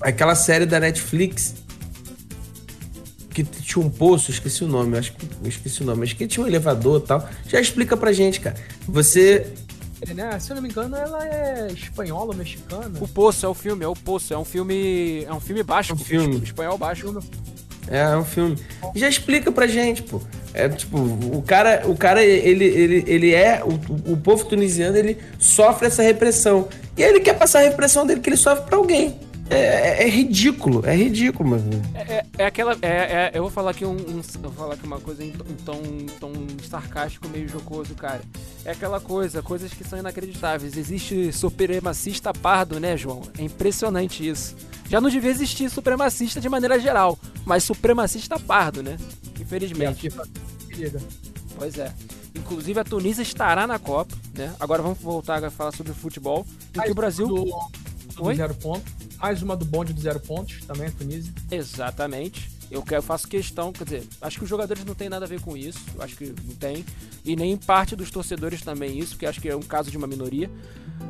Aquela série da Netflix que tinha um poço, esqueci o nome, acho que esqueci o nome, acho que tinha um elevador e tal. Já explica pra gente, cara. Você. Né? Se eu não me engano, ela é espanhola, mexicana. O Poço é o filme, é o Poço, é um filme. É um filme baixo, um filme. espanhol baixo. É, é um filme. Já explica pra gente, pô. É tipo, o cara, o cara ele, ele, ele é. O, o povo tunisiano ele sofre essa repressão. E ele quer passar a repressão dele que ele sofre pra alguém. É, é, é ridículo, é ridículo, mano. É, é, é aquela. É, é, eu vou falar aqui um, um, eu vou falar aqui uma coisa em tom, tom sarcástico, meio jocoso, cara. É aquela coisa, coisas que são inacreditáveis. Existe supremacista pardo, né, João? É impressionante isso. Já não devia existir supremacista de maneira geral, mas supremacista pardo, né? Infelizmente. Pois é. Inclusive a Tunísia estará na Copa, né? Agora vamos voltar a falar sobre o futebol. Em que o Brasil. Do, do zero ponto. Mais uma do bonde do zero pontos, também a Tunísia. Exatamente. Eu, quero, faço questão, quer dizer, acho que os jogadores não tem nada a ver com isso, acho que não tem. E nem parte dos torcedores também isso, porque acho que é um caso de uma minoria.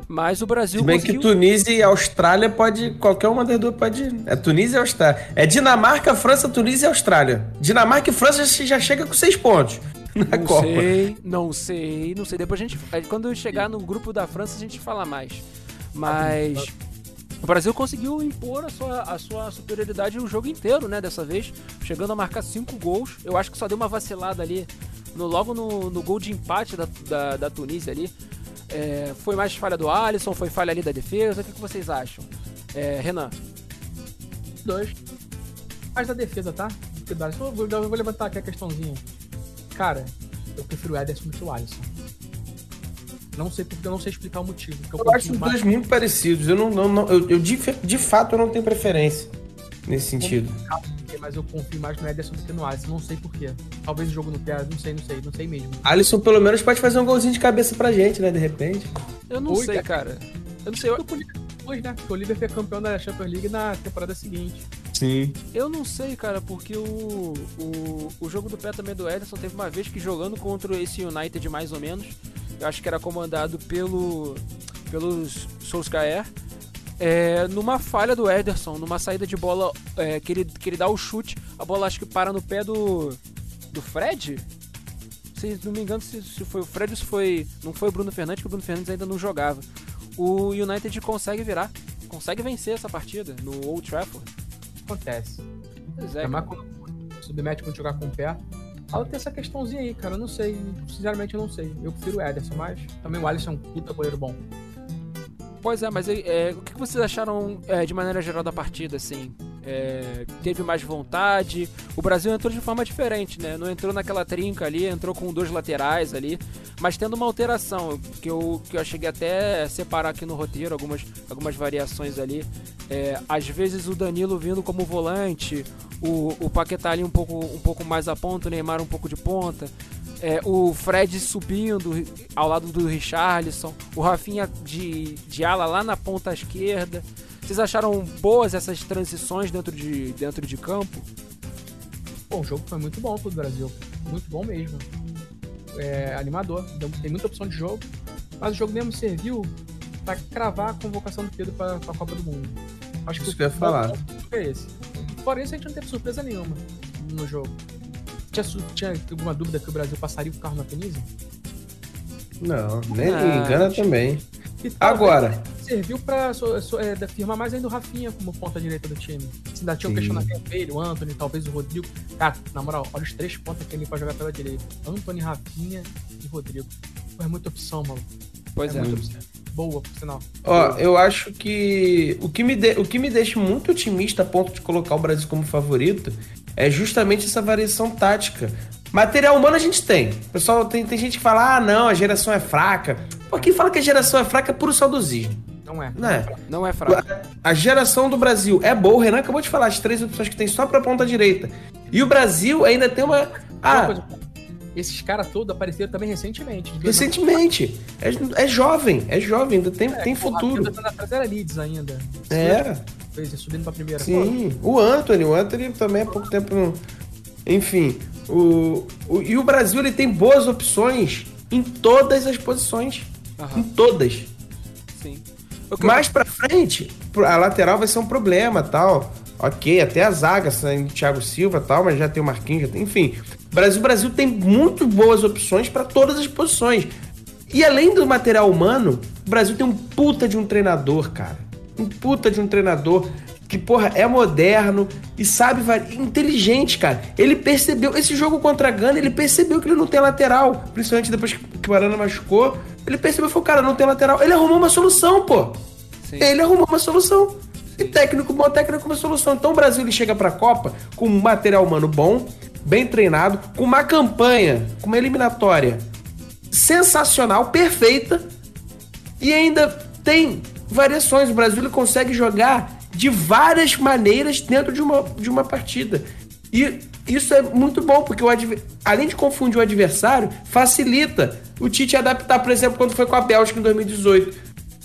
Mas o Brasil. Se bem conseguiu... que Tunísia e Austrália pode. Qualquer uma das duas pode. É Tunísia e Austrália. É Dinamarca, França, Tunísia e Austrália. Dinamarca e França já chega com seis pontos. (laughs) Na não Copa. sei, não sei, não sei. Depois a gente. Quando chegar no grupo da França, a gente fala mais. Mas. O Brasil conseguiu impor a sua, a sua superioridade o jogo inteiro, né? Dessa vez, chegando a marcar cinco gols. Eu acho que só deu uma vacilada ali, no, logo no, no gol de empate da, da, da Tunísia ali. É, foi mais falha do Alisson, foi falha ali da defesa? O que, que vocês acham? É, Renan? Dois. Mais da defesa, tá? Eu vou, eu vou levantar aqui a questãozinha. Cara, eu prefiro o Ederson do que o Alisson. Não sei porque eu não sei explicar o motivo. Eu, eu acho os dois muito parecidos. Eu não, não, não eu, eu de, de, fato eu não tenho preferência nesse sentido. mas eu confio mais no Ederson do que no Alisson. Não sei porquê. Talvez o jogo no pé, não sei, não sei, não sei mesmo. Alisson pelo menos pode fazer um golzinho de cabeça pra gente, né? De repente. Eu não Oi, sei, cara. Eu não sei. Eu, Depois, né? Porque o Liverpool é campeão da Champions League na temporada seguinte. Sim. eu não sei, cara, porque o, o, o jogo do pé também do Ederson teve uma vez que jogando contra esse United mais ou menos, eu acho que era comandado pelo pelos Solskjaer, é, numa falha do Ederson, numa saída de bola é, que, ele, que ele dá o chute, a bola acho que para no pé do do Fred. Se não me engano, se, se foi o Fred ou se foi. Não foi o Bruno Fernandes, que o Bruno Fernandes ainda não jogava. O United consegue virar, consegue vencer essa partida no Old Trafford. Acontece. Pois é, É, submete quando jogar com o pé. Ela tem essa questãozinha aí, cara. Eu não sei. Sinceramente, eu não sei. Eu prefiro o Ederson, mas também o Alisson é um puta goleiro bom. Pois é, mas é, o que que vocês acharam é, de maneira geral da partida, assim? É, teve mais vontade. O Brasil entrou de forma diferente, né? Não entrou naquela trinca ali, entrou com dois laterais ali, mas tendo uma alteração que eu, que eu cheguei até a separar aqui no roteiro, algumas, algumas variações ali. É, às vezes o Danilo vindo como volante, o, o Paquetá ali um pouco, um pouco mais a ponta, o Neymar um pouco de ponta. É, o Fred subindo ao lado do Richarlison, o Rafinha de, de ala lá na ponta esquerda. Vocês acharam boas essas transições dentro de, dentro de campo? Pô, o jogo foi muito bom pro Brasil. Muito bom mesmo. É animador. Então, Tem muita opção de jogo. Mas o jogo mesmo serviu pra cravar a convocação do Pedro pra, pra Copa do Mundo. Acho Isso o que eu ia falar. bom é esse. Fora isso, a gente não teve surpresa nenhuma no jogo. Tinha, tinha alguma dúvida que o Brasil passaria o carro na Tunísia? Não, nem Ah, me engana também. Agora, Serviu pra so, so, é, firmar mais ainda o Rafinha como ponta direita do time. Se ainda tinha um questionamento dele, o Anthony, talvez o Rodrigo. Cara, na moral, olha os três pontas que ele pode jogar pela direita: Anthony, Rafinha e Rodrigo. Pô, é muita opção, mano. Pois é. muita opção. Boa, por sinal. ó, eu acho que o que, me de- o que me deixa muito otimista a ponto de colocar o Brasil como favorito é justamente essa variação tática. Material humano a gente tem. Pessoal tem, tem gente que fala, ah, não, a geração é fraca. Pô, quem fala que a geração é fraca é puro saudosismo, Não é. né? Não é fraco. A geração do Brasil é boa. O Renan acabou de falar as três opções que tem só pra ponta direita. E o Brasil ainda tem uma. Ah, esses caras todos apareceram também recentemente. recentemente. É, é jovem, é jovem, ainda tem, tem É, o futuro. Tá atrás era Leeds ainda. É, subindo pra primeira. sim. O Anthony, o Anthony também há pouco tempo. não- Enfim, o, o- e o Brasil ele tem boas opções em todas as posições. Em Aham, todas. Mais pra frente, a lateral vai ser um problema tal. Ok, até a zaga, sem Thiago Silva tal, mas já tem o Marquinhos, já tem, enfim. Brasil, Brasil tem muito boas opções pra todas as posições. E além do material humano, o Brasil tem um puta de um treinador, cara. Um puta de um treinador que, porra, é moderno e sabe, inteligente, cara. Ele percebeu, esse jogo contra a Gana, ele percebeu que ele não tem lateral. Principalmente depois que o Arana machucou. Ele percebeu, falou, cara, não tem lateral. Ele arrumou uma solução, pô. Sim. Ele arrumou uma solução. E técnico bom, técnico uma solução. Então o Brasil ele chega pra Copa com um material humano bom, bem treinado, com uma campanha, com uma eliminatória sensacional, perfeita, e ainda tem variações. O Brasil ele consegue jogar de várias maneiras dentro de uma, de uma partida. E isso é muito bom, porque o além de confundir o adversário, facilita o Tite adaptar, por exemplo, quando foi com a Bélgica em 2018.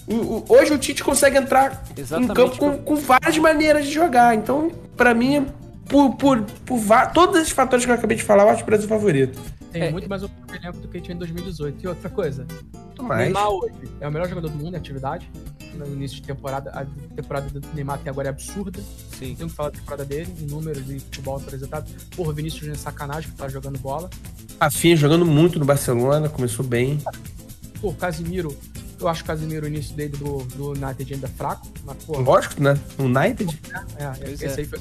O- o- hoje o Tite consegue entrar Exatamente em campo com, com várias maneiras de jogar. Então, pra mim, por, por, por todos esses fatores que eu acabei de falar, eu acho o Brasil favorito. Tem É. muito mais opção elenco do que tinha em 2018. E outra coisa, o. Neymar hoje é o melhor jogador do mundo em atividade. No início de temporada, a temporada do Neymar até agora é absurda. Sim. Tem que falar da temporada dele, em números de futebol apresentado. Porra, o Vinícius é sacanagem que tá jogando bola. Rafinha jogando muito no Barcelona, começou bem. Pô, Casimiro, eu acho o Casimiro, o início dele do, do United ainda fraco. Mas, pô, Lógico, né? United. é, esse é. aí foi.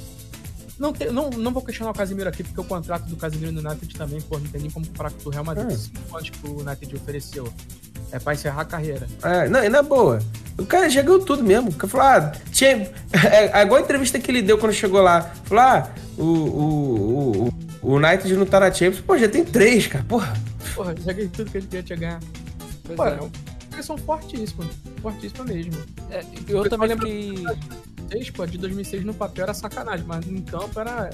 Não, tem- não, não vou questionar o Casimiro aqui, porque o contrato do Casimiro no United também, pô, não tem nem como comparar com o do Real Madrid. É. Cinco anos que o United ofereceu. É pra encerrar a carreira. É, não, e na boa. O cara já ganhou tudo mesmo. Porque falou, ah, tinha. É, igual a entrevista que ele deu quando chegou lá. Falou, ah, o, o, o, o United não tá na Champions. Pô, já tem três, cara. Porra. Porra, joguei tudo que ele queria te ganhar. Pois Pô, é. é uma seleção fortíssima. Fortíssima mesmo. É, eu também fiquei. 2006, pô, de 2006 no papel era sacanagem, mas em campo era.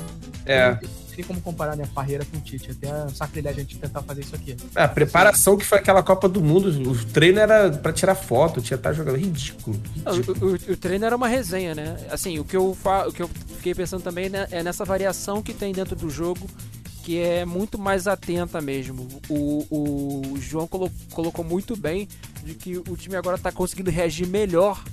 É. Não tem como comparar, né? Parreira com o Tite. Até sacrilégio a gente tentar fazer isso aqui. É, a preparação que foi aquela Copa do Mundo, o treino era pra tirar foto, tinha estar jogando ridículo. Ridículo. o, o- o treino era uma resenha, né? Assim, o que eu, fa... o que eu fiquei pensando também né, é nessa variação que tem dentro do jogo, que é muito mais atenta mesmo. O, o João colo- colocou muito bem de que o time agora tá conseguindo reagir melhor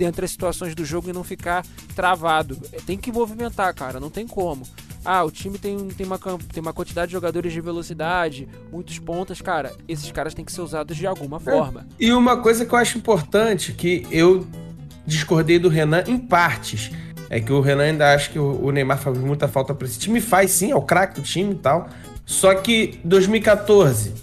dentro das situações do jogo e não ficar travado. Tem que movimentar, cara, não tem como. Ah, o time tem, tem, uma, tem uma quantidade de jogadores de velocidade, muitos pontas, cara. Esses caras têm que ser usados de alguma forma. E uma coisa que eu acho importante, que eu discordei do Renan em partes, é que o Renan ainda acha que o Neymar faz muita falta pra esse time. Faz sim, é o craque do time e tal. Só que 2014,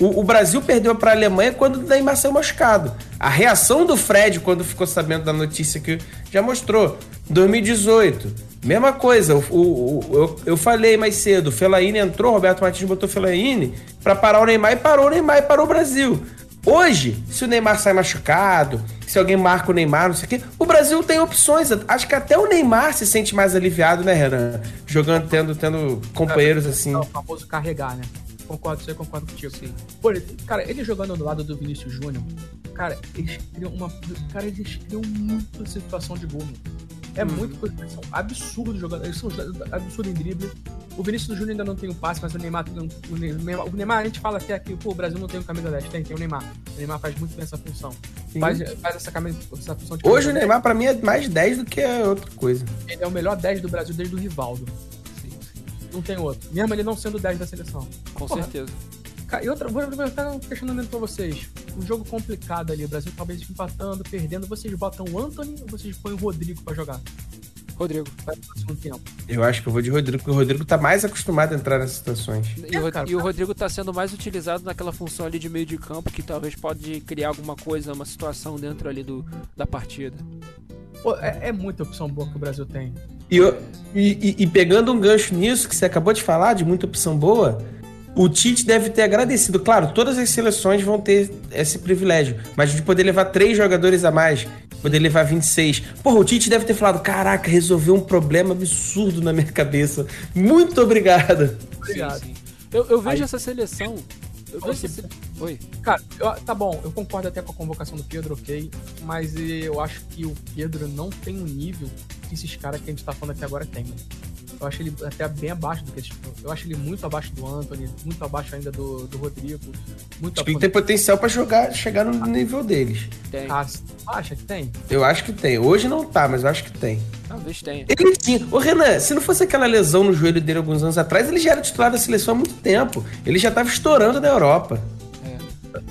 o, o Brasil perdeu pra Alemanha quando o Neymar saiu machucado. A reação do Fred quando ficou sabendo da notícia que já mostrou. 2018, mesma coisa. O, o- o- eu, eu falei mais cedo, o Fellaini entrou, Roberto Martins botou o Fellaini pra parar o Neymar e parou o Neymar e parou o Brasil. Hoje, se o Neymar sai machucado, se alguém marca o Neymar, não sei o quê, o Brasil tem opções. Acho que até o Neymar se sente mais aliviado, né, Renan? Jogando, tendo, tendo companheiros assim. É o famoso carregar, né? Concordo, você concordo contigo. Pô, ele- cara, ele jogando do lado do Vinícius Júnior, cara, eles criam uma. Cara, eles criam muita situação de gol, mano. É muito coisa. Eles são absurdos jogando. Eles são absurdos em drible. O Vinícius Júnior ainda não tem o passe, mas o Neymar o Neymar, o Neymar, a gente fala até que pô, o Brasil não tem o camisa 10. Tem, tem o Neymar. O Neymar faz muito bem essa função. Faz, faz essa, camisa, essa função Hoje o Neymar, pra mim, é mais 10 do que outra coisa. 10. Ele é o melhor 10 do Brasil desde o Rivaldo. Não tem outro. Mesmo ele não sendo 10 da seleção. Com Porra. certeza. Cara, e outra, vou levantar um questionamento pra vocês. Um jogo complicado ali, o Brasil talvez empatando, perdendo. Vocês botam o Anthony ou vocês põem o Rodrigo pra jogar? Rodrigo. Vai pro segundo tempo. Eu acho que eu vou de Rodrigo, porque o Rodrigo tá mais acostumado a entrar nessas situações. E, o, cara. e o Rodrigo tá sendo mais utilizado naquela função ali de meio de campo que talvez pode criar alguma coisa, uma situação dentro ali do, da partida. Pô, é, é muita opção boa que o Brasil tem. E, eu- e- e- e pegando um gancho nisso que você acabou de falar, de muita opção boa, o Tite deve ter agradecido. Claro, todas as seleções vão ter esse privilégio, mas de poder levar três jogadores a mais, poder levar 26. Porra, o Tite deve ter falado: caraca, resolveu um problema absurdo na minha cabeça. Muito obrigado. Obrigado. Sim, sim. Eu, eu vejo Aí- essa seleção. Eu essa se- Oi. Cara, eu- tá bom, eu concordo até com a convocação do Pedro, ok. Mas eu acho que o Pedro não tem um nível que esses caras que a gente tá falando aqui agora tem, mano. Eu acho ele até bem abaixo do que. Eu acho ele muito abaixo do Anthony, muito abaixo ainda do, do Rodrigo. Muito Acho que ele tem potencial pra jogar, chegar no nível deles. Tem. Ah, acha que tem? Eu acho que tem. Hoje não tá, mas eu acho que tem. Talvez tenha. Ele tinha. Ô, Renan, se não fosse aquela lesão no joelho dele alguns anos atrás, ele já era titular da seleção há muito tempo. Ele já tava estourando na Europa.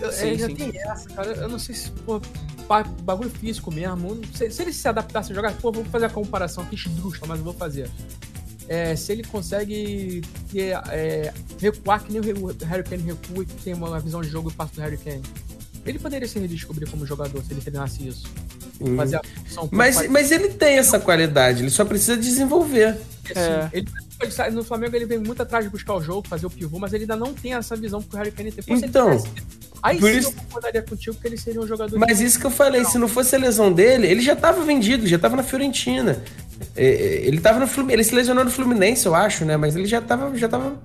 Eu, Sim, ainda sim. tem essa, cara. Eu não sei se, pô, ba- bagulho físico mesmo. Sei- se ele se adaptasse a jogar, pô, vou fazer a comparação aqui esdrúxula, mas eu vou fazer. É, se ele consegue ter, é, recuar que nem o Harry Kane recua e que tem uma visão de jogo e passo do Harry Kane. Ele poderia se redescobrir como jogador se ele treinasse isso. Hum. Fazer a função Mas, mas ele tem essa qualidade, ele só precisa desenvolver. Assim, É. ele no Flamengo ele vem muito atrás de buscar o jogo, fazer o pivô, mas ele ainda não tem essa visão que o Harry Kane tem. Então, tivesse- aí por sim isso- eu concordaria contigo que ele seria um jogador Mas isso que eu falei, se não fosse a lesão dele, ele já tava vendido, já tava na Fiorentina. É, é, Ele tava no Fluminense, ele se lesionou no Fluminense, eu acho, né? Mas ele já tava, já tava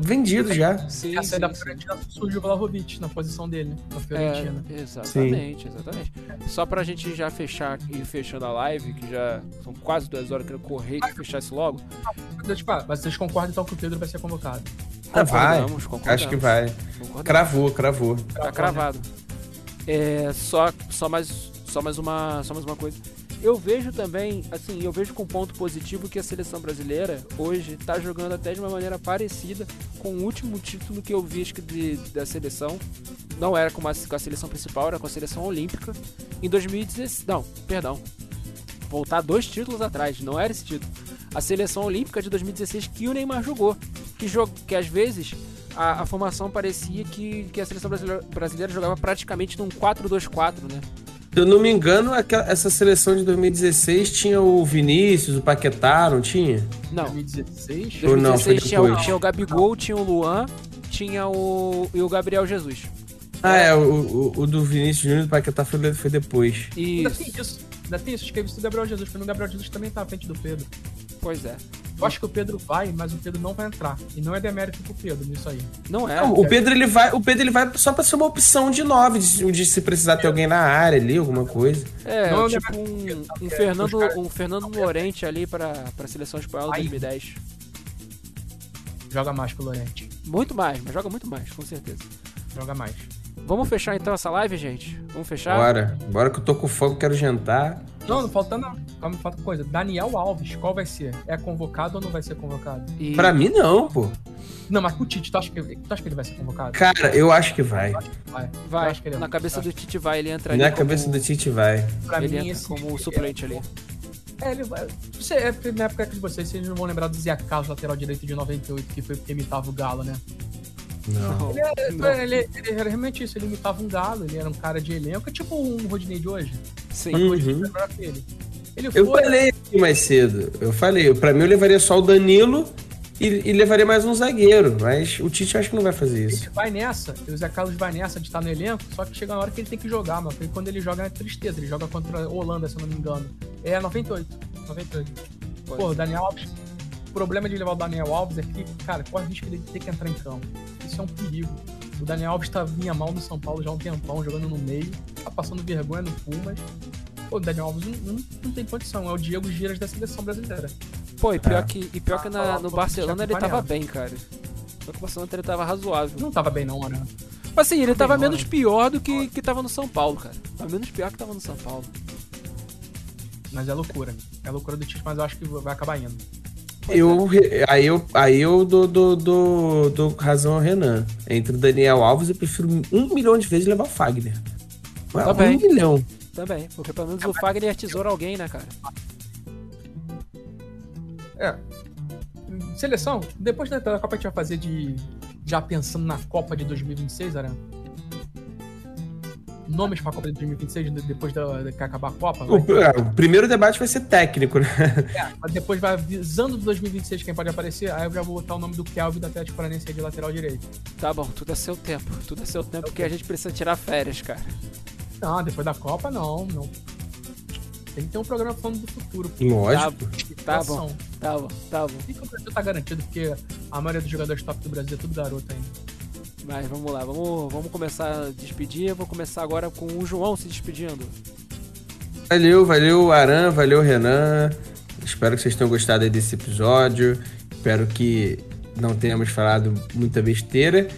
vendido já. Sim, a sim, saída da sim. Fiorentina surgiu o Vlahovic na posição dele? Na Fiorentina. É, exatamente, exatamente. Só pra gente já fechar e fechando a live, que já são quase duas horas, quero correr e fechar isso logo. Eu te falar, Mas vocês concordam então que o Pedro vai ser convocado? Ah, vai. Concordamos. Acho que vai. Cravou, cravou. Tá cravado. É, só, só, mais, só, mais uma, só mais uma coisa. Eu vejo também, assim, eu vejo com ponto positivo que a seleção brasileira hoje tá jogando até de uma maneira parecida com o último título que eu vi acho que de, da seleção. Não era com, a, com a seleção principal, era com a seleção olímpica. Em 2016. Não, perdão. Voltar dois títulos atrás, não era esse título. A seleção olímpica de 2016 que o Neymar jogou. Que, jog, que às vezes a, a formação parecia que, que a seleção brasileira, brasileira jogava praticamente num 4-2-4, né? Se eu não me engano, aquela- essa seleção de 2016 tinha o Vinícius, o Paquetá, não tinha? Não. 2016? Ou não, foi 2016 tinha, o- depois? tinha o Gabigol, tinha o Luan, tinha o. e o Gabriel Jesus. Ah, é, o, o, o do Vinícius Júnior e do Paquetá foi, foi depois. Ainda Isso. tem isso. Ainda tem isso, que é visto o Gabriel Jesus, porque o Gabriel Jesus também tá à frente do Pedro. Pois é. Eu acho que o Pedro vai, mas o Pedro não vai entrar. E não é demérito pro Pedro nisso aí. Não é. Não, o Pedro ele vai, o Pedro ele vai só pra ser uma opção de nove, de, de se precisar ter alguém na área ali, alguma coisa. É, Não, tipo né, um, porque- um Fernando, caras- um Fernando Lorente ali pra, pra seleção espanhola Aí. 2010. Joga mais que o Lorente. Muito mais, mas joga muito mais, com certeza. Joga mais. Vamos fechar então essa live, gente? Vamos fechar? Bora, bora que eu tô com fome, quero jantar. Não, não falta não. Calma, falta coisa. Daniel Alves, qual vai ser? É convocado ou não vai ser convocado? E Pra mim não, pô. Não, mas pro Tite, tu acha que, tu acha que ele vai ser convocado? Cara, eu acho que vai. Vai. Vai, acho que é na cabeça do Tite vai, ele entra ali Na como- cabeça do Tite vai. Pra ele mim, entra esse, como suplente ali. É, ele vai. Você, é, porque na época de vocês, vocês não vão lembrar do Zé Carlos, lateral direito de 98, que foi porque imitava o Galo, né? Não. Ele, era, Não. ele, ele era realmente isso, ele imitava um Galo, ele era um cara de elenco, é tipo um Rodinei de hoje. Sim. Uhum. ele é ele. Ele Eu foi. falei aqui mais cedo. Eu falei, pra mim eu levaria só o Danilo e, e levaria mais um zagueiro. Mas o Tite acho que não vai fazer isso. Ele vai nessa, o Zé Carlos vai nessa de estar no elenco, só que chega na hora que ele tem que jogar, mano. Porque quando ele joga é tristeza, ele joga contra a Holanda, se eu não me engano. É 98. 98. Pode Pô. Daniel Alves. O problema de levar o Daniel Alves é que, cara, corre o risco dele ter que entrar em campo. Isso é um perigo. O Daniel Alves tá vinha mal no São Paulo já há um tempão, jogando no meio, tá passando vergonha no Pumas. Pô, o Daniel Alves não, não, não tem condição, é o Diego Giras da seleção brasileira. Pô, e pior É. que, e pior que na- Falar no Barcelona ele tava bem, cara. Só que o Barcelona ele tava razoável. Não tava bem não, né? Mas assim, ele tava menos mano. pior do que, que tava no São Paulo, cara. Tava menos pior que tava no São Paulo. Mas é loucura. É loucura do Tite, mas eu acho que vai acabar indo. Eu, re- aí eu, aí eu dou, dou, dou, dou razão ao Renan. Entre o Daniel Alves, eu prefiro um milhão de vezes levar o Fagner. Tá um bem. milhão. Também, porque pelo menos o Fagner tesoura alguém, né, cara? É. Seleção, depois da, da Copa a gente vai fazer de. Já pensando na Copa de 2026, Aran? Nomes pra Copa de 2026 de- depois da, da que acabar a Copa? O, Vai, é, o primeiro debate vai ser técnico, né? (laughs) é, mas depois vai visando 2026 quem pode aparecer, aí eu já vou botar o nome do Kelvin do Atlético Paranaense aí de lateral direito. Tá bom, tudo é seu tempo. Tudo é seu tempo, porque a gente precisa tirar férias, cara. Não, depois da Copa não, não. Tem que ter um programa falando do futuro. Lógico. Tá bom, Situação. tá bom, tá bom. E que o Brasil tá garantido, porque a maioria dos jogadores top do Brasil é tudo garoto ainda. Mas vamos lá, vamos, vamos começar a despedir. Eu vou começar agora com o João se despedindo. Valeu, valeu, Aran, valeu, Renan. Espero que vocês tenham gostado desse episódio. Espero que não tenhamos falado muita besteira.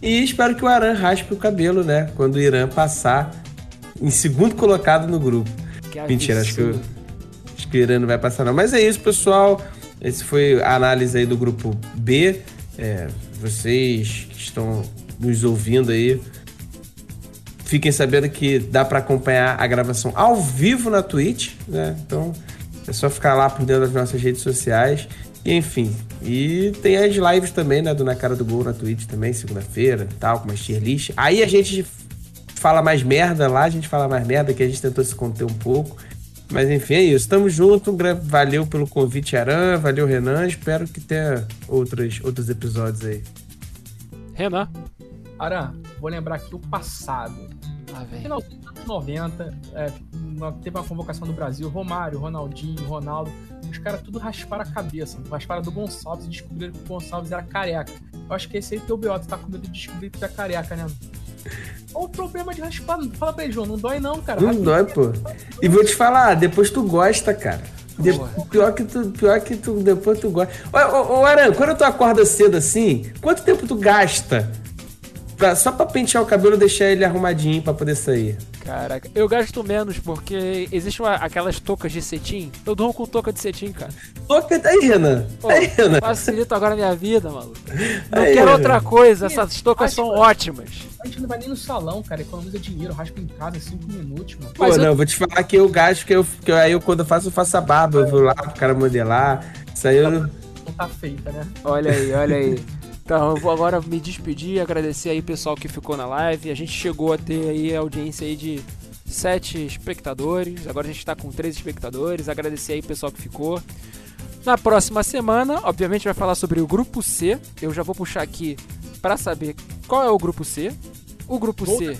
E espero que o Aran raspe o cabelo, né? Quando o Irã passar em segundo colocado no grupo. Que Mentira, acho que, acho que o Irã não vai passar, não. Mas é isso, pessoal. Esse foi a análise aí do grupo B. É, vocês estão nos ouvindo aí, fiquem sabendo que dá para acompanhar a gravação ao vivo na Twitch, né? Então é só ficar lá por dentro das nossas redes sociais. E enfim, e tem as lives também, né? Do Na Cara do Gol na Twitch também, segunda-feira tal, com uma tier list. Aí a gente fala mais merda lá, a gente fala mais merda, que a gente tentou se conter um pouco. Mas enfim, é isso. Tamo junto. Valeu pelo convite, Aran. Valeu, Renan. Espero que tenha outros, outros episódios aí. Renan. Aran, vou lembrar aqui o passado. Ah, velho. final dos anos 90, é, teve uma convocação do Brasil, Romário, Ronaldinho, Ronaldo, os caras tudo rasparam a cabeça, rasparam do Gonçalves e descobriram que o Gonçalves era careca. Eu acho que esse aí teu BO, tu tá com medo de descobrir que tu é careca, né? Olha o problema de raspar, fala pra ele, João, não dói não, cara. Não Raspa- dói, pô. E vou te falar, depois tu gosta, cara. De- pior que tu, pior que tu, depois tu gosta. Ô, ô, ô, Aran, quando tu acorda cedo assim, quanto tempo tu gasta pra- só pra pentear o cabelo e deixar ele arrumadinho pra poder sair? Caraca, eu gasto menos porque existem uma- aquelas toucas de cetim. Eu durmo com touca de cetim, cara. Toca aí, Renan. Pô, Aí, Renan. facilita agora a minha vida, maluco. (laughs) Não Aí, quero outra coisa, essas toucas são ótimas. A gente não vai nem no salão, cara, economiza dinheiro, raspa em casa em 5 minutos, mano. Pô, Mas não, eu vou te falar que eu gasto, que eu, que aí eu, quando eu faço, eu faço a barba, eu vou lá pro cara modelar. Isso aí eu. Não tá feita, né? Olha aí, olha aí. Então, eu vou agora me despedir, agradecer aí o pessoal que ficou na live. A gente chegou a ter aí a audiência aí de sete espectadores. Agora a gente tá com três espectadores. Agradecer aí o pessoal que ficou. Na próxima semana, obviamente, vai falar sobre o grupo C. Eu já vou puxar aqui para saber qual é o grupo C. O grupo C,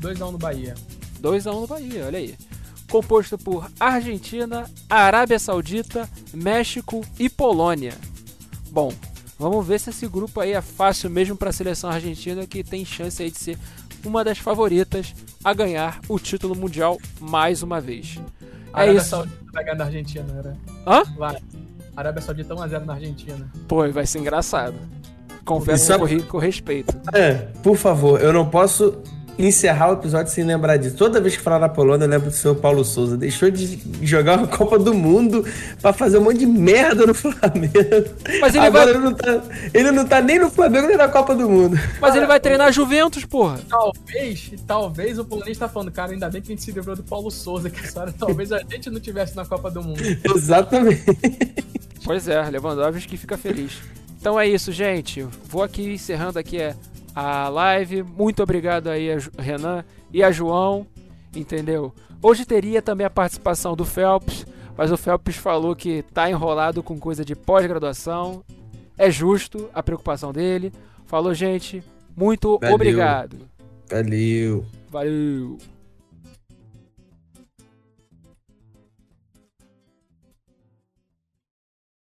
2x1 no Bahia. 2x1 no Bahia, olha aí. composto por Argentina, Arábia Saudita, México e Polônia. Bom, vamos ver se esse grupo aí é fácil mesmo para a seleção argentina que tem chance aí de ser uma das favoritas a ganhar o título mundial mais uma vez. A Arábia é isso. Saudita vai ganhar na Argentina, né? Hã? Vai. Arábia Saudita 1x0 na Argentina. Pô, vai ser engraçado. Confesso que corri com respeito. É, por favor, eu não posso encerrar o episódio sem lembrar disso. Toda vez que falar na Polônia, eu lembro do seu Paulo Souza. Deixou de jogar uma Copa do Mundo pra fazer um monte de merda no Flamengo. Mas ele Agora vai... ele, não tá, ele não tá nem no Flamengo nem na Copa do Mundo. Mas ele vai treinar Juventus, porra. Talvez, talvez o polonês tá falando, cara, ainda bem que a gente se livrou do Paulo Souza, que história, (laughs) talvez a gente não tivesse na Copa do Mundo. (laughs) Exatamente. Pois é, Lewandowski fica feliz. Então é isso, gente. Vou aqui encerrando aqui é a live. Muito obrigado aí a Renan e a João, entendeu? Hoje teria também a participação do Phelps, mas o Phelps falou que tá enrolado com coisa de pós-graduação. É justo a preocupação dele. Falou, gente. Muito Valeu. obrigado. Valeu. Valeu.